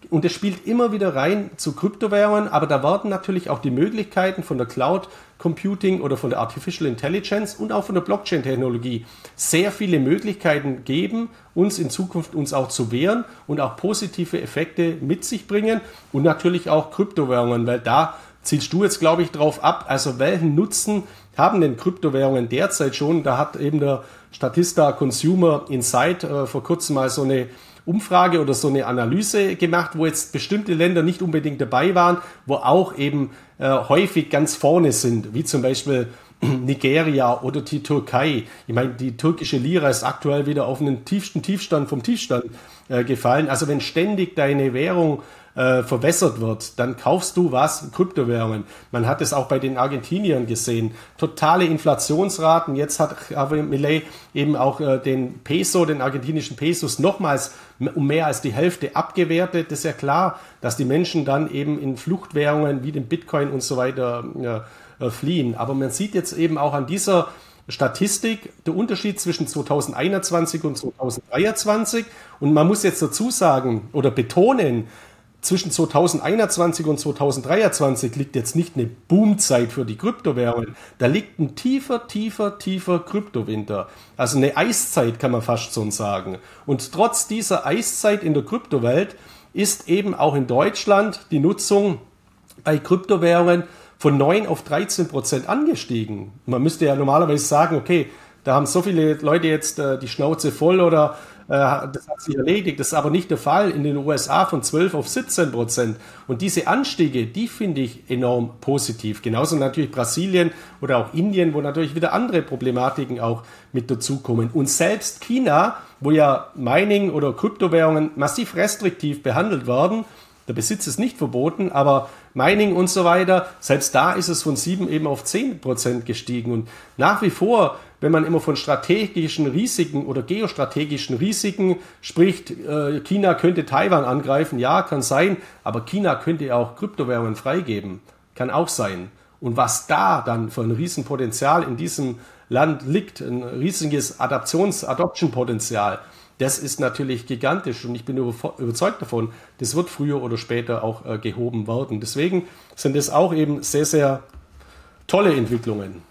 Speaker 2: Und es spielt immer wieder rein zu Kryptowährungen, aber da werden natürlich auch die Möglichkeiten von der Cloud Computing oder von der Artificial Intelligence und auch von der Blockchain-Technologie sehr viele Möglichkeiten geben, uns in Zukunft uns auch zu wehren und auch positive Effekte mit sich bringen und natürlich auch Kryptowährungen, weil da zielst du jetzt, glaube ich, drauf ab. Also welchen Nutzen haben denn Kryptowährungen derzeit schon? Da hat eben der Statista Consumer Insight äh, vor kurzem mal so eine Umfrage oder so eine Analyse gemacht, wo jetzt bestimmte Länder nicht unbedingt dabei waren, wo auch eben äh, häufig ganz vorne sind, wie zum Beispiel (clears throat) Nigeria oder die Türkei. Ich meine, die türkische Lira ist aktuell wieder auf einen tiefsten Tiefstand vom Tiefstand äh, gefallen. Also wenn ständig deine Währung äh, verwässert wird, dann kaufst du was? Kryptowährungen. Man hat es auch bei den Argentiniern gesehen. Totale Inflationsraten. Jetzt hat Javier Millet eben auch äh, den Peso, den argentinischen Pesos, nochmals um mehr als die Hälfte abgewertet. Das ist ja klar, dass die Menschen dann eben in Fluchtwährungen wie den Bitcoin und so weiter äh, fliehen. Aber man sieht jetzt eben auch an dieser Statistik der Unterschied zwischen 2021 und 2023. Und man muss jetzt dazu sagen oder betonen, zwischen 2021 und 2023 liegt jetzt nicht eine Boomzeit für die Kryptowährungen. Da liegt ein tiefer, tiefer, tiefer Kryptowinter. Also eine Eiszeit kann man fast schon sagen. Und trotz dieser Eiszeit in der Kryptowelt ist eben auch in Deutschland die Nutzung bei Kryptowährungen von 9 auf 13 Prozent angestiegen. Man müsste ja normalerweise sagen, okay, da haben so viele Leute jetzt äh, die Schnauze voll oder das hat sich erledigt. Das ist aber nicht der Fall in den USA von 12 auf 17 Prozent. Und diese Anstiege, die finde ich enorm positiv. Genauso natürlich Brasilien oder auch Indien, wo natürlich wieder andere Problematiken auch mit dazukommen. Und selbst China, wo ja Mining oder Kryptowährungen massiv restriktiv behandelt werden, der Besitz ist nicht verboten, aber Mining und so weiter, selbst da ist es von 7 eben auf 10 Prozent gestiegen. Und nach wie vor wenn man immer von strategischen Risiken oder geostrategischen Risiken spricht, äh, China könnte Taiwan angreifen, ja, kann sein, aber China könnte auch Kryptowährungen freigeben, kann auch sein. Und was da dann für ein Riesenpotenzial in diesem Land liegt, ein riesiges Adaptions-, Adoption-Potenzial, das ist natürlich gigantisch und ich bin überzeugt davon, das wird früher oder später auch äh, gehoben werden. Deswegen sind es auch eben sehr, sehr tolle Entwicklungen.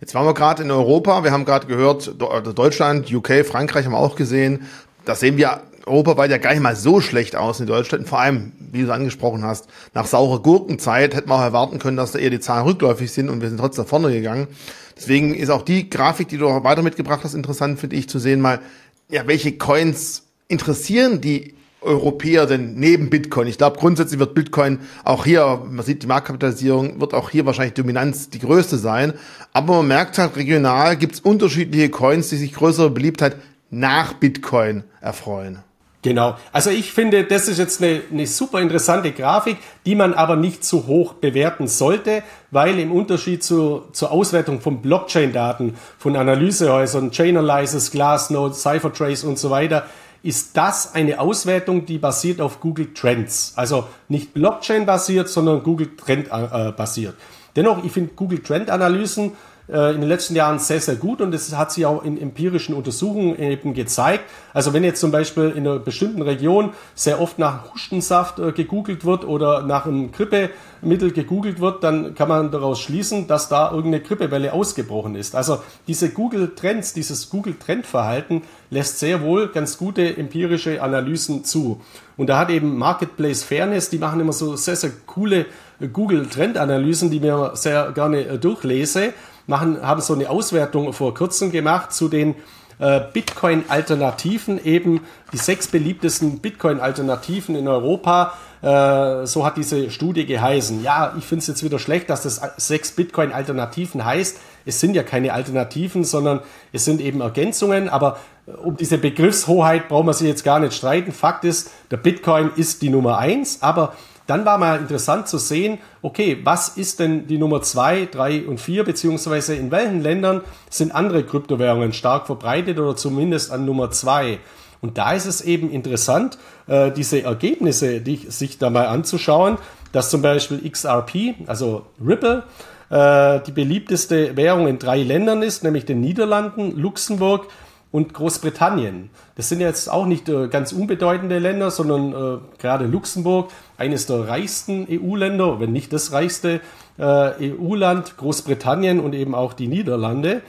Speaker 1: Jetzt waren wir gerade in Europa, wir haben gerade gehört, also Deutschland, UK, Frankreich haben wir auch gesehen. Das sehen wir europaweit ja gar nicht mal so schlecht aus in Deutschland. Vor allem, wie du es angesprochen hast, nach saurer Gurkenzeit hätte man auch erwarten können, dass da eher die Zahlen rückläufig sind und wir sind trotzdem nach vorne gegangen. Deswegen ist auch die Grafik, die du auch weiter mitgebracht hast, interessant, finde ich, zu sehen mal, ja, welche Coins interessieren die Europäer denn neben Bitcoin? Ich glaube, grundsätzlich wird Bitcoin auch hier, man sieht die Marktkapitalisierung, wird auch hier wahrscheinlich Dominanz die größte sein. Aber man merkt halt, regional gibt es unterschiedliche Coins, die sich größere Beliebtheit nach Bitcoin erfreuen.
Speaker 2: Genau. Also ich finde, das ist jetzt eine, eine super interessante Grafik, die man aber nicht zu hoch bewerten sollte, weil im Unterschied zu, zur Auswertung von Blockchain-Daten, von Analysehäusern, Chainalysis, Glassnode, Cyphertrace und so weiter, ist das eine Auswertung, die basiert auf Google Trends. Also nicht Blockchain basiert, sondern Google Trend äh, basiert. Dennoch, ich finde Google Trend Analysen äh, in den letzten Jahren sehr, sehr gut und das hat sich auch in empirischen Untersuchungen eben gezeigt. Also wenn jetzt zum Beispiel in einer bestimmten Region sehr oft nach Hustensaft äh, gegoogelt wird oder nach einem Grippemittel gegoogelt wird, dann kann man daraus schließen, dass da irgendeine Grippewelle ausgebrochen ist. Also diese Google Trends, dieses Google Trendverhalten lässt sehr wohl ganz gute empirische Analysen zu. Und da hat eben Marketplace Fairness, die machen immer so sehr, sehr coole äh, Google Trendanalysen, die mir sehr gerne durchlese machen, haben so eine Auswertung vor kurzem gemacht zu den äh, Bitcoin-Alternativen, eben die sechs beliebtesten Bitcoin-Alternativen in Europa. Äh, so hat diese Studie geheißen. Ja, ich finde es jetzt wieder schlecht, dass das sechs Bitcoin-Alternativen heißt. Es sind ja keine Alternativen, sondern es sind eben Ergänzungen. Aber äh, um diese Begriffshoheit brauchen wir sich jetzt gar nicht streiten. Fakt ist, der Bitcoin ist die Nummer eins, aber dann war mal interessant zu sehen, okay, was ist denn die Nummer zwei, drei und vier, beziehungsweise in welchen Ländern sind andere Kryptowährungen stark verbreitet oder zumindest an Nummer zwei. Und da ist es eben interessant, äh, diese Ergebnisse die, sich da mal anzuschauen, dass zum Beispiel XRP, also Ripple, äh, die beliebteste Währung in drei Ländern ist, nämlich den Niederlanden, Luxemburg und Großbritannien. Das sind jetzt auch nicht äh, ganz unbedeutende Länder, sondern äh, gerade Luxemburg, eines der reichsten EU-Länder, wenn nicht das reichste äh, EU-Land, Großbritannien und eben auch die Niederlande.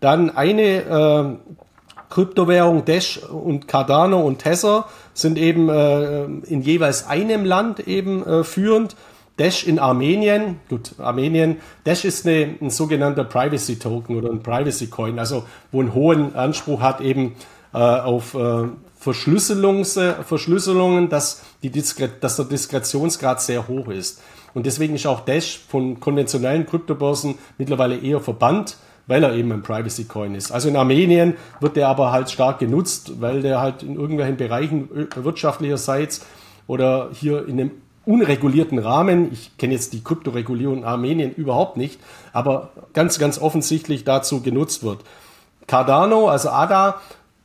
Speaker 2: Dann eine äh, Kryptowährung Dash und Cardano und Tether sind eben äh, in jeweils einem Land eben äh, führend. Dash in Armenien, gut, Armenien, Dash ist eine, ein sogenannter Privacy Token oder ein Privacy Coin, also wo einen hohen Anspruch hat eben äh, auf äh, Verschlüsselungs, Verschlüsselungen, dass, die Diskret, dass der Diskretionsgrad sehr hoch ist. Und deswegen ist auch Dash von konventionellen Kryptobörsen mittlerweile eher verbannt, weil er eben ein Privacy Coin ist. Also in Armenien wird der aber halt stark genutzt, weil der halt in irgendwelchen Bereichen wirtschaftlicherseits oder hier in einem unregulierten Rahmen, ich kenne jetzt die Kryptoregulierung in Armenien überhaupt nicht, aber ganz, ganz offensichtlich dazu genutzt wird. Cardano, also ADA,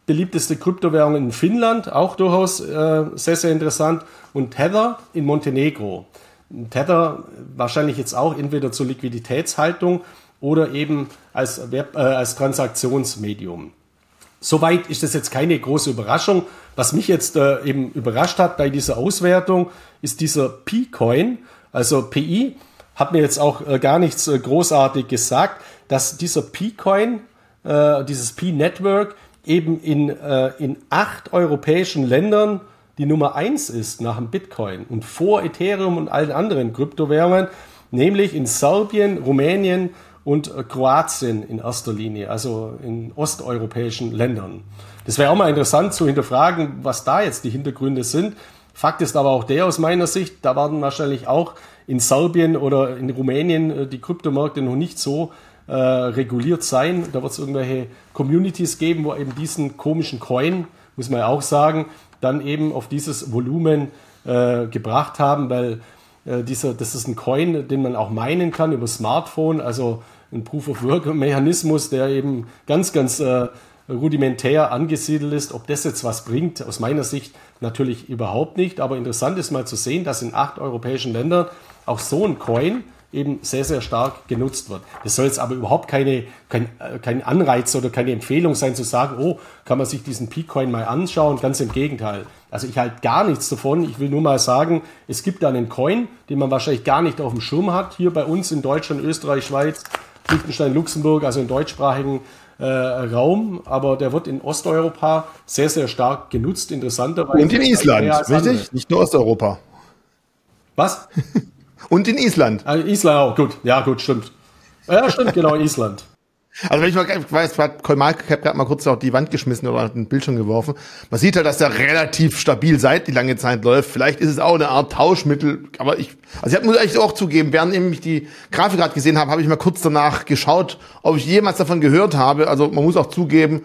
Speaker 2: beliebteste Kryptowährung in Finnland, auch durchaus äh, sehr, sehr interessant. Und Tether in Montenegro. Tether wahrscheinlich jetzt auch entweder zur Liquiditätshaltung oder eben als, Web, äh, als Transaktionsmedium. Soweit ist das jetzt keine große Überraschung. Was mich jetzt äh, eben überrascht hat bei dieser Auswertung, ist dieser P-Coin, also PI, hat mir jetzt auch äh, gar nichts äh, großartig gesagt, dass dieser P-Coin, äh, dieses P-Network eben in, äh, in acht europäischen Ländern die Nummer eins ist nach dem Bitcoin und vor Ethereum und allen anderen Kryptowährungen, nämlich in Serbien, Rumänien, und äh, Kroatien in erster Linie, also in osteuropäischen Ländern. Das wäre auch mal interessant zu hinterfragen, was da jetzt die Hintergründe sind. Fakt ist aber auch der aus meiner Sicht, da werden wahrscheinlich auch in Serbien oder in Rumänien äh, die Kryptomärkte noch nicht so äh, reguliert sein. Da wird es irgendwelche Communities geben, wo eben diesen komischen Coin, muss man ja auch sagen, dann eben auf dieses Volumen äh, gebracht haben, weil äh, dieser, das ist ein Coin, den man auch meinen kann über Smartphone. Also ein Proof-of-Work-Mechanismus, der eben ganz, ganz äh, rudimentär angesiedelt ist. Ob das jetzt was bringt, aus meiner Sicht natürlich überhaupt nicht. Aber interessant ist mal zu sehen, dass in acht europäischen Ländern auch so ein Coin eben sehr, sehr stark genutzt wird. Das soll jetzt aber überhaupt keine, kein, äh, kein Anreiz oder keine Empfehlung sein zu sagen, oh, kann man sich diesen P-Coin mal anschauen. Ganz im Gegenteil. Also ich halte gar nichts davon. Ich will nur mal sagen, es gibt da einen Coin, den man wahrscheinlich gar nicht auf dem Schirm hat. Hier bei uns in Deutschland, Österreich, Schweiz, Liechtenstein, Luxemburg, also im deutschsprachigen äh, Raum, aber der wird in Osteuropa sehr, sehr stark genutzt, interessanterweise.
Speaker 1: Und in Island, richtig? Nicht nur Osteuropa.
Speaker 2: Was? (laughs)
Speaker 1: Und in Island.
Speaker 2: Ah, Island auch, gut. Ja, gut, stimmt. Ja, stimmt, genau, Island.
Speaker 1: Also wenn ich mal ich weiß, hat CoinMarketCap gerade mal kurz auf die Wand geschmissen oder einen Bildschirm geworfen. Man sieht halt, dass der relativ stabil seit die lange Zeit läuft. Vielleicht ist es auch eine Art Tauschmittel, aber ich, also ich muss eigentlich auch zugeben, während ich die Grafik gerade gesehen habe, habe ich mal kurz danach geschaut, ob ich jemals davon gehört habe. Also man muss auch zugeben,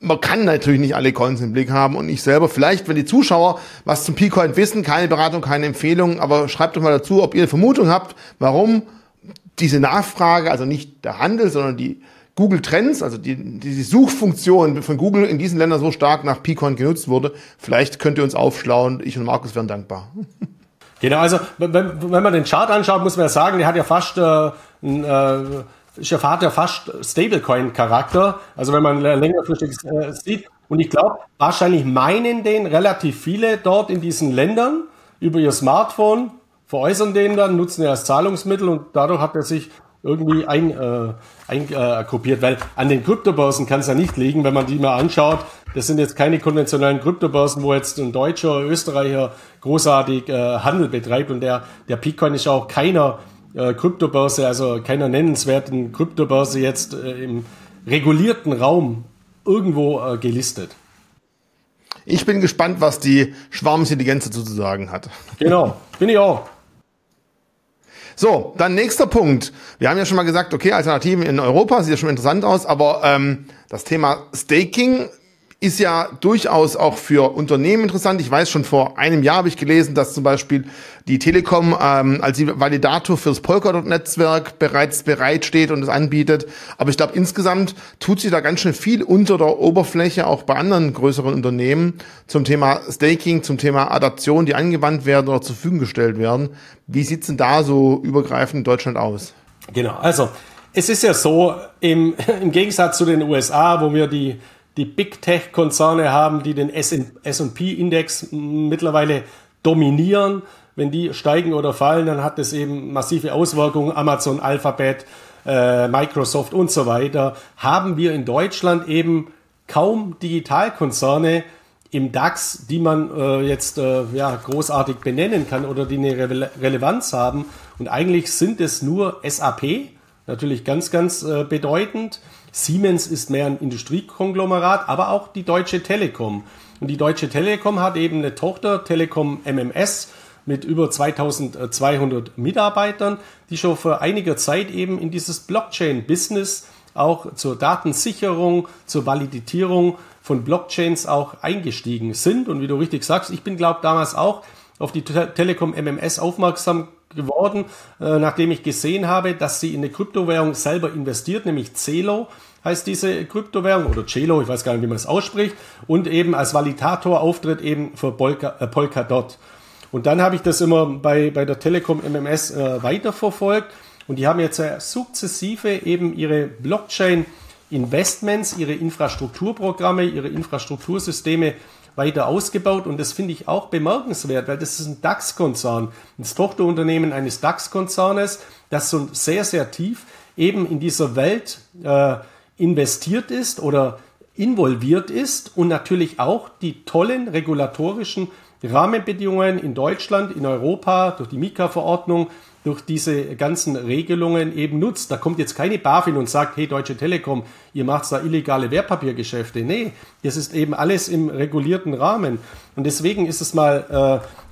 Speaker 1: man kann natürlich nicht alle Coins im Blick haben und ich selber vielleicht, wenn die Zuschauer was zum P-Coin wissen, keine Beratung, keine Empfehlung, aber schreibt doch mal dazu, ob ihr eine Vermutung habt, warum diese Nachfrage, also nicht der Handel, sondern die Google Trends, also die, die Suchfunktion von Google in diesen Ländern so stark nach P-Coin genutzt wurde. Vielleicht könnt ihr uns aufschlauen. Ich und Markus wären dankbar. (laughs)
Speaker 2: Genau, also wenn, wenn man den Chart anschaut, muss man ja sagen, der hat ja fast äh, äh, hat ja fast Stablecoin-Charakter. Also wenn man längerfristig äh, sieht. Und ich glaube, wahrscheinlich meinen den relativ viele dort in diesen Ländern über ihr Smartphone, veräußern den dann, nutzen er als Zahlungsmittel und dadurch hat er sich irgendwie eingruppiert, äh, ein, äh, weil an den Kryptobörsen kann es ja nicht liegen, wenn man die mal anschaut. Das sind jetzt keine konventionellen Kryptobörsen, wo jetzt ein Deutscher, Österreicher großartig äh, Handel betreibt und der, der Bitcoin ist auch keiner äh, Kryptobörse, also keiner nennenswerten Kryptobörse jetzt äh, im regulierten Raum irgendwo äh, gelistet.
Speaker 1: Ich bin gespannt, was die Schwarmintelligenz dazu zu sagen hat.
Speaker 2: Genau, bin ich auch.
Speaker 1: So, dann nächster Punkt. Wir haben ja schon mal gesagt, okay, Alternativen in Europa sieht ja schon interessant aus, aber ähm, das Thema Staking ist ja durchaus auch für Unternehmen interessant. Ich weiß schon vor einem Jahr habe ich gelesen, dass zum Beispiel die Telekom ähm, als Validator fürs Polkadot-Netzwerk bereits bereitsteht und es anbietet. Aber ich glaube, insgesamt tut sich da ganz schön viel unter der Oberfläche, auch bei anderen größeren Unternehmen, zum Thema Staking, zum Thema Adaption, die angewandt werden oder zur Verfügung gestellt werden. Wie sieht's denn da so übergreifend in Deutschland aus?
Speaker 2: Genau, also es ist ja so, im, (laughs) im Gegensatz zu den USA, wo wir die die Big Tech-Konzerne haben, die den SP-Index mittlerweile dominieren. Wenn die steigen oder fallen, dann hat das eben massive Auswirkungen. Amazon, Alphabet, äh, Microsoft und so weiter. Haben wir in Deutschland eben kaum Digitalkonzerne im DAX, die man äh, jetzt äh, ja, großartig benennen kann oder die eine Re Relevanz haben. Und eigentlich sind es nur SAP, natürlich ganz, ganz äh, bedeutend. Siemens ist mehr ein Industriekonglomerat, aber auch die Deutsche Telekom. Und die Deutsche Telekom hat eben eine Tochter, Telekom MMS, mit über 2200 Mitarbeitern, die schon vor einiger Zeit eben in dieses Blockchain-Business auch zur Datensicherung, zur Validierung von Blockchains auch eingestiegen sind. Und wie du richtig sagst, ich bin, glaube damals auch auf die Telekom MMS aufmerksam geworden, äh, nachdem ich gesehen habe, dass sie in eine Kryptowährung selber investiert, nämlich Celo heißt diese Kryptowährung oder Celo, ich weiß gar nicht, wie man es ausspricht, und eben als Validator auftritt eben für Polka, äh, Polkadot. Und dann habe ich das immer bei, bei der Telekom MMS äh, weiterverfolgt und die haben jetzt sukzessive eben ihre Blockchain Investments, ihre Infrastrukturprogramme, ihre Infrastruktursysteme weiter ausgebaut und das finde ich auch bemerkenswert, weil das ist ein DAX-Konzern, das Tochterunternehmen eines DAX-Konzernes, das so sehr, sehr tief eben in dieser Welt äh, investiert ist oder involviert ist und natürlich auch die tollen regulatorischen Rahmenbedingungen in Deutschland, in Europa durch die Mika-Verordnung durch diese ganzen Regelungen eben nutzt. Da kommt jetzt keine BaFin und sagt, hey Deutsche Telekom, ihr macht da illegale Wertpapiergeschäfte. Nee, das ist eben alles im regulierten Rahmen. Und deswegen ist es mal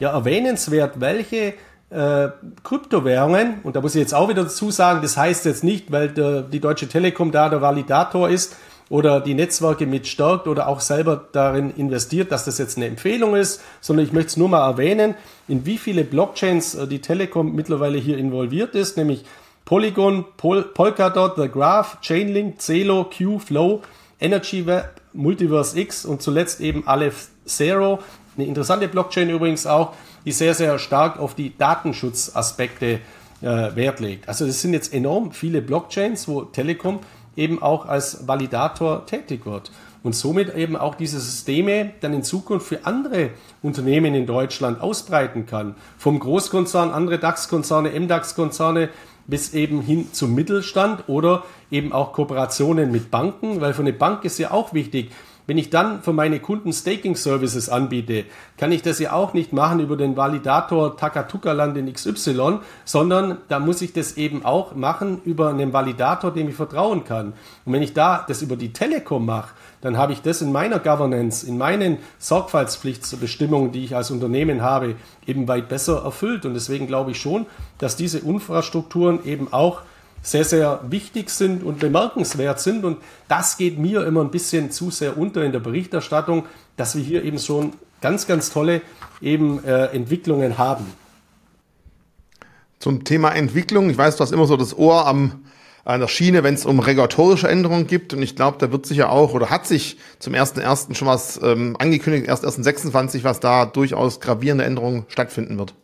Speaker 2: äh, ja, erwähnenswert, welche äh, Kryptowährungen, und da muss ich jetzt auch wieder dazu sagen, das heißt jetzt nicht, weil der, die Deutsche Telekom da der Validator ist, oder die Netzwerke mit stärkt oder auch selber darin investiert, dass das jetzt eine Empfehlung ist, sondern ich möchte es nur mal erwähnen, in wie viele Blockchains äh, die Telekom mittlerweile hier involviert ist, nämlich Polygon, Pol Polkadot, The Graph, Chainlink, Celo, Q, Flow, Energy Web, Multiverse X und zuletzt eben Aleph Zero. Eine interessante Blockchain übrigens auch, die sehr, sehr stark auf die Datenschutzaspekte äh, Wert legt. Also es sind jetzt enorm viele Blockchains, wo Telekom eben auch als Validator tätig wird und somit eben auch diese Systeme dann in Zukunft für andere Unternehmen in Deutschland ausbreiten kann. Vom Großkonzern, andere DAX-Konzerne, MDAX-Konzerne bis eben hin zum Mittelstand oder eben auch Kooperationen mit Banken, weil für eine Bank ist ja auch wichtig, wenn ich dann für meine Kunden Staking Services anbiete, kann ich das ja auch nicht machen über den Validator Takatuka-Land in XY, sondern da muss ich das eben auch machen über einen Validator, dem ich vertrauen kann. Und wenn ich da das über die Telekom mache, dann habe ich das in meiner Governance, in meinen Sorgfaltspflichtsbestimmungen, die ich als Unternehmen habe, eben weit besser erfüllt. Und deswegen glaube ich schon, dass diese Infrastrukturen eben auch sehr, sehr wichtig sind und bemerkenswert sind. Und das geht mir immer ein bisschen zu sehr unter in der Berichterstattung, dass wir hier eben schon ganz, ganz tolle eben äh, Entwicklungen haben.
Speaker 1: Zum Thema Entwicklung, ich weiß, du hast immer so das Ohr am, an der Schiene, wenn es um regulatorische Änderungen gibt. Und ich glaube, da wird sich ja auch oder hat sich zum 1.1. schon was ähm, angekündigt, erst 1.26, was da durchaus gravierende Änderungen stattfinden wird.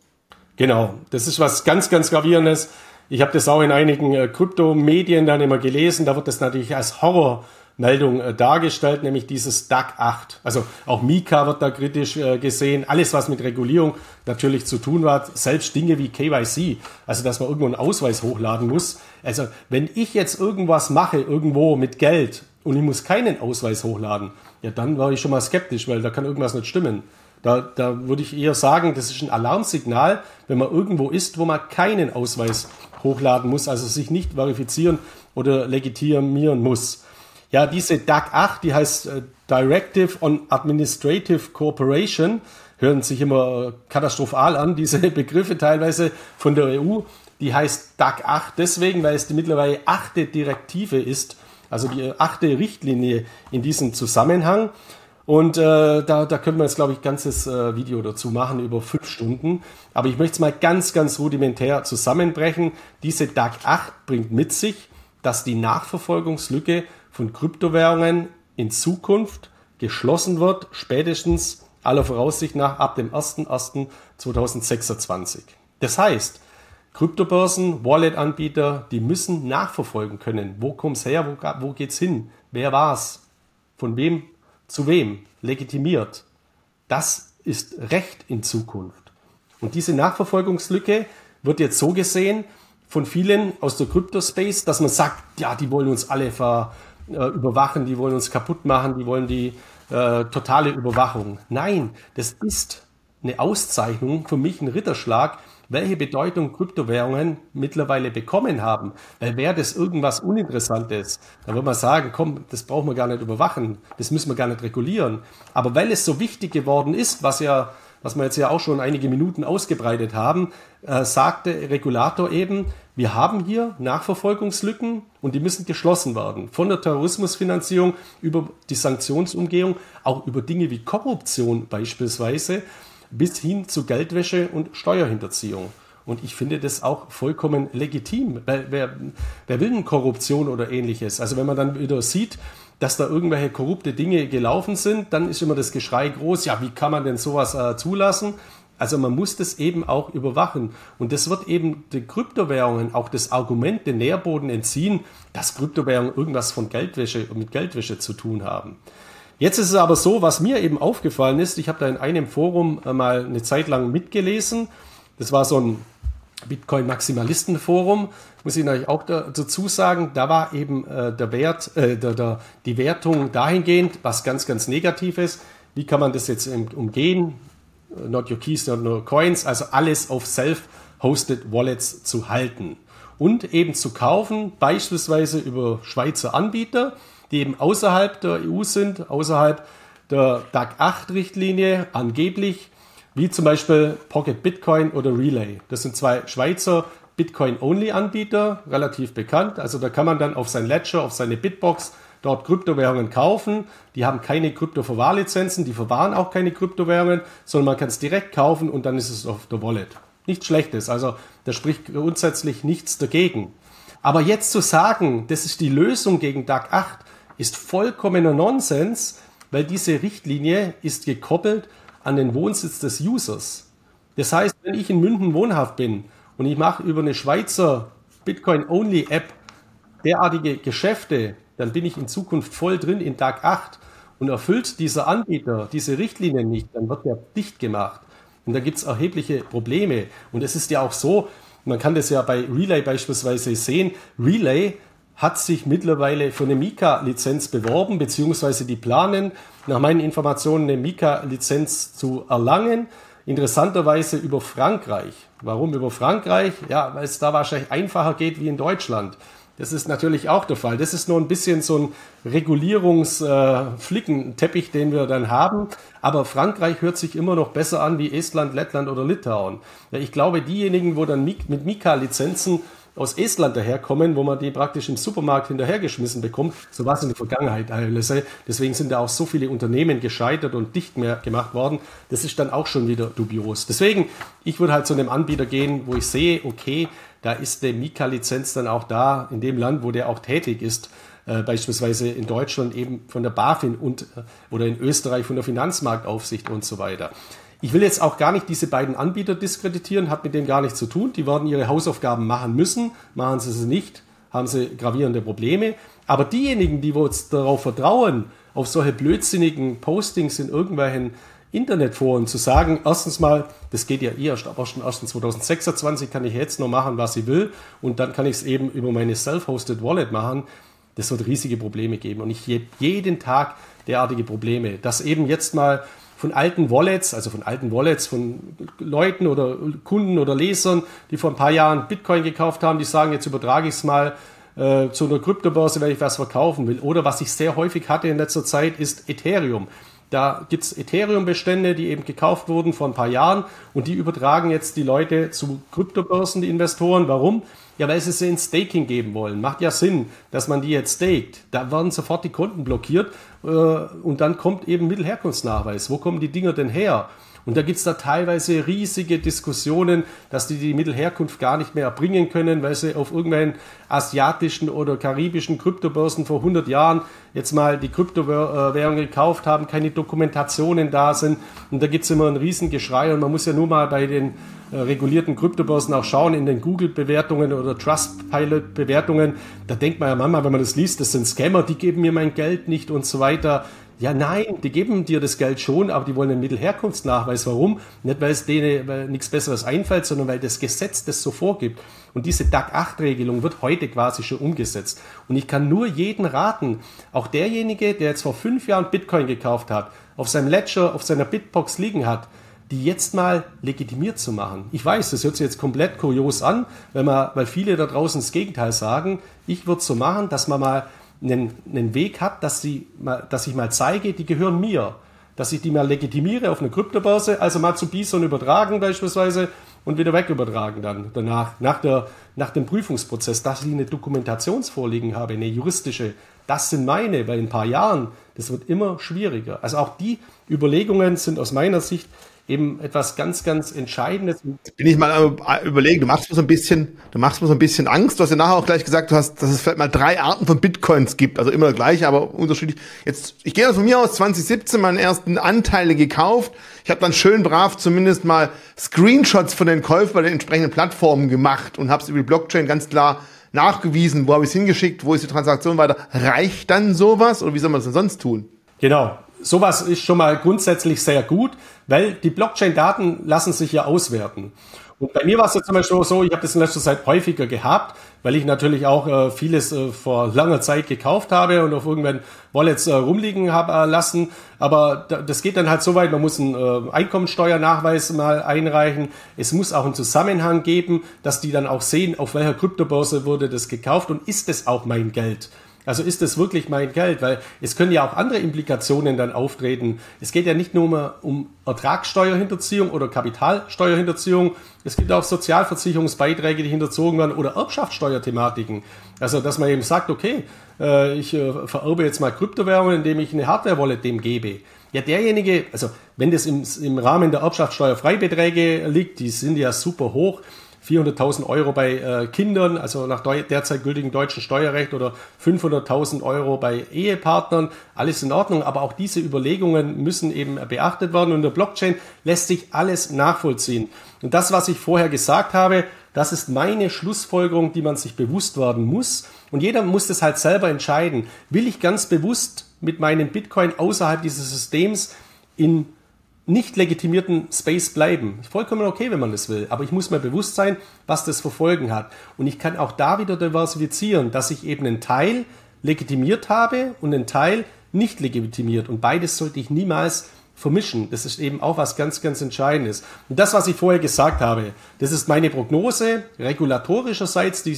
Speaker 2: Genau, das ist was ganz, ganz gravierendes. Ich habe das auch in einigen äh, Kryptomedien dann immer gelesen. Da wird das natürlich als Horrormeldung äh, dargestellt, nämlich dieses DAC 8. Also auch Mika wird da kritisch äh, gesehen. Alles, was mit Regulierung natürlich zu tun hat, selbst Dinge wie KYC, also dass man irgendwo einen Ausweis hochladen muss. Also wenn ich jetzt irgendwas mache, irgendwo mit Geld und ich muss keinen Ausweis hochladen, ja, dann war ich schon mal skeptisch, weil da kann irgendwas nicht stimmen. Da, da würde ich eher sagen, das ist ein Alarmsignal, wenn man irgendwo ist, wo man keinen Ausweis hochladen muss, also sich nicht verifizieren oder legitimieren muss. Ja, diese DAC 8, die heißt äh, Directive on Administrative Cooperation, hören sich immer katastrophal an, (laughs) diese Begriffe teilweise von der EU. Die heißt DAC 8 deswegen, weil es die mittlerweile achte Direktive ist, also die achte Richtlinie in diesem Zusammenhang. Und äh, da, da können wir jetzt, glaube ich, ein ganzes äh, Video dazu machen über fünf Stunden. Aber ich möchte es mal ganz, ganz rudimentär zusammenbrechen. Diese DAG 8 bringt mit sich, dass die Nachverfolgungslücke von Kryptowährungen in Zukunft geschlossen wird, spätestens aller Voraussicht nach ab dem 01.01.2026. Das heißt, Kryptobörsen, Wallet-Anbieter, die müssen nachverfolgen können. Wo kommt es her? Wo, wo es hin? Wer war es? Von wem zu wem? Legitimiert. Das ist Recht in Zukunft. Und diese Nachverfolgungslücke wird jetzt so gesehen von vielen aus der Crypto-Space, dass man sagt, ja, die wollen uns alle ver, äh, überwachen, die wollen uns kaputt machen, die wollen die äh, totale Überwachung. Nein, das ist eine Auszeichnung, für mich ein Ritterschlag, welche Bedeutung Kryptowährungen mittlerweile bekommen haben. Weil wäre das irgendwas Uninteressantes, dann würde man sagen, komm, das brauchen wir gar nicht überwachen, das müssen wir gar nicht regulieren. Aber weil es so wichtig geworden ist, was ja was wir jetzt ja auch schon einige Minuten ausgebreitet haben, äh, sagte Regulator eben, wir haben hier Nachverfolgungslücken und die müssen geschlossen werden. Von der Terrorismusfinanzierung über die Sanktionsumgehung, auch über Dinge wie Korruption beispielsweise bis hin zu Geldwäsche und Steuerhinterziehung. Und ich finde das auch vollkommen legitim. Weil wer, wer will denn Korruption oder ähnliches? Also wenn man dann wieder sieht, dass da irgendwelche korrupte Dinge gelaufen sind, dann ist immer das Geschrei groß, ja, wie kann man denn sowas äh, zulassen? Also man muss das eben auch überwachen. Und das wird eben den Kryptowährungen auch das Argument, den Nährboden entziehen, dass Kryptowährungen irgendwas von Geldwäsche und mit Geldwäsche zu tun haben. Jetzt ist es aber so, was mir eben aufgefallen ist, ich habe da in einem Forum äh, mal eine Zeit lang mitgelesen. Das war so ein Bitcoin-Maximalisten-Forum, muss ich natürlich auch dazu sagen, da war eben äh, der Wert, äh, der, der, die Wertung dahingehend, was ganz, ganz negativ ist. Wie kann man das jetzt umgehen? Äh, not your keys, not your coins, also alles auf self-hosted Wallets zu halten und eben zu kaufen, beispielsweise über Schweizer Anbieter die eben außerhalb der EU sind, außerhalb der DAC 8 Richtlinie angeblich, wie zum Beispiel Pocket Bitcoin oder Relay. Das sind zwei Schweizer Bitcoin-Only-Anbieter, relativ bekannt. Also da kann man dann auf sein Ledger, auf seine Bitbox dort Kryptowährungen kaufen. Die haben keine Krypto-Verwahrlizenzen, die verwahren auch keine Kryptowährungen, sondern man kann es direkt kaufen und dann ist es auf der Wallet. Nichts Schlechtes, also da spricht grundsätzlich nichts dagegen. Aber jetzt zu sagen, das ist die Lösung gegen DAG 8, ist vollkommener Nonsens, weil diese Richtlinie ist gekoppelt an den Wohnsitz des Users. Das heißt, wenn ich in München wohnhaft bin und ich mache über eine Schweizer Bitcoin-Only-App derartige Geschäfte, dann bin ich in Zukunft voll drin in Tag 8 und erfüllt dieser Anbieter diese Richtlinie nicht, dann wird der dicht gemacht. Und da gibt es erhebliche Probleme. Und es ist ja auch so, man kann das ja bei Relay beispielsweise sehen, Relay hat sich mittlerweile für eine Mika-Lizenz beworben, beziehungsweise die planen, nach meinen Informationen eine Mika-Lizenz zu erlangen. Interessanterweise über Frankreich. Warum über Frankreich? Ja, weil es da wahrscheinlich einfacher geht wie in Deutschland. Das ist natürlich auch der Fall. Das ist nur ein bisschen so ein Regulierungsflickenteppich, äh, den wir dann haben. Aber Frankreich hört sich immer noch besser an wie Estland, Lettland oder Litauen. Ich glaube, diejenigen, wo dann mit Mika-Lizenzen aus Estland daherkommen, wo man die praktisch im Supermarkt hinterhergeschmissen bekommt. So war es in der Vergangenheit teilweise. Deswegen sind da auch so viele Unternehmen gescheitert und dicht mehr gemacht worden. Das ist dann auch schon wieder dubios. Deswegen, ich würde halt zu einem Anbieter gehen, wo ich sehe, okay, da ist der Mika-Lizenz dann auch da, in dem Land, wo der auch tätig ist. Äh, beispielsweise in Deutschland eben von der BaFin und äh, oder in Österreich von der Finanzmarktaufsicht und so weiter. Ich will jetzt auch gar nicht diese beiden Anbieter diskreditieren, hat mit dem gar nichts zu tun. Die werden ihre Hausaufgaben machen müssen. Machen sie sie nicht, haben sie gravierende Probleme. Aber diejenigen, die jetzt darauf vertrauen, auf solche blödsinnigen Postings in irgendwelchen Internetforen zu sagen, erstens mal, das geht ja eh erst ab 1.1.2026, kann ich jetzt noch machen, was ich will und dann kann ich es eben über meine Self-Hosted Wallet machen. Das wird riesige Probleme geben und ich jeden Tag derartige Probleme, dass eben jetzt mal von alten Wallets, also von alten Wallets von Leuten oder Kunden oder Lesern, die vor ein paar Jahren Bitcoin gekauft haben, die sagen, jetzt übertrage ich es mal äh, zu einer Kryptobörse, wenn ich was verkaufen will. Oder was ich sehr häufig hatte in letzter Zeit, ist Ethereum. Da gibt es Ethereum-Bestände, die eben gekauft wurden vor ein paar Jahren und die übertragen jetzt die Leute zu Kryptobörsen, die Investoren. Warum? Ja, weil sie sie in Staking geben wollen. Macht ja Sinn, dass man die jetzt staked. Da werden sofort die Konten blockiert äh, und dann kommt eben Mittelherkunftsnachweis. Wo kommen die Dinger denn her? Und da gibt es da teilweise riesige Diskussionen, dass die die Mittelherkunft gar nicht mehr erbringen können, weil sie auf irgendwelchen asiatischen oder karibischen Kryptobörsen vor 100 Jahren jetzt mal die Kryptowährung gekauft haben, keine Dokumentationen da sind. Und da gibt es immer ein Riesengeschrei und man muss ja nur mal bei den äh, regulierten Kryptobörsen auch schauen, in den Google-Bewertungen oder Trustpilot-Bewertungen. Da denkt man ja manchmal, wenn man das liest, das sind Scammer, die geben mir mein Geld nicht und so weiter. Ja, nein, die geben dir das Geld schon, aber die wollen einen Mittelherkunftsnachweis. Warum? Nicht, weil es denen weil nichts Besseres einfällt, sondern weil das Gesetz das so vorgibt. Und diese DAC-8-Regelung wird heute quasi schon umgesetzt. Und ich kann nur jeden raten, auch derjenige, der jetzt vor fünf Jahren Bitcoin gekauft hat, auf seinem Ledger, auf seiner Bitbox liegen hat, die jetzt mal legitimiert zu machen. Ich weiß, das hört sich jetzt komplett kurios an, weil, man, weil viele da draußen das Gegenteil sagen. Ich würde so machen, dass man mal einen, einen Weg hat, dass, sie mal, dass ich mal zeige, die gehören mir. Dass ich die mal legitimiere auf eine Kryptobörse, also mal zu Bison übertragen beispielsweise und wieder weg übertragen dann danach, nach, der, nach dem Prüfungsprozess, dass ich eine Dokumentationsvorliegen habe, eine juristische. Das sind meine, weil in ein paar Jahren, das wird immer schwieriger. Also auch die Überlegungen sind aus meiner Sicht eben etwas ganz, ganz Entscheidendes.
Speaker 1: Bin ich mal überlegen, du machst mir so ein bisschen, du machst mir so ein bisschen Angst. Du hast ja nachher auch gleich gesagt, du hast, dass es vielleicht mal drei Arten von Bitcoins gibt, also immer gleich, aber unterschiedlich. Jetzt, ich gehe von mir aus 2017 meinen ersten Anteile gekauft. Ich habe dann schön brav zumindest mal Screenshots von den Käufen bei den entsprechenden Plattformen gemacht und habe es über die Blockchain ganz klar nachgewiesen, wo habe ich es hingeschickt, wo ist die Transaktion weiter. Reicht dann sowas oder wie soll man das denn sonst tun?
Speaker 2: Genau, sowas ist schon mal grundsätzlich sehr gut, weil die Blockchain-Daten lassen sich ja auswerten. Und bei mir war es jetzt zum Beispiel so, ich habe das in letzter Zeit häufiger gehabt, weil ich natürlich auch äh, vieles äh, vor langer Zeit gekauft habe und auf irgendwelchen Wallets äh, rumliegen habe äh, lassen. Aber da, das geht dann halt so weit, man muss einen äh, Einkommensteuernachweis mal einreichen. Es muss auch einen Zusammenhang geben, dass die dann auch sehen, auf welcher Kryptobörse wurde das gekauft und ist es auch mein Geld. Also ist das wirklich mein Geld? Weil es können ja auch andere Implikationen dann auftreten. Es geht ja nicht nur um, um Ertragssteuerhinterziehung oder Kapitalsteuerhinterziehung. Es gibt auch Sozialversicherungsbeiträge, die hinterzogen werden oder Erbschaftssteuerthematiken. Also, dass man eben sagt, okay, äh, ich äh, vererbe jetzt mal Kryptowährungen, indem ich eine Hardware-Wallet dem gebe. Ja, derjenige, also wenn das im, im Rahmen der Erbschaftssteuerfreibeträge liegt, die sind ja super hoch, 400.000 Euro bei äh, Kindern, also nach derzeit gültigem deutschen Steuerrecht oder 500.000 Euro bei Ehepartnern. Alles in Ordnung, aber auch diese Überlegungen müssen eben beachtet werden. Und der Blockchain lässt sich alles nachvollziehen. Und das, was ich vorher gesagt habe, das ist meine Schlussfolgerung, die man sich bewusst werden muss. Und jeder muss das halt selber entscheiden. Will ich ganz bewusst mit meinem Bitcoin außerhalb dieses Systems in nicht legitimierten Space bleiben. Vollkommen okay, wenn man das will, aber ich muss mir bewusst sein, was das für Folgen hat. Und ich kann auch da wieder diversifizieren, dass ich eben einen Teil legitimiert habe und einen Teil nicht legitimiert. Und beides sollte ich niemals vermischen. Das ist eben auch was ganz, ganz Entscheidendes. Und das, was ich vorher gesagt habe, das ist meine Prognose regulatorischerseits, die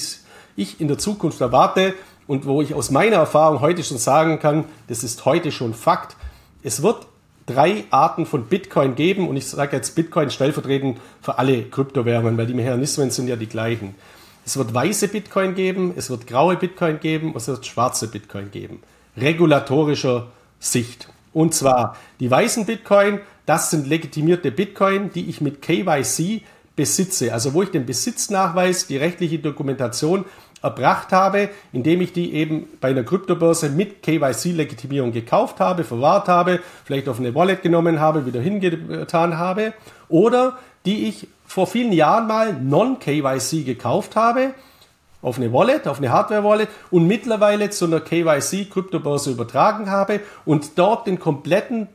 Speaker 2: ich in der Zukunft erwarte und wo ich aus meiner Erfahrung heute schon sagen kann, das ist heute schon Fakt. Es wird drei Arten von Bitcoin geben und ich sage jetzt Bitcoin stellvertretend für alle Kryptowährungen, weil die Mechanismen sind ja die gleichen. Es wird weiße Bitcoin geben, es wird graue Bitcoin geben es wird schwarze Bitcoin geben. Regulatorischer Sicht. Und zwar die weißen Bitcoin, das sind legitimierte Bitcoin, die ich mit KYC besitze, also wo ich den Besitznachweis, die rechtliche Dokumentation erbracht habe, indem ich die eben bei einer Kryptobörse mit KYC-Legitimierung gekauft habe, verwahrt habe, vielleicht auf eine Wallet genommen habe, wieder hingetan habe, oder die ich vor vielen Jahren mal non-KYC gekauft habe, auf eine Wallet, auf eine Hardware-Wallet und mittlerweile zu einer KYC-Kryptobörse übertragen habe und dort den kompletten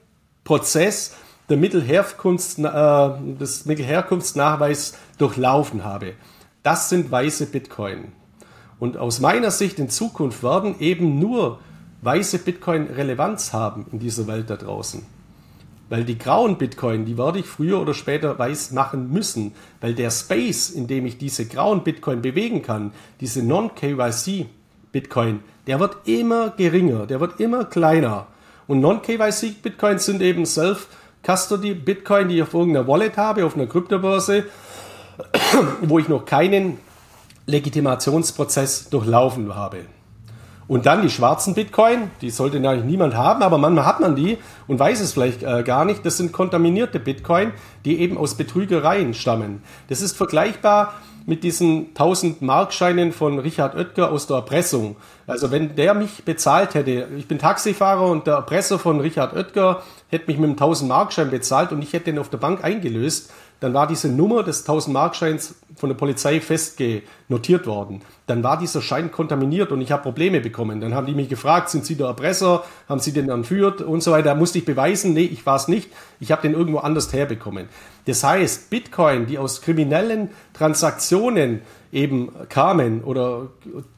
Speaker 2: Prozess der Mittelherkunfts, äh, des Mittelherkunftsnachweis durchlaufen habe. Das sind weiße Bitcoin. Und aus meiner Sicht in Zukunft werden eben nur weiße Bitcoin Relevanz haben in dieser Welt da draußen. Weil die grauen Bitcoin, die werde ich früher oder später weiß machen müssen, weil der Space, in dem ich diese grauen Bitcoin bewegen kann, diese Non-KYC Bitcoin, der wird immer geringer, der wird immer kleiner. Und Non-KYC Bitcoins sind eben Self-Custody Bitcoin, die ich auf irgendeiner Wallet habe, auf einer Kryptobörse, (clears throat) wo ich noch keinen Legitimationsprozess durchlaufen habe. Und dann die schwarzen Bitcoin, die sollte eigentlich niemand haben, aber manchmal hat man die und weiß es vielleicht äh, gar nicht. Das sind kontaminierte Bitcoin, die eben aus Betrügereien stammen. Das ist vergleichbar mit diesen 1000 Markscheinen von Richard Oetker aus der Erpressung. Also wenn der mich bezahlt hätte, ich bin Taxifahrer und der Erpresser von Richard Oetker hätte mich mit einem 1000 Markschein bezahlt und ich hätte den auf der Bank eingelöst, dann war diese Nummer des 1000 Markscheins von der Polizei festgenotiert worden. Dann war dieser Schein kontaminiert und ich habe Probleme bekommen. Dann haben die mich gefragt, sind Sie der Erpresser? Haben Sie den entführt? Und so weiter. Da musste ich beweisen, nee, ich war es nicht. Ich habe den irgendwo anders herbekommen. Das heißt, Bitcoin, die aus kriminellen Transaktionen eben kamen oder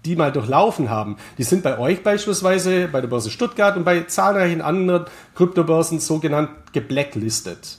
Speaker 2: die mal durchlaufen haben, die sind bei euch beispielsweise, bei der Börse Stuttgart und bei zahlreichen anderen Kryptobörsen sogenannt geblacklistet.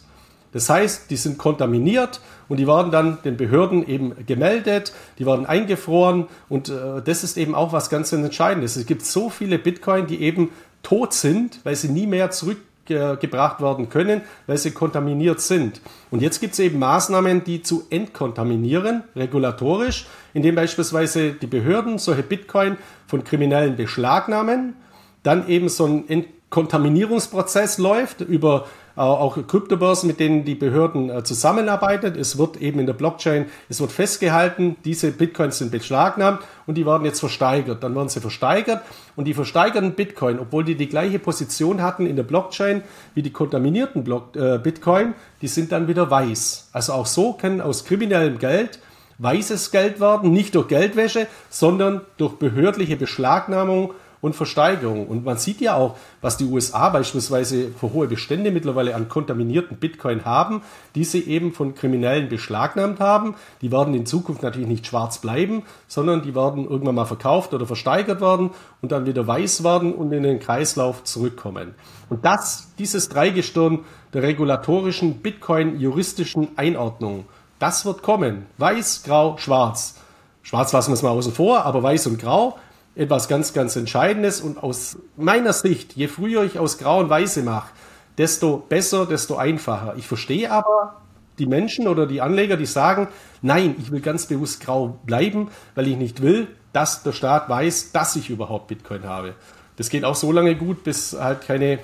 Speaker 2: Das heißt, die sind kontaminiert und die werden dann den Behörden eben gemeldet, die werden eingefroren und äh, das ist eben auch was ganz Entscheidendes. Es gibt so viele Bitcoin, die eben tot sind, weil sie nie mehr zurückgebracht werden können, weil sie kontaminiert sind. Und jetzt gibt es eben Maßnahmen, die zu entkontaminieren, regulatorisch, indem beispielsweise die Behörden solche Bitcoin von Kriminellen beschlagnahmen, dann eben so ein Entkontaminierungsprozess läuft über auch Kryptobörsen, mit denen die Behörden äh, zusammenarbeiten. Es wird eben in der Blockchain, es wird festgehalten, diese Bitcoins sind beschlagnahmt und die werden jetzt versteigert. Dann werden sie versteigert und die versteigerten Bitcoin, obwohl die die gleiche Position hatten in der Blockchain wie die kontaminierten Block, äh, Bitcoin, die sind dann wieder weiß. Also auch so können aus kriminellem Geld weißes Geld werden, nicht durch Geldwäsche, sondern durch behördliche Beschlagnahmung und Versteigerung. Und man sieht ja auch, was die USA beispielsweise für hohe Bestände mittlerweile an kontaminierten Bitcoin haben, die sie eben von Kriminellen beschlagnahmt haben. Die werden in Zukunft natürlich nicht schwarz bleiben, sondern die werden irgendwann mal verkauft oder versteigert werden und dann wieder weiß werden und in den Kreislauf zurückkommen. Und das, dieses Dreigestirn der regulatorischen Bitcoin-juristischen Einordnung, das wird kommen. Weiß, grau, schwarz. Schwarz lassen wir es mal außen vor, aber weiß und grau etwas ganz, ganz Entscheidendes. Und aus meiner Sicht, je früher ich aus Grau und Weiße mache, desto besser, desto einfacher. Ich verstehe aber die Menschen oder die Anleger, die sagen, nein, ich will ganz bewusst grau bleiben, weil ich nicht will, dass der Staat weiß, dass ich überhaupt Bitcoin habe. Das geht auch so lange gut, bis halt keine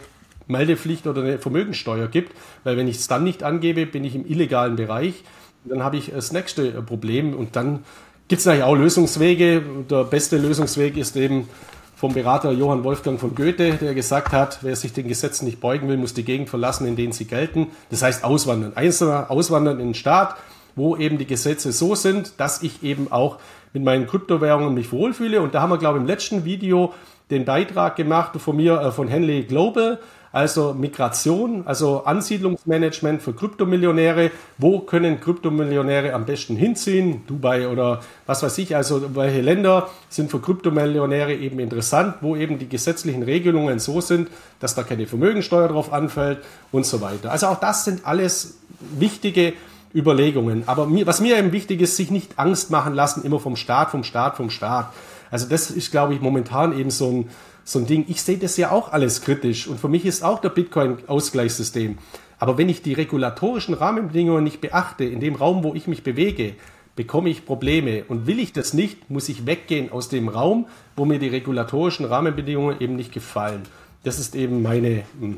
Speaker 2: Meldepflicht oder eine Vermögensteuer gibt, weil wenn ich es dann nicht angebe, bin ich im illegalen Bereich dann habe ich das nächste Problem und dann gibt es natürlich auch Lösungswege. Der beste Lösungsweg ist eben vom Berater Johann Wolfgang von Goethe, der gesagt hat, wer sich den Gesetzen nicht beugen will, muss die Gegend verlassen, in denen sie gelten. Das heißt auswandern. Einzelner auswandern in den Staat, wo eben die Gesetze so sind, dass ich eben auch mit meinen Kryptowährungen mich wohlfühle. Und da haben wir, glaube ich, im letzten Video den Beitrag gemacht von mir, äh, von Henley Global, also Migration, also Ansiedlungsmanagement für Kryptomillionäre. Wo können Kryptomillionäre am besten hinziehen? Dubai oder was weiß ich, also welche Länder sind für Kryptomillionäre eben interessant, wo eben die gesetzlichen Regelungen so sind, dass da keine Vermögensteuer drauf anfällt und so weiter. Also auch das sind alles wichtige Überlegungen. Aber mir, was mir eben wichtig ist, sich nicht Angst machen lassen, immer vom Staat, vom Staat, vom Staat. Also das ist, glaube ich, momentan eben so ein, so ein Ding. Ich sehe das ja auch alles kritisch und für mich ist auch der Bitcoin Ausgleichssystem. Aber wenn ich die regulatorischen Rahmenbedingungen nicht beachte, in dem Raum, wo ich mich bewege, bekomme ich Probleme. Und will ich das nicht, muss ich weggehen aus dem Raum, wo mir die regulatorischen Rahmenbedingungen eben nicht gefallen. Das ist eben meine.
Speaker 1: Hm.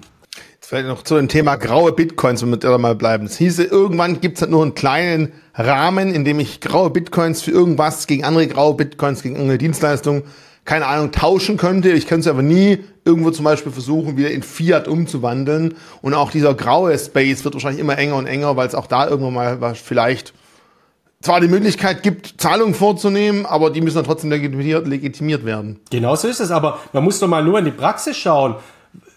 Speaker 1: Jetzt vielleicht noch zu dem Thema graue Bitcoins, wenn wir da mal bleiben. Es hieße, irgendwann gibt es halt nur einen kleinen Rahmen, in dem ich graue Bitcoins für irgendwas gegen andere graue Bitcoins, gegen irgendeine Dienstleistung keine Ahnung, tauschen könnte. Ich könnte es aber nie irgendwo zum Beispiel versuchen, wieder in Fiat umzuwandeln. Und auch dieser graue Space wird wahrscheinlich immer enger und enger, weil es auch da irgendwann mal vielleicht zwar die Möglichkeit gibt, Zahlungen vorzunehmen, aber die müssen dann trotzdem legitimiert, legitimiert werden.
Speaker 2: Genau so ist es, aber man muss doch mal nur in die Praxis schauen.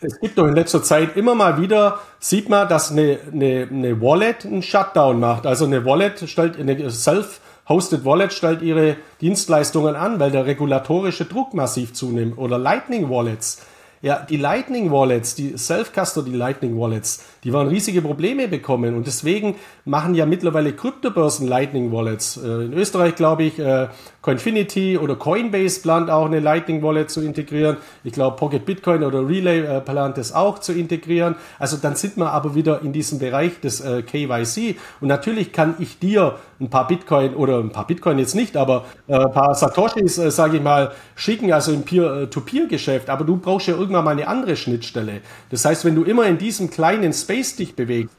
Speaker 2: Es gibt doch in letzter Zeit immer mal wieder, sieht man, dass eine, eine, eine Wallet einen Shutdown macht. Also eine Wallet stellt eine Self- Hosted Wallet stellt ihre Dienstleistungen an, weil der regulatorische Druck massiv zunimmt. Oder Lightning Wallets. Ja, die Lightning Wallets, die Self-Custody Lightning Wallets, die waren riesige Probleme bekommen und deswegen machen ja mittlerweile Kryptobörsen Lightning Wallets. Äh, in Österreich glaube ich, äh, Coinfinity oder Coinbase plant auch eine Lightning Wallet zu integrieren. Ich glaube, Pocket Bitcoin oder Relay äh, plant das auch zu integrieren. Also dann sind wir aber wieder in diesem Bereich des KYC und natürlich kann ich dir ein paar Bitcoin oder ein paar Bitcoin jetzt nicht, aber ein paar Satoshis, sage ich mal, schicken, also im Peer-to-Peer-Geschäft. Aber du brauchst ja irgendwann mal eine andere Schnittstelle. Das heißt, wenn du immer in diesem kleinen Space dich bewegst,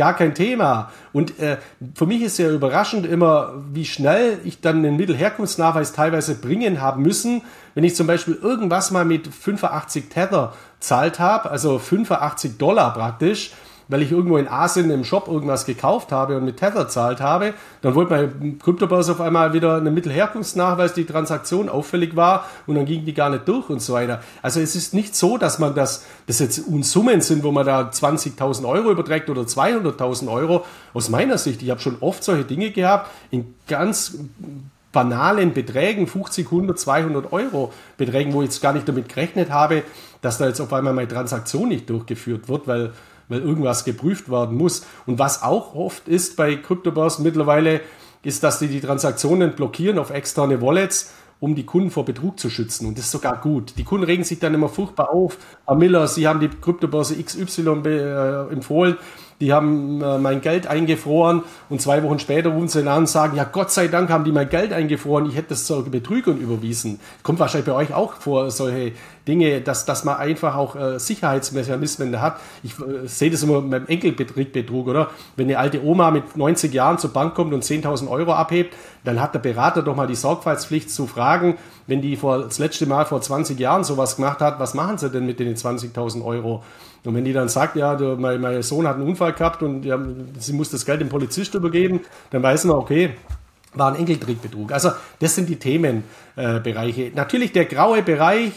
Speaker 2: gar kein Thema. Und äh, für mich ist ja überraschend immer, wie schnell ich dann den Mittelherkunftsnachweis teilweise bringen haben müssen, wenn ich zum Beispiel irgendwas mal mit 85 Tether zahlt habe, also 85 Dollar praktisch, weil ich irgendwo in Asien im Shop irgendwas gekauft habe und mit Tether zahlt habe, dann wollte mein Kryptobörse auf einmal wieder einen Mittelherkunftsnachweis, die Transaktion auffällig war und dann ging die gar nicht durch und so weiter. Also es ist nicht so, dass man das, das jetzt Unsummen sind, wo man da 20.000 Euro überträgt oder 200.000 Euro. Aus meiner Sicht, ich habe schon oft solche Dinge gehabt, in ganz banalen Beträgen, 50, 100, 200 Euro Beträgen, wo ich jetzt gar nicht damit gerechnet habe, dass da jetzt auf einmal meine Transaktion nicht durchgeführt wird, weil weil irgendwas geprüft werden muss. Und was auch oft ist bei Kryptobörsen mittlerweile, ist, dass die die Transaktionen blockieren auf externe Wallets, um die Kunden vor Betrug zu schützen. Und das ist sogar gut. Die Kunden regen sich dann immer furchtbar auf. Herr Miller, Sie haben die Kryptobörse XY äh, empfohlen die haben äh, mein Geld eingefroren und zwei Wochen später rufen sie an und sagen, ja Gott sei Dank haben die mein Geld eingefroren, ich hätte das zu Betrügern überwiesen. Kommt wahrscheinlich bei euch auch vor, solche Dinge, dass, dass man einfach auch äh, Sicherheitsmechanismen hat. Ich äh, sehe das immer beim Enkelbetrug, oder? Wenn eine alte Oma mit 90 Jahren zur Bank kommt und 10.000 Euro abhebt, dann hat der Berater doch mal die Sorgfaltspflicht zu fragen, wenn die vor, das letzte Mal vor 20 Jahren sowas gemacht hat, was machen sie denn mit den 20.000 Euro? Und wenn die dann sagt, ja, der, mein, mein, Sohn hat einen Unfall gehabt und ja, sie muss das Geld dem Polizist übergeben, dann weiß man, okay, war ein Enkeltrickbetrug. Also das sind die Themenbereiche. Äh, Natürlich der graue Bereich,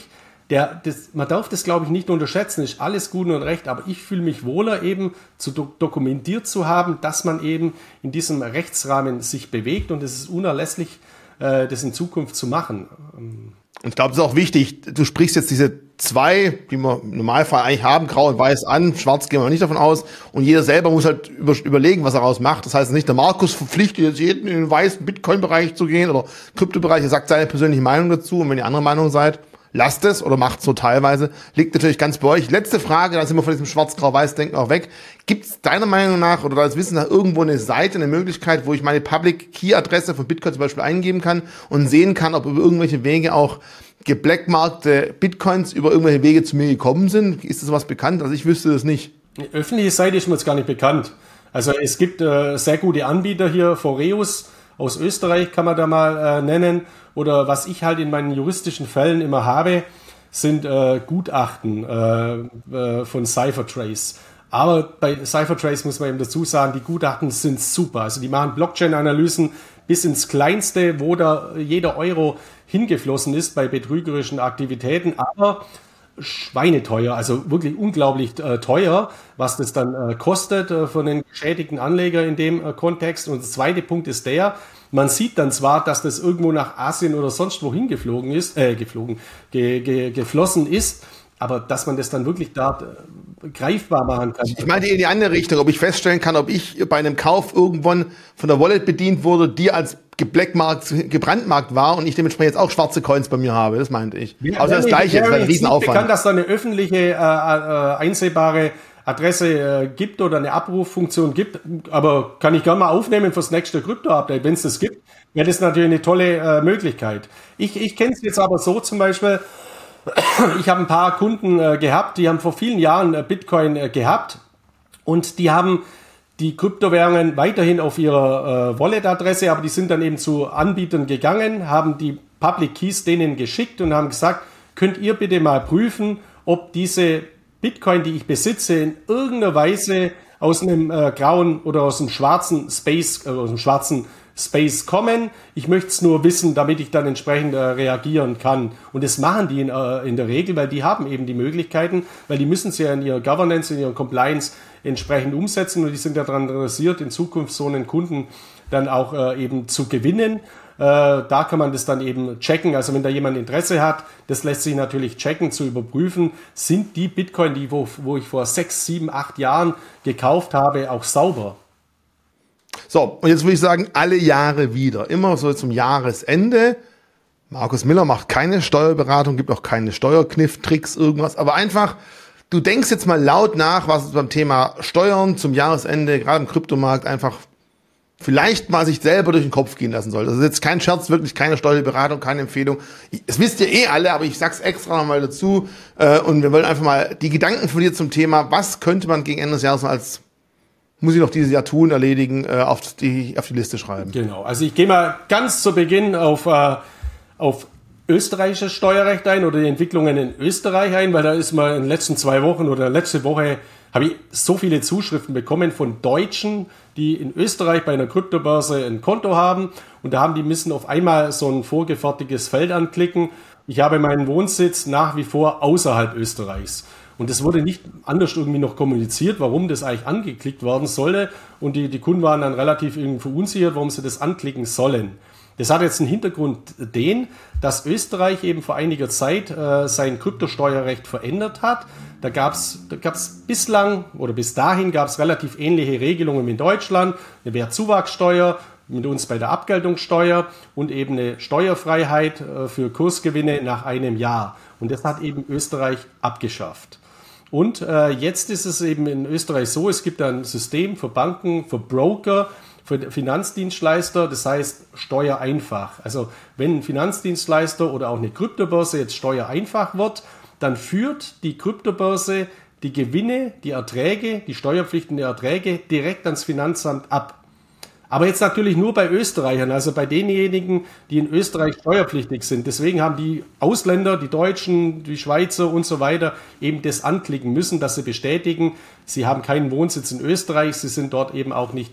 Speaker 2: der, das, man darf das, glaube ich, nicht unterschätzen, ist alles gut und recht, aber ich fühle mich wohler eben zu do dokumentiert zu haben, dass man eben in diesem Rechtsrahmen sich bewegt und es ist unerlässlich, äh, das in Zukunft zu machen.
Speaker 1: Und ich glaube, es ist auch wichtig, du sprichst jetzt diese zwei, die wir im Normalfall eigentlich haben, grau und weiß an, schwarz gehen wir nicht davon aus. Und jeder selber muss halt über, überlegen, was er daraus macht. Das heißt nicht, der Markus verpflichtet jetzt jeden in den weißen Bitcoin-Bereich zu gehen oder Kryptobereich, er sagt seine persönliche Meinung dazu. Und wenn ihr andere Meinung seid, lasst es oder macht es so teilweise. Liegt natürlich ganz bei euch. Letzte Frage, dann sind wir von diesem Schwarz-Grau-Weiß-Denken auch weg. Gibt es deiner Meinung nach oder deines Wissens nach irgendwo eine Seite, eine Möglichkeit, wo ich meine Public-Key-Adresse von Bitcoin zum Beispiel eingeben kann und sehen kann, ob über irgendwelche Wege auch geblackmarkte Bitcoins über irgendwelche Wege zu mir gekommen sind? Ist das was bekannt? Also ich wüsste das nicht.
Speaker 2: Die öffentliche Seite ist mir jetzt gar nicht bekannt. Also es gibt äh, sehr gute Anbieter hier, Foreus aus Österreich kann man da mal äh, nennen. Oder was ich halt in meinen juristischen Fällen immer habe, sind äh, Gutachten äh, äh, von Cyphertrace. Aber bei Cyphertrace muss man eben dazu sagen, die Gutachten sind super. Also die machen Blockchain-Analysen bis ins Kleinste, wo da jeder Euro hingeflossen ist bei betrügerischen Aktivitäten. Aber schweineteuer, also wirklich unglaublich äh, teuer, was das dann äh, kostet äh, von den geschädigten Anleger in dem äh, Kontext. Und der zweite Punkt ist der, man sieht dann zwar, dass das irgendwo nach Asien oder sonst wohin geflogen ist, äh, geflogen, ge, ge, geflossen ist, aber dass man das dann wirklich da äh, greifbar machen kann.
Speaker 1: Ich meine in die andere Richtung, ob ich feststellen kann, ob ich bei einem Kauf irgendwann von der Wallet bedient wurde, die als geblackmarkt, gebrandmarkt war und ich dementsprechend jetzt auch schwarze Coins bei mir habe. Das meinte ich.
Speaker 2: Ja, also das Gleiche, das ist ein Riesenaufwand. bekannt, dass da eine öffentliche, äh, äh, einsehbare Adresse äh, gibt oder eine Abruffunktion gibt, aber kann ich gerne mal aufnehmen fürs nächste Krypto-Update. Wenn es das gibt, wäre das natürlich eine tolle äh, Möglichkeit. Ich, ich kenne es jetzt aber so zum Beispiel, (coughs) ich habe ein paar Kunden äh, gehabt, die haben vor vielen Jahren äh, Bitcoin äh, gehabt. Und die haben die Kryptowährungen weiterhin auf ihrer äh, Wallet-Adresse, aber die sind dann eben zu Anbietern gegangen, haben die Public Keys denen geschickt und haben gesagt, könnt ihr bitte mal prüfen, ob diese Bitcoin, die ich besitze, in irgendeiner Weise aus einem äh, grauen oder aus einem schwarzen Space, äh, aus einem schwarzen Space kommen. Ich möchte es nur wissen, damit ich dann entsprechend äh, reagieren kann. Und das machen die in, äh, in, der Regel, weil die haben eben die Möglichkeiten, weil die müssen es ja in ihrer Governance, in ihrer Compliance entsprechend umsetzen und die sind ja daran interessiert, in Zukunft so einen Kunden dann auch äh, eben zu gewinnen. Äh, da kann man das dann eben checken. Also wenn da jemand Interesse hat, das lässt sich natürlich checken, zu überprüfen, sind die Bitcoin, die wo, wo ich vor sechs, sieben, acht Jahren gekauft habe, auch sauber.
Speaker 1: So, und jetzt würde ich sagen, alle Jahre wieder, immer so zum Jahresende. Markus Miller macht keine Steuerberatung, gibt auch keine Steuerkniff, Tricks, irgendwas, aber einfach, du denkst jetzt mal laut nach, was beim Thema Steuern zum Jahresende, gerade im Kryptomarkt, einfach vielleicht mal sich selber durch den Kopf gehen lassen soll. Das ist jetzt kein Scherz, wirklich keine Steuerberatung, keine Empfehlung. Das wisst ihr eh alle, aber ich sag's extra nochmal dazu. Äh, und wir wollen einfach mal die Gedanken von dir zum Thema, was könnte man gegen Ende des Jahres als muss ich noch dieses Jahr tun, erledigen, äh, auf, die, auf die Liste schreiben.
Speaker 2: Genau, also ich gehe mal ganz zu Beginn auf, äh, auf österreichisches Steuerrecht ein oder die Entwicklungen in Österreich ein, weil da ist mal in den letzten zwei Wochen oder letzte Woche habe ich so viele Zuschriften bekommen von Deutschen, die in Österreich bei einer Kryptobörse ein Konto haben und da haben die müssen auf einmal so ein vorgefertigtes Feld anklicken. Ich habe meinen Wohnsitz nach wie vor außerhalb Österreichs. Und es wurde nicht anders irgendwie noch kommuniziert, warum das eigentlich angeklickt werden sollte. Und die, die Kunden waren dann relativ irgendwie verunsichert, warum sie das anklicken sollen. Das hat jetzt einen Hintergrund den, dass Österreich eben vor einiger Zeit äh, sein Kryptosteuerrecht verändert hat. Da gab es da gab's bislang oder bis dahin gab es relativ ähnliche Regelungen in Deutschland. Eine Wertzuwachssteuer mit uns bei der Abgeltungssteuer und eben eine Steuerfreiheit äh, für Kursgewinne nach einem Jahr. Und das hat eben Österreich abgeschafft. Und äh, jetzt ist es eben in Österreich so, es gibt ein System für Banken, für Broker, für Finanzdienstleister, das heißt steuereinfach. Also wenn ein Finanzdienstleister oder auch eine Kryptobörse jetzt steuereinfach wird, dann führt die Kryptobörse die Gewinne, die Erträge, die steuerpflichtende Erträge direkt ans Finanzamt ab. Aber jetzt natürlich nur bei Österreichern, also bei denjenigen, die in Österreich steuerpflichtig sind. Deswegen haben die Ausländer, die Deutschen, die Schweizer und so weiter eben das anklicken müssen, dass sie bestätigen, sie haben keinen Wohnsitz in Österreich, sie sind dort eben auch nicht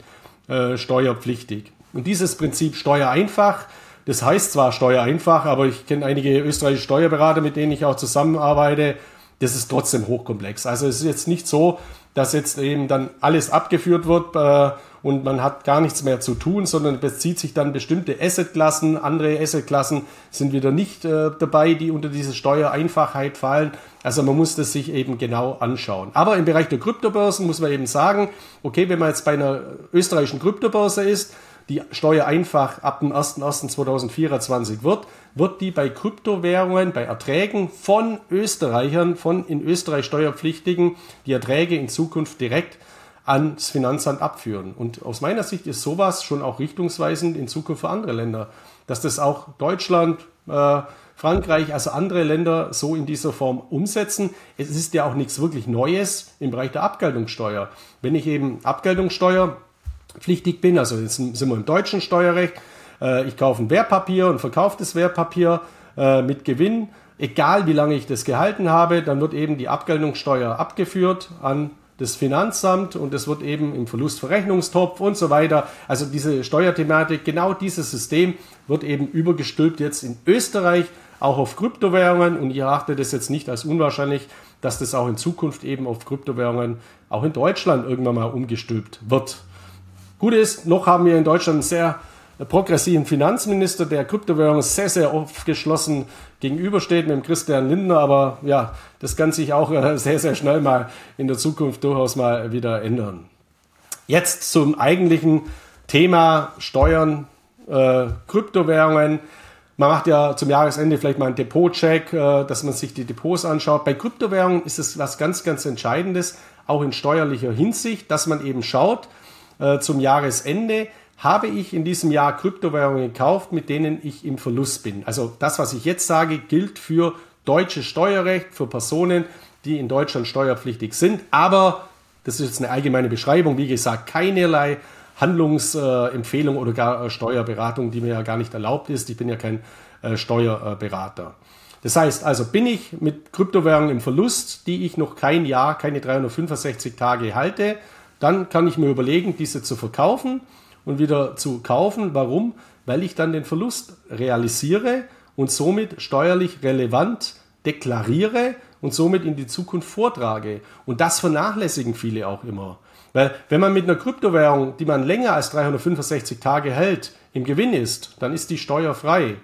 Speaker 2: äh, steuerpflichtig. Und dieses Prinzip Steuereinfach, das heißt zwar Steuereinfach, aber ich kenne einige österreichische Steuerberater, mit denen ich auch zusammenarbeite, das ist trotzdem hochkomplex. Also es ist jetzt nicht so, dass jetzt eben dann alles abgeführt wird äh, und man hat gar nichts mehr zu tun, sondern bezieht sich dann bestimmte Assetklassen. Andere Assetklassen sind wieder nicht äh, dabei, die unter diese Steuereinfachheit fallen. Also man muss das sich eben genau anschauen. Aber im Bereich der Kryptobörsen muss man eben sagen, okay, wenn man jetzt bei einer österreichischen Kryptobörse ist, die Steuer einfach ab dem 01.01.2024 wird, wird die bei Kryptowährungen, bei Erträgen von Österreichern, von in Österreich Steuerpflichtigen, die Erträge in Zukunft direkt ans Finanzamt abführen. Und aus meiner Sicht ist sowas schon auch richtungsweisend in Zukunft für andere Länder, dass das auch Deutschland, äh, Frankreich, also andere Länder so in dieser Form umsetzen. Es ist ja auch nichts wirklich Neues im Bereich der Abgeltungssteuer. Wenn ich eben Abgeltungssteuer pflichtig bin, also jetzt sind wir im deutschen Steuerrecht, äh, ich kaufe ein Wertpapier und verkaufe das Wertpapier äh, mit Gewinn, egal wie lange ich das gehalten habe, dann wird eben die Abgeltungssteuer abgeführt an das Finanzamt und es wird eben im Verlustverrechnungstopf und so weiter. Also diese Steuerthematik, genau dieses System wird eben übergestülpt jetzt in Österreich auch auf Kryptowährungen und ich erachte das jetzt nicht als unwahrscheinlich, dass das auch in Zukunft eben auf Kryptowährungen auch in Deutschland irgendwann mal umgestülpt wird. Gut ist, noch haben wir in Deutschland sehr progressiven Finanzminister, der Kryptowährungen sehr, sehr aufgeschlossen gegenübersteht mit dem Christian Lindner, aber ja, das kann sich auch äh, sehr, sehr schnell mal in der Zukunft durchaus mal wieder ändern. Jetzt zum eigentlichen Thema Steuern, äh, Kryptowährungen. Man macht ja zum Jahresende vielleicht mal einen Depotcheck, äh, dass man sich die Depots anschaut. Bei Kryptowährungen ist es was ganz, ganz Entscheidendes, auch in steuerlicher Hinsicht, dass man eben schaut äh, zum Jahresende, habe ich in diesem Jahr Kryptowährungen gekauft, mit denen ich im Verlust bin. Also das, was ich jetzt sage, gilt für deutsches Steuerrecht, für Personen, die in Deutschland steuerpflichtig sind. Aber das ist jetzt eine allgemeine Beschreibung, wie gesagt, keinerlei Handlungsempfehlung oder gar äh, Steuerberatung, die mir ja gar nicht erlaubt ist. Ich bin ja kein äh, Steuerberater. Das heißt also, bin ich mit Kryptowährungen im Verlust, die ich noch kein Jahr, keine 365 Tage halte, dann kann ich mir überlegen, diese zu verkaufen und wieder zu kaufen. Warum? Weil ich dann den Verlust realisiere und somit steuerlich relevant deklariere und somit in die Zukunft vortrage. Und das vernachlässigen viele auch immer. Weil wenn man mit einer Kryptowährung, die man länger als 365 Tage hält, im Gewinn ist, dann ist die steuerfrei.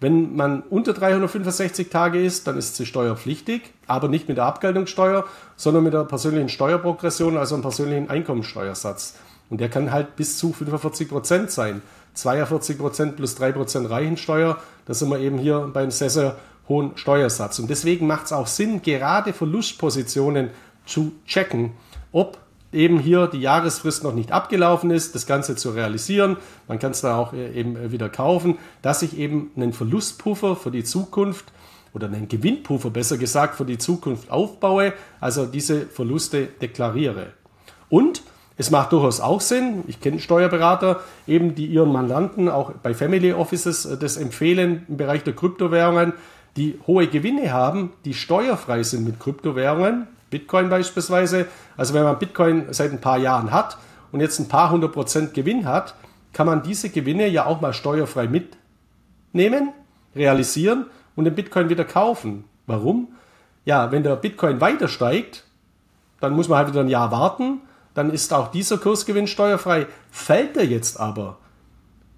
Speaker 2: Wenn man unter 365 Tage ist, dann ist sie steuerpflichtig, aber nicht mit der Abgeltungssteuer, sondern mit der persönlichen Steuerprogression, also einem persönlichen Einkommensteuersatz. Und der kann halt bis zu 45 Prozent sein. 42 Prozent plus 3 Prozent Reichensteuer, da sind wir eben hier beim sehr, sehr hohen Steuersatz. Und deswegen macht es auch Sinn, gerade Verlustpositionen zu checken, ob eben hier die Jahresfrist noch nicht abgelaufen ist, das Ganze zu realisieren. Man kann es da auch äh, eben äh, wieder kaufen, dass ich eben einen Verlustpuffer für die Zukunft oder einen Gewinnpuffer besser gesagt für die Zukunft aufbaue, also diese Verluste deklariere. Und es macht durchaus auch Sinn, ich kenne Steuerberater, eben die ihren Mandanten auch bei Family Offices äh, das empfehlen im Bereich der Kryptowährungen, die hohe Gewinne haben, die steuerfrei sind mit Kryptowährungen, Bitcoin beispielsweise. Also wenn man Bitcoin seit ein paar Jahren hat und jetzt ein paar hundert Prozent Gewinn hat, kann man diese Gewinne ja auch mal steuerfrei mitnehmen, realisieren und den Bitcoin wieder kaufen. Warum? Ja, wenn der Bitcoin weiter steigt, dann muss man halt wieder ein Jahr warten dann ist auch dieser Kursgewinn steuerfrei. Fällt er jetzt aber,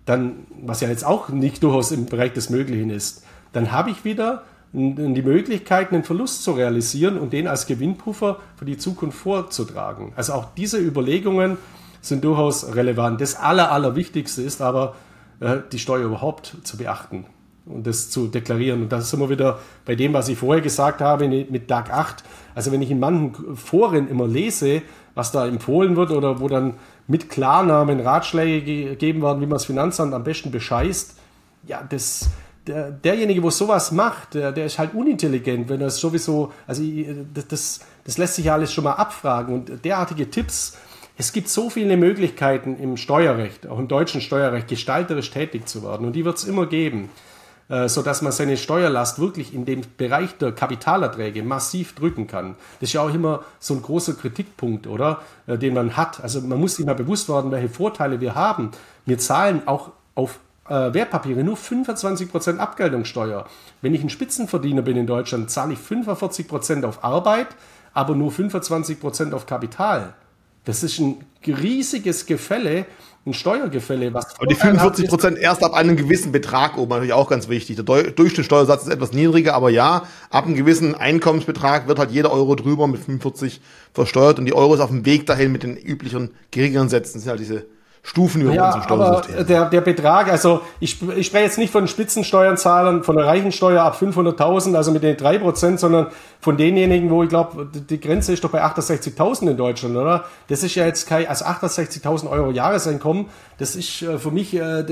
Speaker 2: dann, was ja jetzt auch nicht durchaus im Bereich des Möglichen ist, dann habe ich wieder die Möglichkeit, einen Verlust zu realisieren und den als Gewinnpuffer für die Zukunft vorzutragen. Also auch diese Überlegungen sind durchaus relevant. Das Aller, Allerwichtigste ist aber, äh, die Steuer überhaupt zu beachten und das zu deklarieren. Und da sind wir wieder bei dem, was ich vorher gesagt habe mit DAG 8. Also wenn ich in manchen Foren immer lese, was da empfohlen wird oder wo dann mit Klarnamen Ratschläge gegeben werden, wie man das Finanzamt am besten bescheißt. Ja, das, der, derjenige, wo sowas macht, der, der ist halt unintelligent, wenn er es sowieso, also das, das lässt sich ja alles schon mal abfragen und derartige Tipps, es gibt so viele Möglichkeiten im Steuerrecht, auch im deutschen Steuerrecht, gestalterisch tätig zu werden und die wird es immer geben. Äh, so dass man seine Steuerlast wirklich in dem Bereich der Kapitalerträge massiv drücken kann. Das ist ja auch immer so ein großer Kritikpunkt, oder? Äh, den man hat. Also man muss sich mal bewusst werden, welche Vorteile wir haben. Wir zahlen auch auf äh, Wertpapiere nur 25% Abgeltungssteuer. Wenn ich ein Spitzenverdiener bin in Deutschland, zahle ich 45% auf Arbeit, aber nur 25% auf Kapital. Das ist ein riesiges Gefälle, ein Steuergefälle. Was
Speaker 1: Aber die 45 Prozent erst ab einem gewissen Betrag oben, natürlich auch ganz wichtig. Der Durchschnittssteuersatz ist etwas niedriger, aber ja, ab einem gewissen Einkommensbetrag wird halt jeder Euro drüber mit 45 versteuert und die Euro ist auf dem Weg dahin mit den üblichen geringeren Sätzen. Das sind halt diese Stufen über
Speaker 2: ja, unserem Steuersystem. Der, der Betrag, also ich, ich spreche jetzt nicht von Spitzensteuerzahlern, von der Reichensteuer ab 500.000, also mit den 3%, sondern von denjenigen, wo ich glaube, die Grenze ist doch bei 68.000 in Deutschland, oder? Das ist ja jetzt kein, also 68.000 Euro Jahreseinkommen, das ist äh, für mich, äh,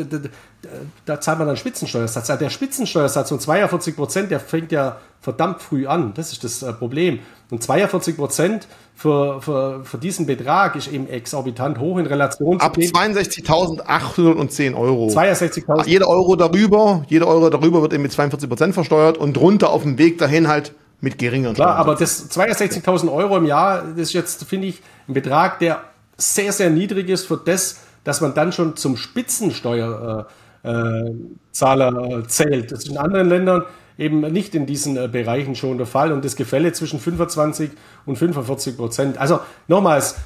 Speaker 2: da zahlt man dann Spitzensteuersatz. Der Spitzensteuersatz von 42 Prozent, der fängt ja verdammt früh an. Das ist das äh, Problem. Und 42 Prozent für, für, für diesen Betrag ist eben exorbitant hoch in Relation
Speaker 1: Ab zu 62.810 Euro.
Speaker 2: 62.000.
Speaker 1: Jeder Euro darüber, jeder Euro darüber wird eben mit 42 Prozent versteuert und drunter auf dem Weg dahin halt mit geringeren
Speaker 2: Klar, aber das 62.000 Euro im Jahr, das ist jetzt, finde ich, ein Betrag, der sehr, sehr niedrig ist für das, dass man dann schon zum Spitzensteuerzahler äh, äh, zählt. Das ist in anderen Ländern eben nicht in diesen äh, Bereichen schon der Fall und das Gefälle zwischen 25 und 45 Prozent. Also nochmals,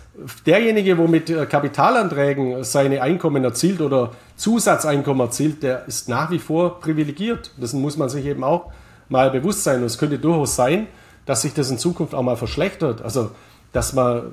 Speaker 2: derjenige, wo mit äh, Kapitalanträgen seine Einkommen erzielt oder Zusatzeinkommen erzielt, der ist nach wie vor privilegiert. Das muss man sich eben auch mal bewusst sein. Und es könnte durchaus sein, dass sich das in Zukunft auch mal verschlechtert. Also, dass man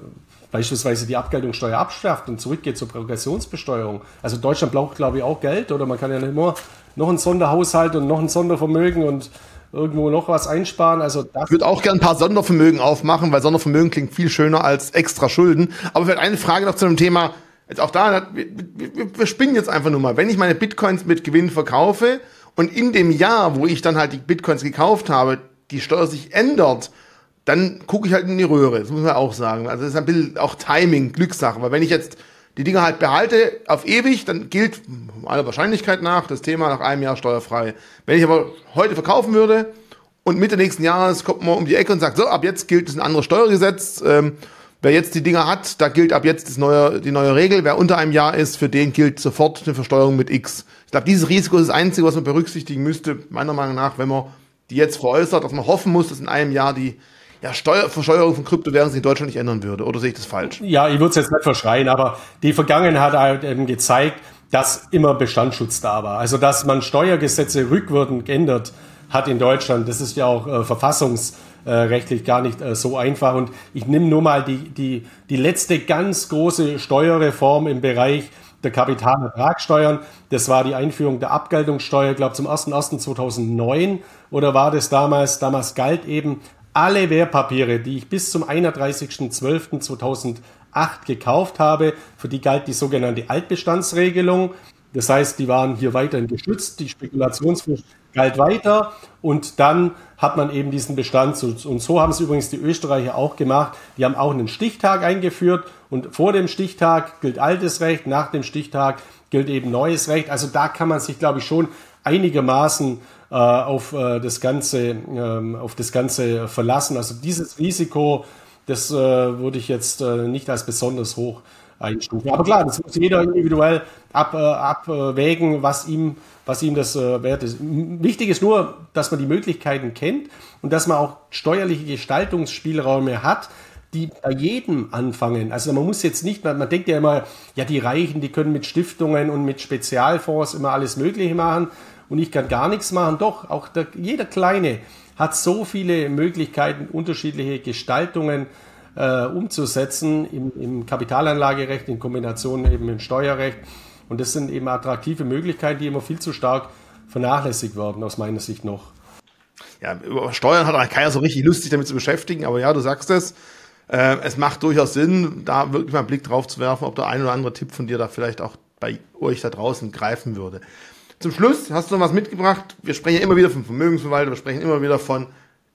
Speaker 2: beispielsweise die Abgeltungssteuer abschafft und zurückgeht zur Progressionsbesteuerung. Also Deutschland braucht, glaube ich, auch Geld oder man kann ja nicht immer noch einen Sonderhaushalt und noch ein Sondervermögen und irgendwo noch was einsparen. Also
Speaker 1: das ich würde auch gerne ein paar Sondervermögen aufmachen, weil Sondervermögen klingt viel schöner als extra Schulden. Aber vielleicht eine Frage noch zu dem Thema. Jetzt auch da, wir, wir, wir spinnen jetzt einfach nur mal. Wenn ich meine Bitcoins mit Gewinn verkaufe und in dem Jahr, wo ich dann halt die Bitcoins gekauft habe, die Steuer sich ändert, dann gucke ich halt in die Röhre. Das muss man auch sagen. Also das ist ein bisschen auch Timing, Glückssache. Weil wenn ich jetzt die Dinger halt behalte auf ewig, dann gilt aller Wahrscheinlichkeit nach das Thema nach einem Jahr steuerfrei. Wenn ich aber heute verkaufen würde und Mitte nächsten Jahres kommt man um die Ecke und sagt, so, ab jetzt gilt das ein anderes Steuergesetz. Ähm, wer jetzt die Dinger hat, da gilt ab jetzt das neue, die neue Regel. Wer unter einem Jahr ist, für den gilt sofort eine Versteuerung mit X. Ich glaube, dieses Risiko ist das Einzige, was man berücksichtigen müsste, meiner Meinung nach, wenn man die jetzt veräußert, dass man hoffen muss, dass in einem Jahr die ja, Steuer, Versteuerung von Kryptowährungen in Deutschland nicht ändern würde. Oder sehe ich das falsch?
Speaker 2: Ja, ich würde es jetzt nicht verschreien, aber die Vergangenheit hat eben gezeigt, dass immer Bestandsschutz da war. Also dass man Steuergesetze rückwirkend ändert hat in Deutschland, das ist ja auch äh, verfassungsrechtlich gar nicht äh, so einfach. Und ich nehme nur mal die, die, die letzte ganz große Steuerreform im Bereich der Kapitalertragssteuern. Das war die Einführung der Abgeltungssteuer, ich glaube zum 01.01.2009 oder war das damals? Damals galt eben alle Wertpapiere, die ich bis zum 31.12.2008 gekauft habe, für die galt die sogenannte Altbestandsregelung. Das heißt, die waren hier weiterhin geschützt, die Spekulationsfrist galt weiter und dann hat man eben diesen Bestand und so haben es übrigens die Österreicher auch gemacht. Die haben auch einen Stichtag eingeführt und vor dem Stichtag gilt altes Recht, nach dem Stichtag gilt eben neues Recht. Also da kann man sich, glaube ich, schon einigermaßen äh, auf äh, das Ganze, ähm, auf das Ganze verlassen. Also dieses Risiko, das äh, würde ich jetzt äh, nicht als besonders hoch einstufen. Aber klar, das muss jeder individuell ab, äh, abwägen, was ihm, was ihm das äh, wert ist. Wichtig ist nur, dass man die Möglichkeiten kennt und dass man auch steuerliche Gestaltungsspielräume hat, die bei jedem anfangen. Also man muss jetzt nicht, man, man denkt ja immer, ja, die Reichen, die können mit Stiftungen und mit Spezialfonds immer alles Mögliche machen und ich kann gar nichts machen. Doch, auch der, jeder Kleine hat so viele Möglichkeiten, unterschiedliche Gestaltungen äh, umzusetzen im, im Kapitalanlagerecht in Kombination eben im Steuerrecht. Und das sind eben attraktive Möglichkeiten, die immer viel zu stark vernachlässigt werden, aus meiner Sicht noch.
Speaker 1: Ja, über Steuern hat keiner so richtig lustig damit zu beschäftigen, aber ja, du sagst es. Äh, es macht durchaus Sinn, da wirklich mal einen Blick drauf zu werfen, ob der ein oder andere Tipp von dir da vielleicht auch bei euch da draußen greifen würde. Zum Schluss hast du noch was mitgebracht. Wir sprechen immer wieder von Vermögensverwalter, wir sprechen immer wieder von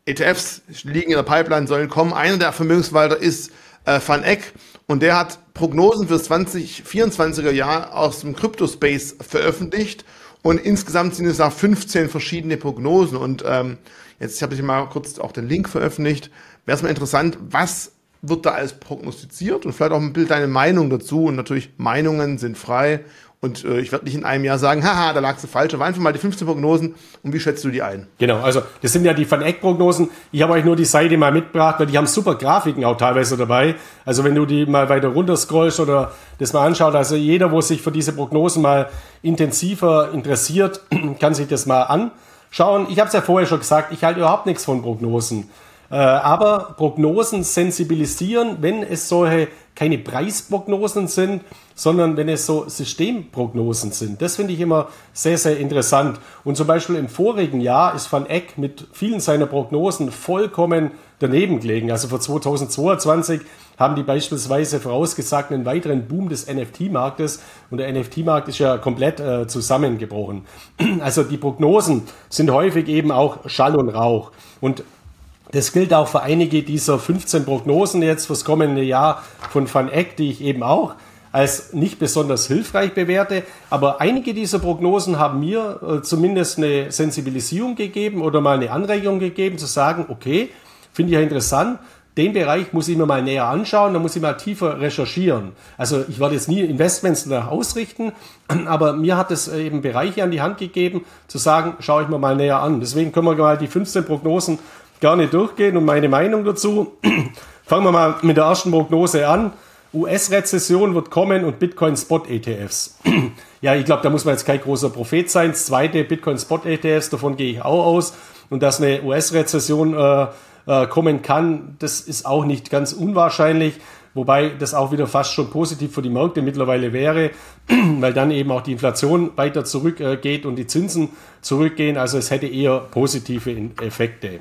Speaker 1: ETFs, liegen in der Pipeline, sollen kommen. Einer der Vermögensverwalter ist äh, Van Eck. Und der hat Prognosen für das 2024er Jahr aus dem Crypto-Space veröffentlicht. Und insgesamt sind es da 15 verschiedene Prognosen. Und ähm, jetzt habe ich mal kurz auch den Link veröffentlicht. Wäre es mal interessant, was wird da alles prognostiziert? Und vielleicht auch ein Bild deine Meinung dazu. Und natürlich Meinungen sind frei und äh, ich werde nicht in einem Jahr sagen, haha, da lagst du falsch, aber einfach mal die 15 Prognosen und wie schätzt du die ein?
Speaker 2: Genau, also das sind ja die Van Eck-Prognosen. Ich habe euch nur die Seite mal mitgebracht, weil die haben super Grafiken auch teilweise dabei. Also wenn du die mal weiter runter scrollst oder das mal anschaut, also jeder, wo sich für diese Prognosen mal intensiver interessiert, (clears throat) kann sich das mal anschauen. Ich habe es ja vorher schon gesagt, ich halte überhaupt nichts von Prognosen. Äh, aber Prognosen sensibilisieren, wenn es solche keine Preisprognosen sind, sondern wenn es so Systemprognosen sind. Das finde ich immer sehr, sehr interessant. Und zum Beispiel im vorigen Jahr ist Van Eck mit vielen seiner Prognosen vollkommen daneben gelegen. Also für 2022 haben die beispielsweise vorausgesagt einen weiteren Boom des NFT-Marktes und der NFT-Markt ist ja komplett äh, zusammengebrochen. (clears throat) Also die Prognosen sind häufig eben auch Schall und Rauch. Und das gilt auch für einige dieser 15 Prognosen jetzt fürs kommende Jahr von Van Eck, die ich eben auch als nicht besonders hilfreich bewerte. Aber einige dieser Prognosen haben mir äh, zumindest eine Sensibilisierung gegeben oder mal eine Anregung gegeben, zu sagen, okay, finde ich ja interessant, den Bereich muss ich mir mal näher anschauen, da muss ich mal tiefer recherchieren. Also ich werde jetzt nie Investments danach ausrichten, (clears throat) aber mir hat es eben Bereiche an die Hand gegeben, zu sagen, schaue ich mir mal näher an. Deswegen können wir mal die 15 Prognosen gerne durchgehen und meine Meinung dazu. (clears throat) Fangen wir mal mit der ersten Prognose an. US-Rezession wird kommen und Bitcoin-Spot-ETFs. (clears throat) ja, ich glaube, da muss man jetzt kein großer Prophet sein. Das zweite, Bitcoin-Spot-ETFs, davon gehe ich auch aus. Und dass eine US-Rezession äh, äh, kommen kann, das ist auch nicht ganz unwahrscheinlich. Wobei das auch wieder fast schon positiv für die Märkte mittlerweile wäre, (clears throat) weil dann eben auch die Inflation weiter zurückgeht und die Zinsen zurückgehen. Also es hätte eher positive Effekte.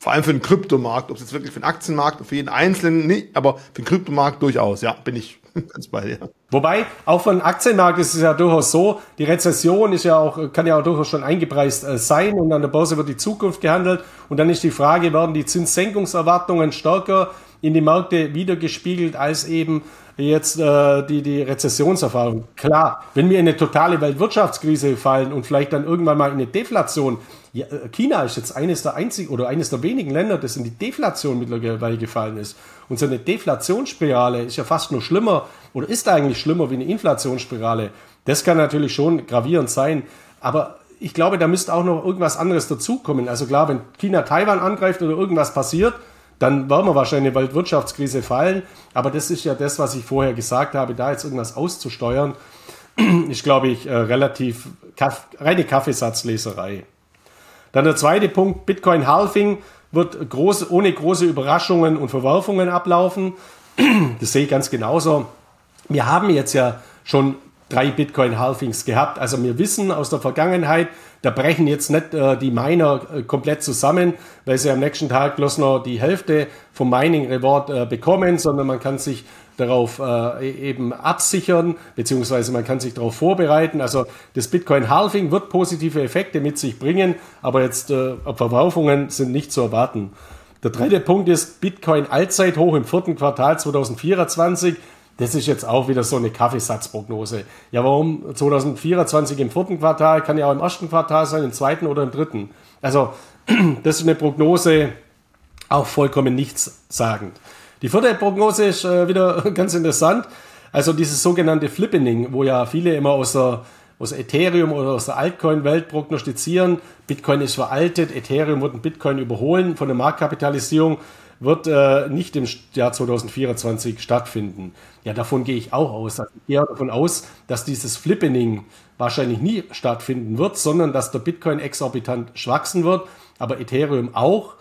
Speaker 1: Vor allem für den Kryptomarkt, ob es jetzt wirklich für den Aktienmarkt, für jeden Einzelnen nicht, aber für den Kryptomarkt durchaus, ja, bin ich (laughs) ganz bei dir.
Speaker 2: Wobei, auch für den Aktienmarkt ist es ja durchaus so, die Rezession ist ja auch, kann ja auch durchaus schon eingepreist äh, sein und an der Börse wird die Zukunft gehandelt und dann ist die Frage, werden die Zinssenkungserwartungen stärker in die Märkte wiedergespiegelt als eben jetzt äh, die, die Rezessionserfahrung. Klar, wenn wir in eine totale Weltwirtschaftskrise fallen und vielleicht dann irgendwann mal in eine Deflation, ja, äh, China ist jetzt eines der einzigen oder eines der wenigen Länder, das in die Deflation mittlerweile gefallen ist. Und so eine Deflationsspirale ist ja fast nur schlimmer oder ist eigentlich schlimmer wie eine Inflationsspirale. Das kann natürlich schon gravierend sein. Aber ich glaube, da müsste auch noch irgendwas anderes dazukommen. Also klar, wenn China Taiwan angreift oder irgendwas passiert, dann werden wir wahrscheinlich in eine Weltwirtschaftskrise fallen. Aber das ist ja das, was ich vorher gesagt habe, da jetzt irgendwas auszusteuern, (clears throat) ist, glaube ich, äh, relativ reine Kaffeesatzleserei. Dann der zweite Punkt, Bitcoin Halving wird groß, ohne große Überraschungen und Verwerfungen ablaufen. (clears throat) Das sehe ich ganz genauso. Wir haben jetzt ja schon drei Bitcoin-Halvings gehabt. Also wir wissen aus der Vergangenheit, da brechen jetzt nicht äh, die Miner äh, komplett zusammen, weil sie am nächsten Tag bloß noch die Hälfte vom Mining Reward äh, bekommen, sondern man kann sich darauf äh, eben absichern, beziehungsweise man kann sich darauf vorbereiten. Also das Bitcoin Halving wird positive Effekte mit sich bringen, aber jetzt äh, Verwerfungen sind nicht zu erwarten. Der dritte Punkt ist Bitcoin Allzeithoch im vierten Quartal 2024. Das ist jetzt auch wieder so eine Kaffeesatzprognose. Ja, warum 2024 im vierten Quartal? Kann ja auch im ersten Quartal sein, im zweiten oder im dritten. Also, (clears throat) das ist eine Prognose, auch vollkommen nichtssagend. Die vierte Prognose ist äh, wieder (laughs) ganz interessant. Also dieses sogenannte Flippening, wo ja viele immer aus der, aus Ethereum oder aus der Altcoin-Welt prognostizieren. Bitcoin ist veraltet, Ethereum wird ein Bitcoin überholen von der Marktkapitalisierung wird äh, nicht im Jahr 2024 stattfinden. Ja, davon gehe ich auch aus. Also ich gehe davon aus, dass dieses Flippening wahrscheinlich nie stattfinden wird, sondern dass der Bitcoin exorbitant wachsen wird, aber Ethereum auch.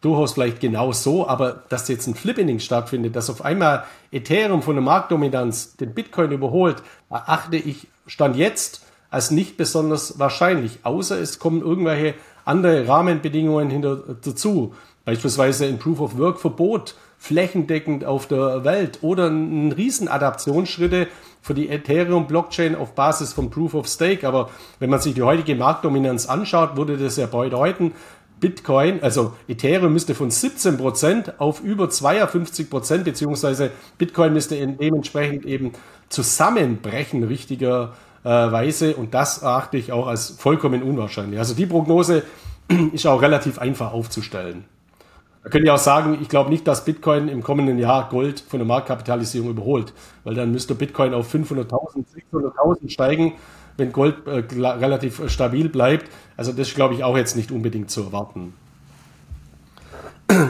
Speaker 2: Durchaus vielleicht genau so, aber dass jetzt ein Flippening stattfindet, dass auf einmal Ethereum von der Marktdominanz den Bitcoin überholt, erachte ich Stand jetzt als nicht besonders wahrscheinlich, außer es kommen irgendwelche andere Rahmenbedingungen hinter, dazu. Beispielsweise ein Proof of Work Verbot flächendeckend auf der Welt oder ein riesen Adaptionsschritte für die Ethereum Blockchain auf Basis von Proof of Stake. Aber wenn man sich die heutige Marktdominanz anschaut, würde das ja bedeuten, Bitcoin, also Ethereum müsste von 17% auf über 52% beziehungsweise Bitcoin müsste dementsprechend eben zusammenbrechen, richtigerweise. Und das erachte ich auch als vollkommen unwahrscheinlich. Also die Prognose (clears throat) ist auch relativ einfach aufzustellen. Da könnt ihr auch sagen, ich glaube nicht, dass Bitcoin im kommenden Jahr Gold von der Marktkapitalisierung überholt, weil dann müsste Bitcoin auf 500.000, 600.000 steigen, wenn Gold äh, relativ stabil bleibt. Also das glaube ich auch jetzt nicht unbedingt zu erwarten.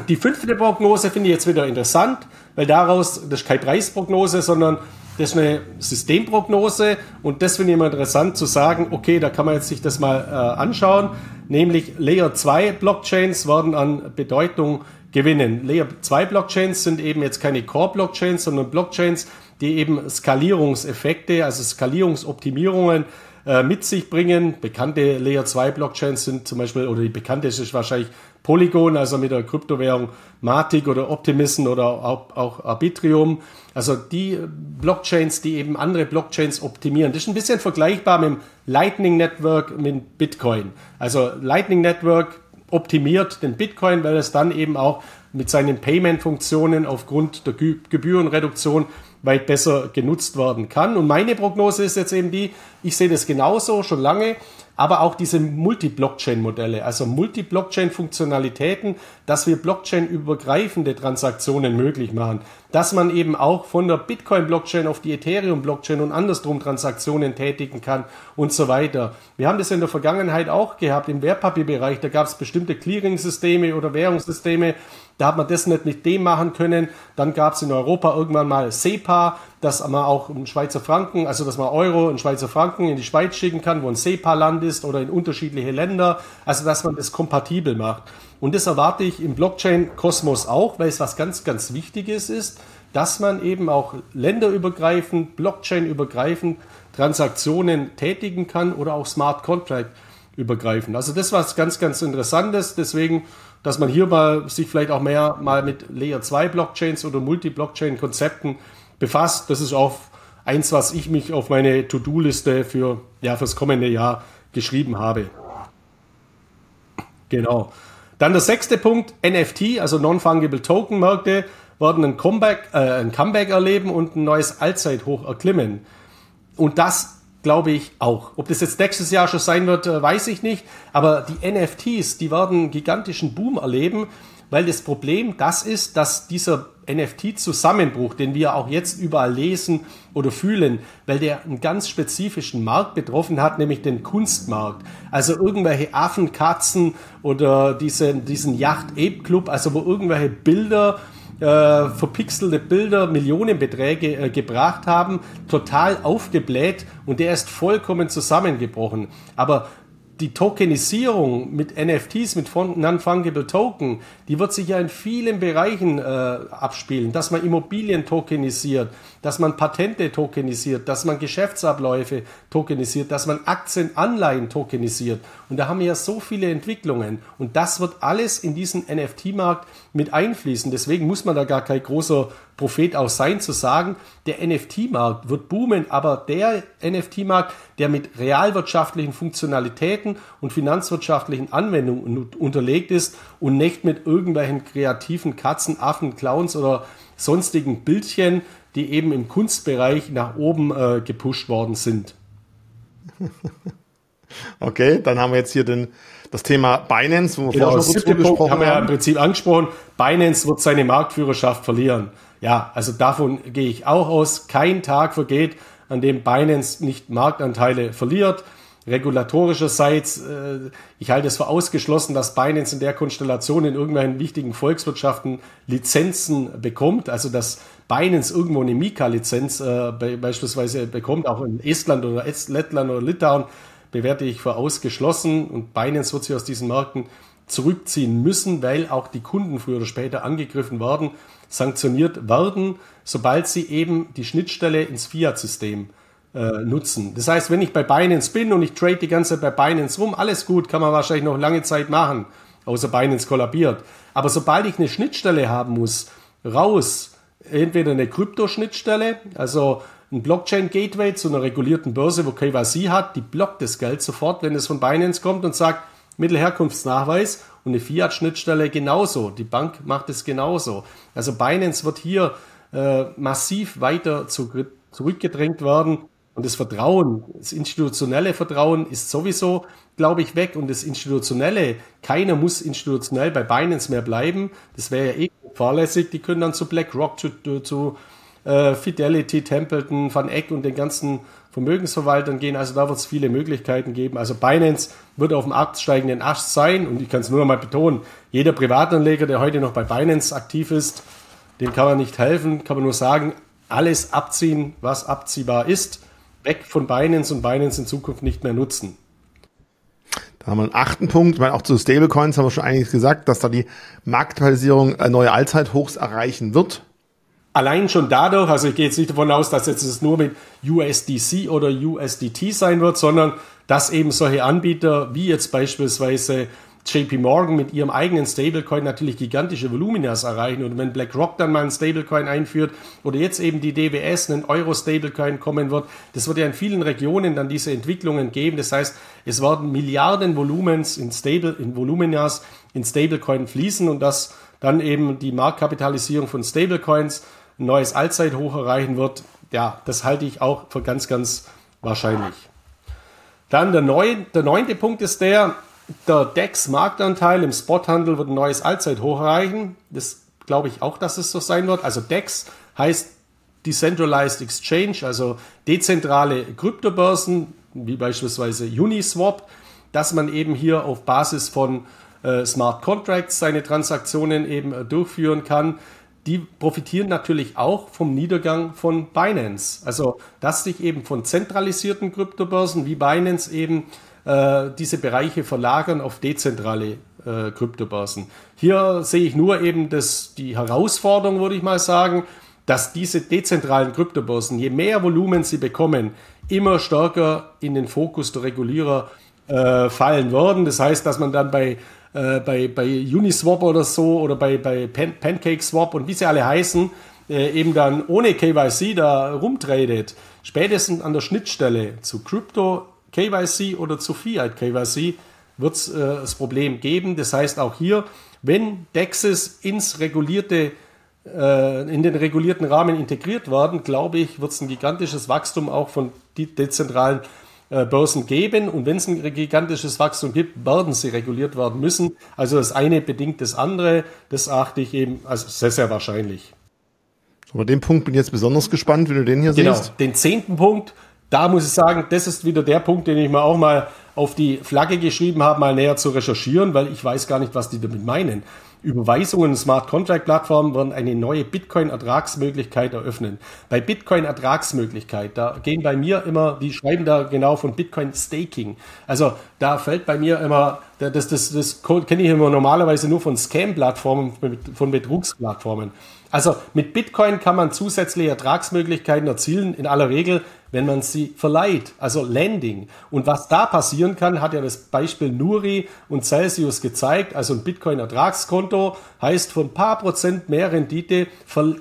Speaker 2: Die fünfte Prognose finde ich jetzt wieder interessant, weil daraus, das ist keine Preisprognose, sondern das ist eine Systemprognose und das finde ich immer interessant zu sagen, okay, da kann man jetzt sich das mal äh, anschauen nämlich Layer 2 Blockchains werden an Bedeutung gewinnen. Layer 2 Blockchains sind eben jetzt keine Core Blockchains, sondern Blockchains, die eben Skalierungseffekte, also Skalierungsoptimierungen äh, mit sich bringen. Bekannte Layer 2 Blockchains sind zum Beispiel, oder die bekannteste ist wahrscheinlich Polygon, also mit der Kryptowährung Matic oder Optimism oder auch, auch Arbitrium. Also die Blockchains, die eben andere Blockchains optimieren. Das ist ein bisschen vergleichbar mit dem Lightning Network mit Bitcoin. Also Lightning Network optimiert den Bitcoin, weil es dann eben auch mit seinen Payment-Funktionen aufgrund der Gebührenreduktion weit besser genutzt werden kann. Und meine Prognose ist jetzt eben die, ich sehe das genauso schon lange, aber auch diese Multi-Blockchain-Modelle, also Multi-Blockchain-Funktionalitäten, dass wir Blockchain-übergreifende Transaktionen möglich machen, dass man eben auch von der Bitcoin-Blockchain auf die Ethereum-Blockchain und andersrum Transaktionen tätigen kann und so weiter. Wir haben das in der Vergangenheit auch gehabt im Wertpapierbereich, da gab es bestimmte Clearing-Systeme oder Währungssysteme, da hat man das nicht mit dem machen können. Dann gab es in Europa irgendwann mal SEPA, dass man auch einen Schweizer Franken, also dass man Euro und Schweizer Franken in die Schweiz schicken kann, wo ein SEPA-Land ist oder in unterschiedliche Länder. Also dass man das kompatibel macht. Und das erwarte ich im Blockchain-Kosmos auch, weil es was ganz, ganz Wichtiges ist, dass man eben auch länderübergreifend, Blockchain-übergreifend Transaktionen tätigen kann oder auch Smart Contract übergreifend. Also das was ganz, ganz Interessantes. Deswegen dass man hier mal sich vielleicht auch mehr mal mit Layer 2 Blockchains oder Multi-Blockchain Konzepten befasst. Das ist auch eins, was ich mich auf meine To-Do-Liste für, ja, fürs kommende Jahr geschrieben habe. Genau. Dann der sechste Punkt, NFT, also Non-Fungible Token Märkte, werden ein Comeback, äh, ein Comeback erleben und ein neues Allzeithoch erklimmen. Und das glaube ich auch. Ob das jetzt nächstes Jahr schon sein wird, äh, weiß ich nicht. Aber die NFTs, die werden einen gigantischen Boom erleben, weil das Problem das ist, dass dieser NFT-Zusammenbruch, den wir auch jetzt überall lesen oder fühlen, weil der einen ganz spezifischen Markt betroffen hat, nämlich den Kunstmarkt. Also irgendwelche Affen, Katzen oder diese, diesen Yacht-Ape-Club, also wo irgendwelche Bilder äh, verpixelte Bilder Millionenbeträge äh, gebracht haben, total aufgebläht und der ist vollkommen zusammengebrochen. Aber die Tokenisierung mit NFTs, mit Non-Fungible Token, die wird sich ja in vielen Bereichen äh, abspielen, dass man Immobilien tokenisiert, dass man Patente tokenisiert, dass man Geschäftsabläufe tokenisiert, dass man Aktienanleihen tokenisiert. Und da haben wir ja so viele Entwicklungen. Und das wird alles in diesen NFT-Markt mit einfließen. Deswegen muss man da gar kein großer Prophet auch sein, zu sagen, der NFT-Markt wird boomen, aber der NFT-Markt, der mit realwirtschaftlichen Funktionalitäten und finanzwirtschaftlichen Anwendungen unterlegt ist und nicht mit irgendwelchen kreativen Katzen, Affen, Clowns oder sonstigen Bildchen, die eben im Kunstbereich nach oben äh, gepusht worden sind. (laughs)
Speaker 1: Okay, dann haben wir jetzt hier den, das Thema Binance,
Speaker 2: wo wir genau, vorher schon kurz gesprochen haben. wir ja im Prinzip angesprochen. Binance wird seine Marktführerschaft verlieren. Ja, also davon gehe ich auch aus. Kein Tag vergeht, an dem Binance nicht Marktanteile verliert. Regulatorischerseits, äh, ich halte es für ausgeschlossen, dass Binance in der Konstellation in irgendwelchen wichtigen Volkswirtschaften Lizenzen bekommt. Also dass Binance irgendwo eine Mika-Lizenz äh, be beispielsweise bekommt, auch in Estland oder Lettland oder Litauen, bewerte ich für ausgeschlossen. Und Binance wird sich aus diesen Märkten zurückziehen müssen, weil auch die Kunden früher oder später angegriffen werden sanktioniert werden, sobald sie eben die Schnittstelle ins Fiat-System äh, nutzen. Das heißt, wenn ich bei Binance bin und ich trade die ganze Zeit bei Binance rum, alles gut, kann man wahrscheinlich noch lange Zeit machen, außer Binance kollabiert. Aber sobald ich eine Schnittstelle haben muss, raus, entweder eine Krypto-Schnittstelle, also ein Blockchain-Gateway zu einer regulierten Börse, wo KYC hat, die blockt das Geld sofort, wenn es von Binance kommt und sagt, Mittelherkunftsnachweis und eine Fiat-Schnittstelle genauso. Die Bank macht es genauso. Also Binance wird hier äh, massiv weiter zu, zurückgedrängt werden. Und das Vertrauen, das institutionelle Vertrauen ist sowieso, glaube ich, weg. Und das institutionelle, keiner muss institutionell bei Binance mehr bleiben. Das wäre ja eh fahrlässig. Die können dann zu BlackRock, zu, zu äh, Fidelity, Templeton, Van Eck und den ganzen Vermögensverwaltern gehen. Also da wird es viele Möglichkeiten geben. Also Binance wird auf dem absteigenden Ast sein und ich kann es nur noch mal betonen, jeder Privatanleger, der heute noch bei Binance aktiv ist, dem kann man nicht helfen, kann man nur sagen, alles abziehen, was abziehbar ist, weg von Binance und Binance in Zukunft nicht mehr nutzen.
Speaker 1: Dann haben wir einen achten Punkt, ich meine, auch zu Stablecoins haben wir schon einiges gesagt, dass da die Marktkapitalisierung neue Allzeithochs erreichen wird.
Speaker 2: Allein schon dadurch, also ich gehe jetzt nicht davon aus, dass jetzt es nur mit USDC oder USDT sein wird, sondern dass eben solche Anbieter wie jetzt beispielsweise JP Morgan mit ihrem eigenen Stablecoin natürlich gigantische Voluminas erreichen. Und wenn BlackRock dann mal einen Stablecoin einführt oder jetzt eben die DWS einen Euro-Stablecoin kommen wird, das wird ja in vielen Regionen dann diese Entwicklungen geben. Das heißt, es werden Milliarden Volumens in Stable, in Voluminas in Stablecoin fließen und dass dann eben die Marktkapitalisierung von Stablecoins ein neues Allzeithoch erreichen wird. Ja, das halte ich auch für ganz, ganz wahrscheinlich. Dann der, neun, der neunte Punkt ist der, der DEX-Marktanteil im Spothandel wird ein neues Allzeithoch erreichen. Das glaube ich auch, dass es so sein wird. Also DEX heißt Decentralized Exchange, also dezentrale Kryptobörsen, wie beispielsweise Uniswap, dass man eben hier auf Basis von äh, Smart Contracts seine Transaktionen eben äh, durchführen kann. Die profitieren natürlich auch vom Niedergang von Binance. Also, dass sich eben von zentralisierten Kryptobörsen wie Binance eben äh, diese Bereiche verlagern auf dezentrale äh, Kryptobörsen. Hier sehe ich nur eben das, die Herausforderung, würde ich mal sagen, dass diese dezentralen Kryptobörsen, je mehr Volumen sie bekommen, immer stärker in den Fokus der Regulierer äh, fallen würden. Das heißt, dass man dann bei, äh, bei, bei Uniswap oder so oder bei, bei Pan PancakeSwap und wie sie alle heißen, äh, eben dann ohne KYC da rumtradet, spätestens an der Schnittstelle zu Krypto KYC oder zu Fiat KYC wird es äh, das Problem geben. Das heißt auch hier, wenn DEXs ins regulierte, äh, in den regulierten Rahmen integriert werden, glaube ich, wird es ein gigantisches Wachstum auch von dezentralen äh, Börsen geben. Und wenn es ein gigantisches Wachstum gibt, werden sie reguliert werden müssen. Also das eine bedingt das andere. Das achte ich eben als sehr, sehr wahrscheinlich.
Speaker 1: Aber den Punkt bin ich jetzt besonders gespannt, wenn du den hier
Speaker 2: genau.
Speaker 1: siehst.
Speaker 2: Den zehnten Punkt, da muss ich sagen, das ist wieder der Punkt, den ich mir auch mal auf die Flagge geschrieben habe, mal näher zu recherchieren, weil ich weiß gar nicht, was die damit meinen. Überweisungen Smart Contract Plattformen werden eine neue Bitcoin-Ertragsmöglichkeit eröffnen. Bei Bitcoin-Ertragsmöglichkeit, da gehen bei mir immer, die schreiben da genau von Bitcoin Staking. Also da fällt bei mir immer, das, das, das, kenne ich immer normalerweise nur von Scam-Plattformen, von Betrugsplattformen. Also mit Bitcoin kann man zusätzliche Ertragsmöglichkeiten erzielen, in aller Regel, wenn man sie verleiht, also Landing. Und was da passieren kann, hat ja das Beispiel Nuri und Celsius gezeigt. Also ein Bitcoin-Ertragskonto heißt, für ein paar Prozent mehr Rendite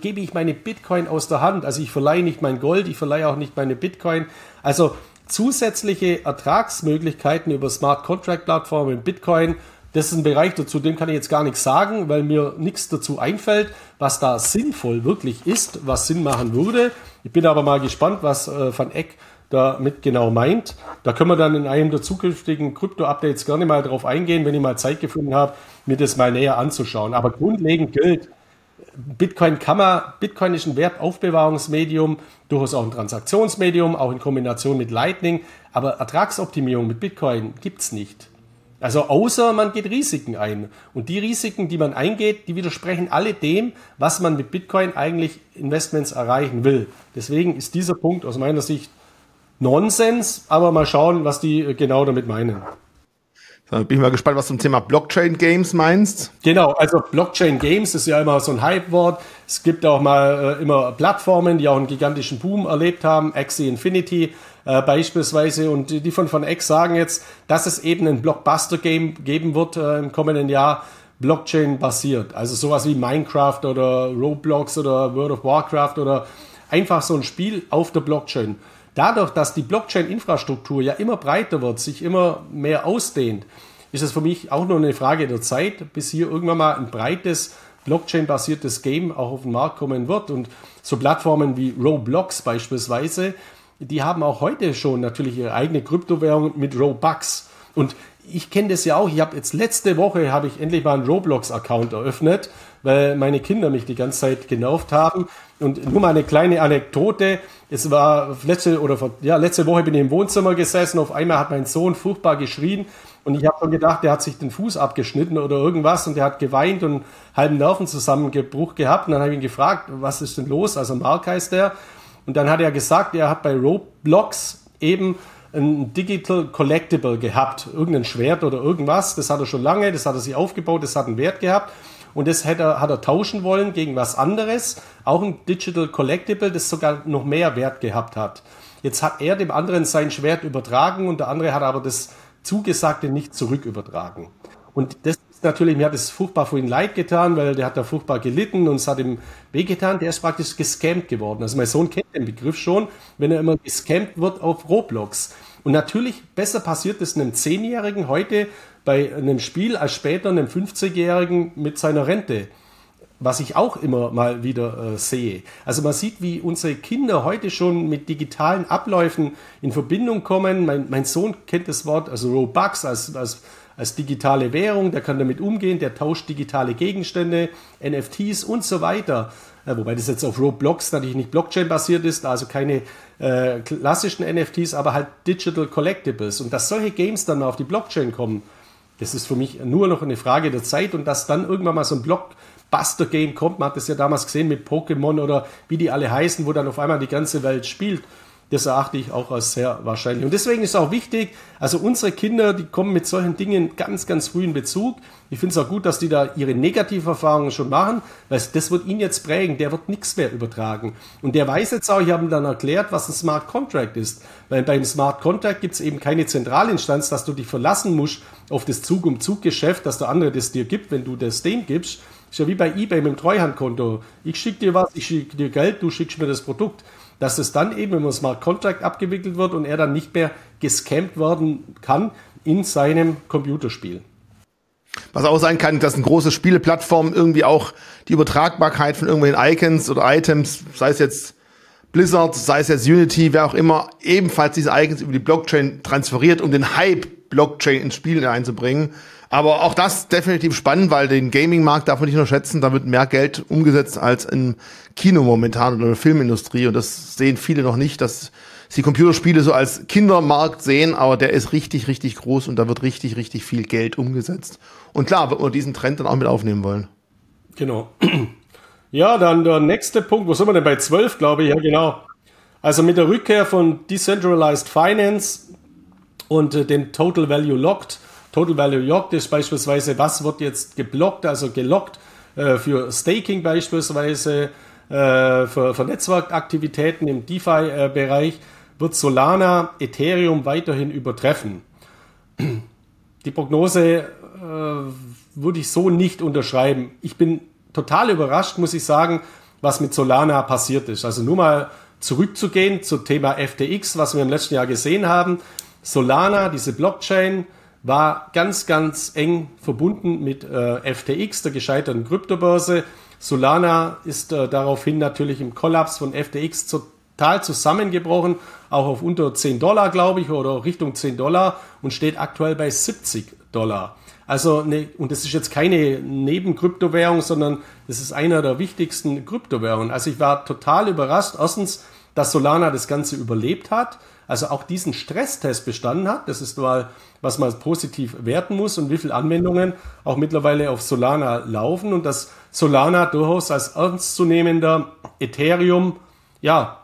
Speaker 2: gebe ich meine Bitcoin aus der Hand. Also ich verleihe nicht mein Gold, ich verleihe auch nicht meine Bitcoin. Also zusätzliche Ertragsmöglichkeiten über Smart Contract Plattformen, Bitcoin, das ist ein Bereich, dazu dem kann ich jetzt gar nichts sagen, weil mir nichts dazu einfällt, was da sinnvoll wirklich ist, was Sinn machen würde. Ich bin aber mal gespannt, was äh, Van Eck damit genau meint. Da können wir dann in einem der zukünftigen Krypto-Updates gerne mal drauf eingehen, wenn ich mal Zeit gefunden habe, mir das mal näher anzuschauen. Aber grundlegend gilt, Bitcoin kann man, Bitcoin ist ein Wertaufbewahrungsmedium, durchaus auch ein Transaktionsmedium, auch in Kombination mit Lightning, aber Ertragsoptimierung mit Bitcoin gibt es nicht. Also außer man geht Risiken ein. Und die Risiken, die man eingeht, die widersprechen alle dem, was man mit Bitcoin eigentlich Investments erreichen will. Deswegen ist dieser Punkt aus meiner Sicht Nonsens, aber mal schauen, was die äh, genau damit meinen.
Speaker 1: Da bin ich mal gespannt, was du zum Thema Blockchain Games meinst.
Speaker 2: Genau, also Blockchain Games ist ja immer so ein Hype-Wort. Es gibt auch mal äh, immer Plattformen, die auch einen gigantischen Boom erlebt haben. Axie Infinity äh, beispielsweise. Und die von von X sagen jetzt, dass es eben ein Blockbuster-Game geben wird äh, im kommenden Jahr. Blockchain basiert. Also sowas wie Minecraft oder Roblox oder World of Warcraft oder einfach so ein Spiel auf der Blockchain. Dadurch, dass die Blockchain-Infrastruktur ja immer breiter wird, sich immer mehr ausdehnt, ist es für mich auch nur eine Frage der Zeit, bis hier irgendwann mal ein breites Blockchain-basiertes Game auch auf den Markt kommen wird. Und so Plattformen wie Roblox beispielsweise, die haben auch heute schon natürlich ihre eigene Kryptowährung mit Robux. Und ich kenne das ja auch. Ich habe jetzt letzte Woche habe ich endlich mal einen Roblox-Account eröffnet, weil meine Kinder mich die ganze Zeit genervt haben. Und nur mal eine kleine Anekdote. Es war letzte oder ja, letzte Woche bin ich im Wohnzimmer gesessen. Auf einmal hat mein Sohn furchtbar geschrien und ich habe schon gedacht, der hat sich den Fuß abgeschnitten oder irgendwas und der hat geweint und einen halben Nervenzusammenbruch gehabt. Und dann habe ich ihn gefragt, was ist denn los? Also Mark heißt der. Und dann hat er gesagt, er hat bei Roblox eben ein Digital Collectible gehabt, irgendein Schwert oder irgendwas. Das hat er schon lange, das hat er sich aufgebaut, das hat einen Wert gehabt. Und das hat er, hat er tauschen wollen gegen was anderes, auch ein Digital Collectible, das sogar noch mehr Wert gehabt hat. Jetzt hat er dem anderen sein Schwert übertragen und der andere hat aber das Zugesagte nicht zurückübertragen. Und das natürlich, mir hat es furchtbar für ihn leid getan, weil der hat da furchtbar gelitten und es hat ihm wehgetan. Der ist praktisch gescampt geworden. Also mein Sohn kennt den Begriff schon, wenn er immer gescampt wird auf Roblox. Und natürlich besser passiert es einem Zehnjährigen heute bei einem Spiel als später einem 50-Jährigen mit seiner Rente. Was ich auch immer mal wieder äh, sehe. Also man sieht, wie unsere Kinder heute schon mit digitalen Abläufen in Verbindung kommen. Mein, mein Sohn kennt das Wort, also Robux als, als, als digitale Währung, der kann damit umgehen, der tauscht digitale Gegenstände, NFTs und so weiter. Äh, wobei das jetzt auf Roblox natürlich nicht Blockchain-basiert ist, also keine äh, klassischen NFTs, aber halt Digital Collectibles. Und dass solche Games dann mal auf die Blockchain kommen, das ist für mich nur noch eine Frage der Zeit und dass dann irgendwann mal so ein Blockbuster-Game kommt, man hat das ja damals gesehen mit Pokémon oder wie die alle heißen, wo dann auf einmal die ganze Welt spielt. Das erachte ich auch als sehr wahrscheinlich. Und deswegen ist auch wichtig, also unsere Kinder, die kommen mit solchen Dingen ganz, ganz früh in Bezug. Ich finde es auch gut, dass die da ihre Negativerfahrungen schon machen, weil das wird ihn jetzt prägen. Der wird nichts mehr übertragen. Und der weiß jetzt auch, ich habe ihm dann erklärt, was ein Smart Contract ist. Weil beim Smart Contract gibt es eben keine Zentralinstanz, dass du dich verlassen musst auf das Zug-um-Zug-Geschäft, dass der andere das dir gibt, wenn du das dem gibst. Ist ja wie bei eBay mit dem Treuhandkonto. Ich schicke dir was, ich schicke dir Geld, du schickst mir das Produkt dass es dann eben im Smart Contract abgewickelt wird und er dann nicht mehr gescampt werden kann in seinem Computerspiel.
Speaker 1: Was auch sein kann, dass eine große Spieleplattform irgendwie auch die Übertragbarkeit von irgendwelchen Icons oder Items, sei es jetzt Blizzard, sei es jetzt Unity, wer auch immer, ebenfalls diese Icons über die Blockchain transferiert, um den Hype Blockchain ins Spiel einzubringen. Aber auch das definitiv spannend, weil den Gaming-Markt darf man nicht unterschätzen. Da wird mehr Geld umgesetzt als im Kino momentan oder in der Filmindustrie. Und das sehen viele noch nicht, dass sie Computerspiele so als Kindermarkt sehen. Aber der ist richtig, richtig groß und da wird richtig, richtig viel Geld umgesetzt. Und klar, wird man diesen Trend dann auch mit aufnehmen wollen.
Speaker 2: Genau. (clears throat) Ja, dann der nächste Punkt. Wo sind wir denn bei 12, glaube ich? Ja, genau. Also mit der Rückkehr von Decentralized Finance und äh, den Total Value Locked Total Value Locked ist beispielsweise, was wird jetzt geblockt, also gelockt äh, für Staking beispielsweise, äh, für, für Netzwerkaktivitäten im DeFi-Bereich, wird Solana Ethereum weiterhin übertreffen. Die Prognose äh, würde ich so nicht unterschreiben. Ich bin total überrascht, muss ich sagen, was mit Solana passiert ist. Also nur mal zurückzugehen zum Thema FTX, was wir im letzten Jahr gesehen haben. Solana, diese Blockchain, war ganz, ganz eng verbunden mit äh, FTX, der gescheiterten Kryptobörse. Solana ist äh, daraufhin natürlich im Kollaps von FTX total zusammengebrochen, auch auf unter 10 Dollar, glaube ich, oder Richtung 10 Dollar und steht aktuell bei 70 Dollar. Also, ne, und das ist jetzt keine Nebenkryptowährung, sondern das ist einer der wichtigsten Kryptowährungen. Also ich war total überrascht. Erstens, dass Solana das Ganze überlebt hat also auch diesen Stresstest bestanden hat. Das ist mal, was man positiv werten muss und wie viele Anwendungen auch mittlerweile auf Solana laufen und dass Solana durchaus als ernstzunehmender Ethereum, ja,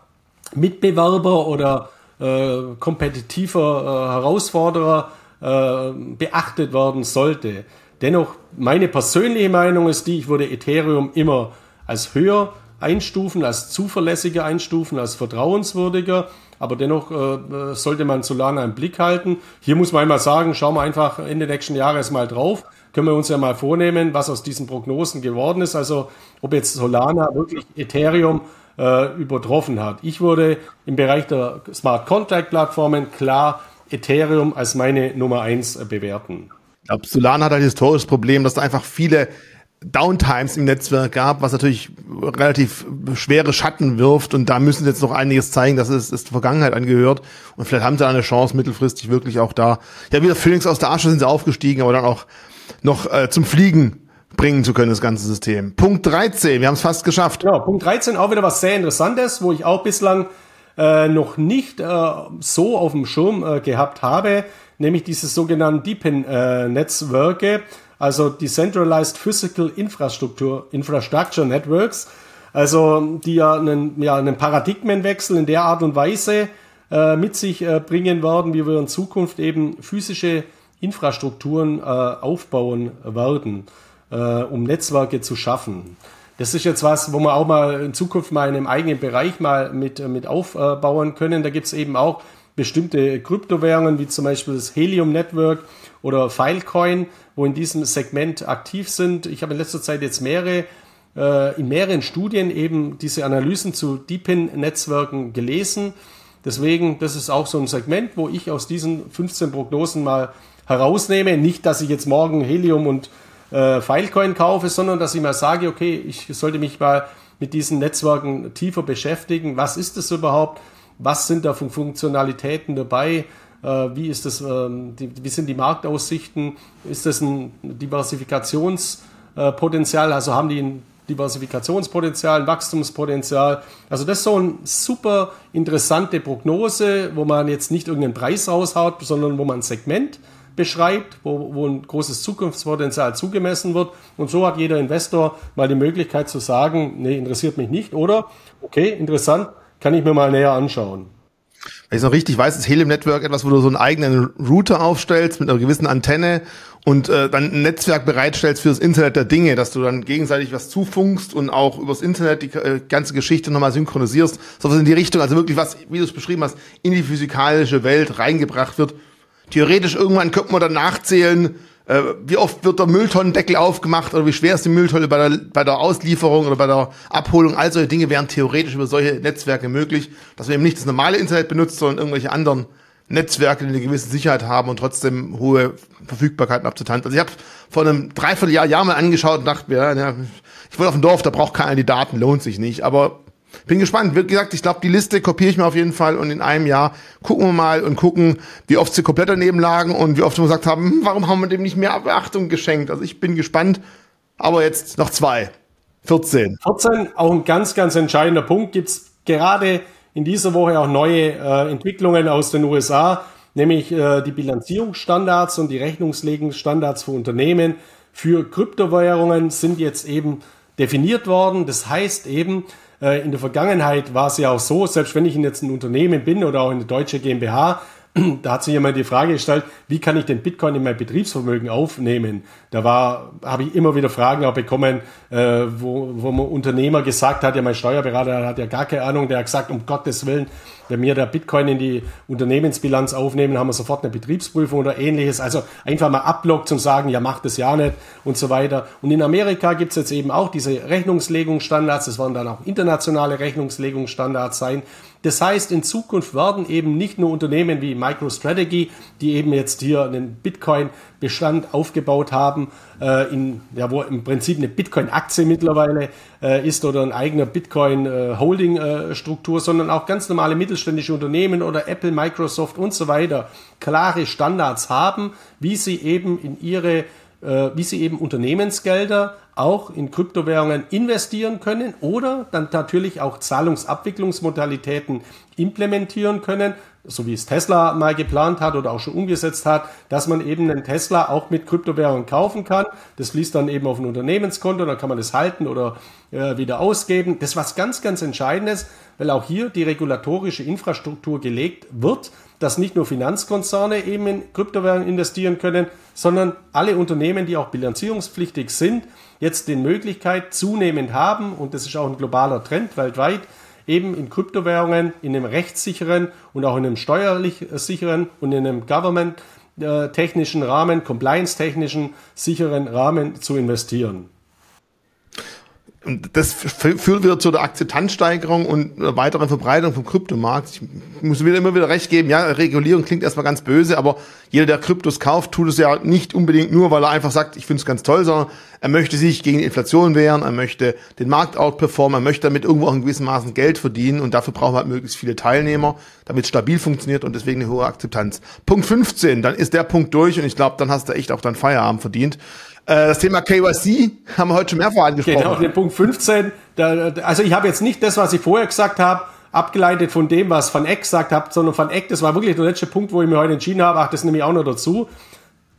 Speaker 2: Mitbewerber oder äh, kompetitiver äh, Herausforderer äh, beachtet werden sollte. Dennoch, meine persönliche Meinung ist die, ich würde Ethereum immer als höher einstufen, als zuverlässiger einstufen, als vertrauenswürdiger. Aber dennoch äh, sollte man Solana im Blick halten. Hier muss man einmal sagen, schauen wir einfach Ende nächsten Jahres mal drauf. Können wir uns ja mal vornehmen, was aus diesen Prognosen geworden ist. Also ob jetzt Solana wirklich Ethereum äh, übertroffen hat. Ich würde im Bereich der Smart Contract Plattformen klar Ethereum als meine Nummer eins äh, bewerten.
Speaker 1: Ich glaube, Solana hat ein historisches Problem, dass da einfach viele Downtimes im Netzwerk gab, was natürlich relativ schwere Schatten wirft und da müssen sie jetzt noch einiges zeigen, dass es, es der Vergangenheit angehört und vielleicht haben sie eine Chance mittelfristig wirklich auch da. Ja, wieder Phoenix aus der Asche sind sie aufgestiegen, aber dann auch noch äh, zum Fliegen bringen zu können, das ganze System. Punkt 13, wir haben es fast geschafft.
Speaker 2: Genau, Punkt 13, auch wieder was sehr Interessantes, wo ich auch bislang äh, noch nicht äh, so auf dem Schirm äh, gehabt habe, nämlich diese sogenannten DePIN-Netzwerke. Äh, also Decentralized Physical Infrastructure, Infrastructure Networks, also die ja einen, ja einen Paradigmenwechsel in der Art und Weise äh, mit sich äh, bringen werden, wie wir in Zukunft eben physische Infrastrukturen äh, aufbauen werden, äh, um Netzwerke zu schaffen. Das ist jetzt was, wo wir auch mal in Zukunft mal in einem eigenen Bereich mal mit, äh, mit aufbauen können. Da gibt es eben auch bestimmte Kryptowährungen, wie zum Beispiel das Helium Network oder Filecoin, wo in diesem Segment aktiv sind. Ich habe in letzter Zeit jetzt mehrere äh, in mehreren Studien eben diese Analysen zu DeepIn-Netzwerken gelesen. Deswegen, das ist auch so ein Segment, wo ich aus diesen 15 Prognosen mal herausnehme. Nicht, dass ich jetzt morgen Helium und äh, Filecoin kaufe, sondern dass ich mal sage, okay, ich sollte mich mal mit diesen Netzwerken tiefer beschäftigen. Was ist das überhaupt? Was sind da für Funktionalitäten dabei? Äh, wie, ist das, ähm, die, wie sind die Marktaussichten? Ist das ein Diversifikationspotenzial? Also haben die ein Diversifikationspotenzial, ein Wachstumspotenzial. Also das ist so eine super interessante Prognose, wo man jetzt nicht irgendeinen Preis raushaut, sondern wo man ein Segment beschreibt, wo, wo ein großes Zukunftspotenzial zugemessen wird. Und so hat jeder Investor mal die Möglichkeit zu sagen, nee, interessiert mich nicht oder, okay, interessant, kann ich mir mal näher anschauen.
Speaker 1: Wenn ich es noch richtig weiß, ist Helium Network etwas, wo du so einen eigenen Router aufstellst mit einer gewissen Antenne und äh, dann ein Netzwerk bereitstellst für das Internet der Dinge, dass du dann gegenseitig was zufunkst und auch übers Internet die äh, ganze Geschichte nochmal synchronisierst. Sowas in die Richtung, also wirklich was, wie du es beschrieben hast, in die physikalische Welt reingebracht wird. Theoretisch irgendwann könnte man dann nachzählen, äh, wie oft wird der Mülltonnendeckel aufgemacht oder wie schwer ist die Mülltonne bei der, bei der Auslieferung oder bei der Abholung. All solche Dinge wären theoretisch über solche Netzwerke möglich, dass man eben nicht das normale Internet benutzt, sondern irgendwelche anderen Netzwerke, die eine gewisse Sicherheit haben und trotzdem hohe Verfügbarkeiten abzutanzen. Also ich habe vor einem Dreivierteljahr Jahr mal angeschaut und dachte mir, ja, ich wollte auf dem Dorf, da braucht keiner die Daten, lohnt sich nicht. Aber bin gespannt. Wie gesagt, ich glaube, die Liste kopiere ich mir auf jeden Fall und in einem Jahr gucken wir mal und gucken, wie oft sie komplett daneben lagen und wie oft wir gesagt haben, hm, warum haben wir dem nicht mehr Beachtung geschenkt? Also ich bin gespannt. Aber jetzt noch zwei. 14.
Speaker 2: 14, auch ein ganz, ganz entscheidender Punkt. Gibt's gerade in dieser Woche auch neue äh, Entwicklungen aus den USA, nämlich äh, die Bilanzierungsstandards und die Rechnungslegungsstandards für Unternehmen für Kryptowährungen sind jetzt eben definiert worden. Das heißt eben, in der Vergangenheit war es ja auch so, selbst wenn ich jetzt ein Unternehmen bin oder auch eine deutsche GmbH, (clears throat) da hat sich jemand die Frage gestellt, wie kann ich den Bitcoin in mein Betriebsvermögen aufnehmen? Da war, habe ich immer wieder Fragen auch bekommen, äh, wo, wo ein Unternehmer gesagt hat, ja, mein Steuerberater hat ja gar keine Ahnung, der hat gesagt, um Gottes Willen, wenn wir da Bitcoin in die Unternehmensbilanz aufnehmen, haben wir sofort eine Betriebsprüfung oder ähnliches. Also einfach mal ablockt und sagen, ja, macht das ja nicht und so weiter. Und in Amerika gibt es jetzt eben auch diese Rechnungslegungsstandards, das werden dann auch internationale Rechnungslegungsstandards sein. Das heißt, in Zukunft werden eben nicht nur Unternehmen wie MicroStrategy, die eben jetzt hier einen Bitcoin-Bestand aufgebaut haben, äh, in, ja, wo im Prinzip eine Bitcoin-Aktie mittlerweile äh, ist oder ein eigener Bitcoin-Holding-Struktur, äh, sondern auch ganz normale mittelständische Unternehmen oder Apple, Microsoft und so weiter klare Standards haben, wie sie eben in ihre äh, wie sie eben Unternehmensgelder auch in Kryptowährungen investieren können oder dann natürlich auch Zahlungsabwicklungsmodalitäten implementieren können, so wie es Tesla mal geplant hat oder auch schon umgesetzt hat, dass man eben einen Tesla auch mit Kryptowährungen kaufen kann. Das fließt dann eben auf ein Unternehmenskonto, dann kann man das halten oder äh, wieder ausgeben. Das ist was ganz, ganz Entscheidendes, weil auch hier die regulatorische Infrastruktur gelegt wird, dass nicht nur Finanzkonzerne eben in Kryptowährungen investieren können, sondern alle Unternehmen, die auch bilanzierungspflichtig sind, jetzt die Möglichkeit zunehmend haben, und das ist auch ein globaler Trend weltweit, eben in Kryptowährungen in einem rechtssicheren und auch in einem steuerlich sicheren und in einem government-technischen Rahmen, compliance-technischen sicheren Rahmen zu investieren
Speaker 1: das führt wieder zu der Akzeptanzsteigerung und weiteren Verbreitung vom Kryptomarkt. Ich muss wieder immer wieder recht geben, ja, Regulierung klingt erstmal ganz böse, aber jeder, der Kryptos kauft, tut es ja nicht unbedingt nur, weil er einfach sagt, ich finde es ganz toll, sondern er möchte sich gegen die Inflation wehren, er möchte den Markt outperformen, er möchte damit irgendwo auch in gewissem Maßen Geld verdienen und dafür brauchen wir halt möglichst viele Teilnehmer, damit es stabil funktioniert und deswegen eine hohe Akzeptanz. Punkt 15, dann ist der Punkt durch und ich glaube, dann hast du echt auch deinen Feierabend verdient. Äh, das Thema KYC haben wir heute schon mehrfach angesprochen.
Speaker 2: Genau, den Punkt 15. Da, also ich habe jetzt nicht das, was ich vorher gesagt habe, abgeleitet von dem, was Van Eck gesagt hat, sondern Van Eck, das war wirklich der letzte Punkt, wo ich mir heute entschieden habe, ach, das nehme ich auch noch dazu.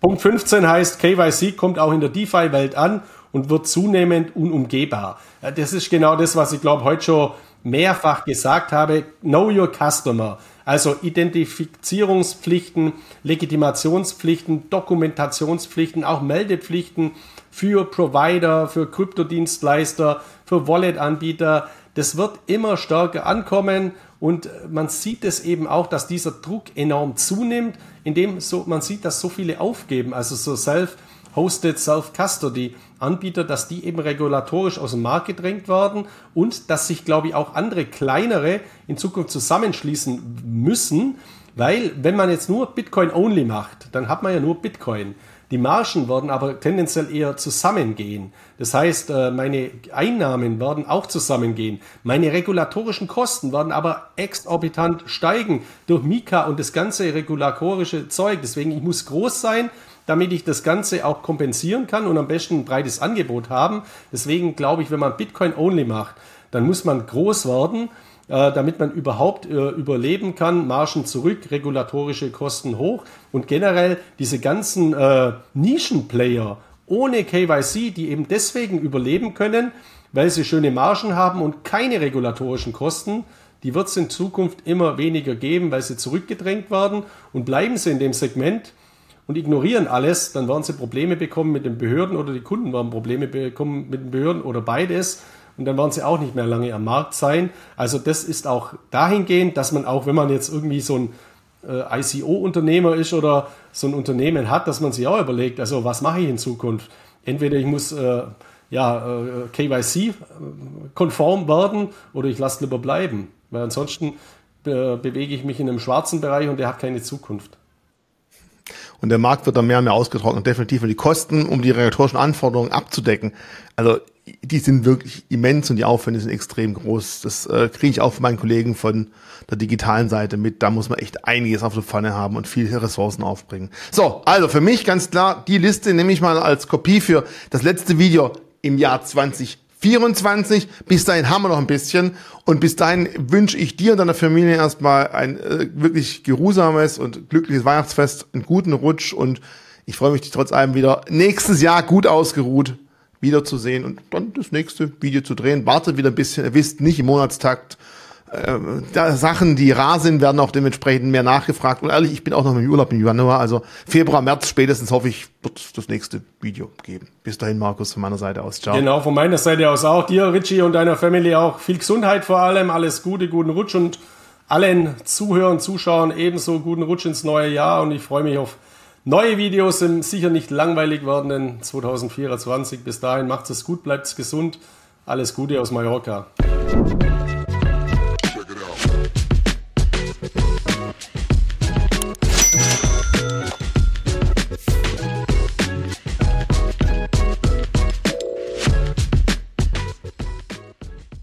Speaker 2: Punkt 15 heißt, KYC kommt auch in der DeFi-Welt an und wird zunehmend unumgehbar. Das ist genau das, was ich glaube heute schon mehrfach gesagt habe. Know your customer. Also Identifizierungspflichten, Legitimationspflichten, Dokumentationspflichten, auch Meldepflichten für Provider, für Kryptodienstleister, für Wallet-Anbieter. Das wird immer stärker ankommen und man sieht es eben auch, dass dieser Druck enorm zunimmt, indem so, man sieht, dass so viele aufgeben, also so Self-Hosted, Self-Custody. Anbieter, dass die eben regulatorisch aus dem Markt gedrängt werden und dass sich, glaube ich, auch andere kleinere in Zukunft zusammenschließen müssen, weil wenn man jetzt nur Bitcoin-only macht, dann hat man ja nur Bitcoin. Die Margen werden aber tendenziell eher zusammengehen. Das heißt, äh, meine Einnahmen werden auch zusammengehen. Meine regulatorischen Kosten werden aber exorbitant steigen durch Mika und das ganze regulatorische Zeug. Deswegen, ich muss groß sein, damit ich das Ganze auch kompensieren kann und am besten ein breites Angebot haben. Deswegen glaube ich, wenn man Bitcoin-only macht, dann muss man groß werden, äh, damit man überhaupt äh, überleben kann. Margen zurück, regulatorische Kosten hoch und generell diese ganzen äh, Nischenplayer ohne KYC, die eben deswegen überleben können, weil sie schöne Margen haben und keine regulatorischen Kosten, die wird es in Zukunft immer weniger geben, weil sie zurückgedrängt werden und bleiben sie in dem Segment, und ignorieren alles, dann werden sie Probleme bekommen mit den Behörden oder die Kunden werden Probleme bekommen mit den Behörden oder beides. Und dann werden sie auch nicht mehr lange am Markt sein. Also das ist auch dahingehend, dass man auch, wenn man jetzt irgendwie so ein äh, ICO-Unternehmer ist oder so ein Unternehmen hat, dass man sich auch überlegt, also was mache ich in Zukunft? Entweder ich muss äh, ja, äh, KYC-konform werden oder ich lasse lieber bleiben. Weil ansonsten äh, bewege ich mich in einem schwarzen Bereich und der hat keine Zukunft.
Speaker 1: Und der Markt wird dann mehr und mehr ausgetrocknet, definitiv. Und die Kosten, um die regulatorischen Anforderungen abzudecken, also die sind wirklich immens und die Aufwände sind extrem groß. Das äh, kriege ich auch von meinen Kollegen von der digitalen Seite mit. Da muss man echt einiges auf der Pfanne haben und viele Ressourcen aufbringen. So, also für mich ganz klar, die Liste nehme ich mal als Kopie für das letzte Video im Jahr 20 24. Bis dahin haben wir noch ein bisschen. Und bis dahin wünsche ich dir und deiner Familie erstmal ein äh, wirklich geruhsames und glückliches Weihnachtsfest, einen guten Rutsch und ich freue mich, dich trotz allem wieder nächstes Jahr gut ausgeruht wiederzusehen und dann das nächste Video zu drehen. Wartet wieder ein bisschen, ihr wisst, nicht im Monatstakt äh, Sachen, die rar sind, werden auch dementsprechend mehr nachgefragt. Und ehrlich, ich bin auch noch im Urlaub im Januar, also Februar, März spätestens hoffe ich, wird das nächste Video geben. Bis dahin, Markus, von meiner Seite aus.
Speaker 2: Ciao. Genau, von meiner Seite aus auch. Dir, Richie und deiner Familie auch viel Gesundheit vor allem, alles Gute, guten Rutsch und allen Zuhörern, Zuschauern ebenso guten Rutsch ins neue Jahr und ich freue mich auf neue Videos im sicher nicht langweilig werdenden 2024. Bis dahin macht es gut, bleibt gesund. Alles Gute aus Mallorca.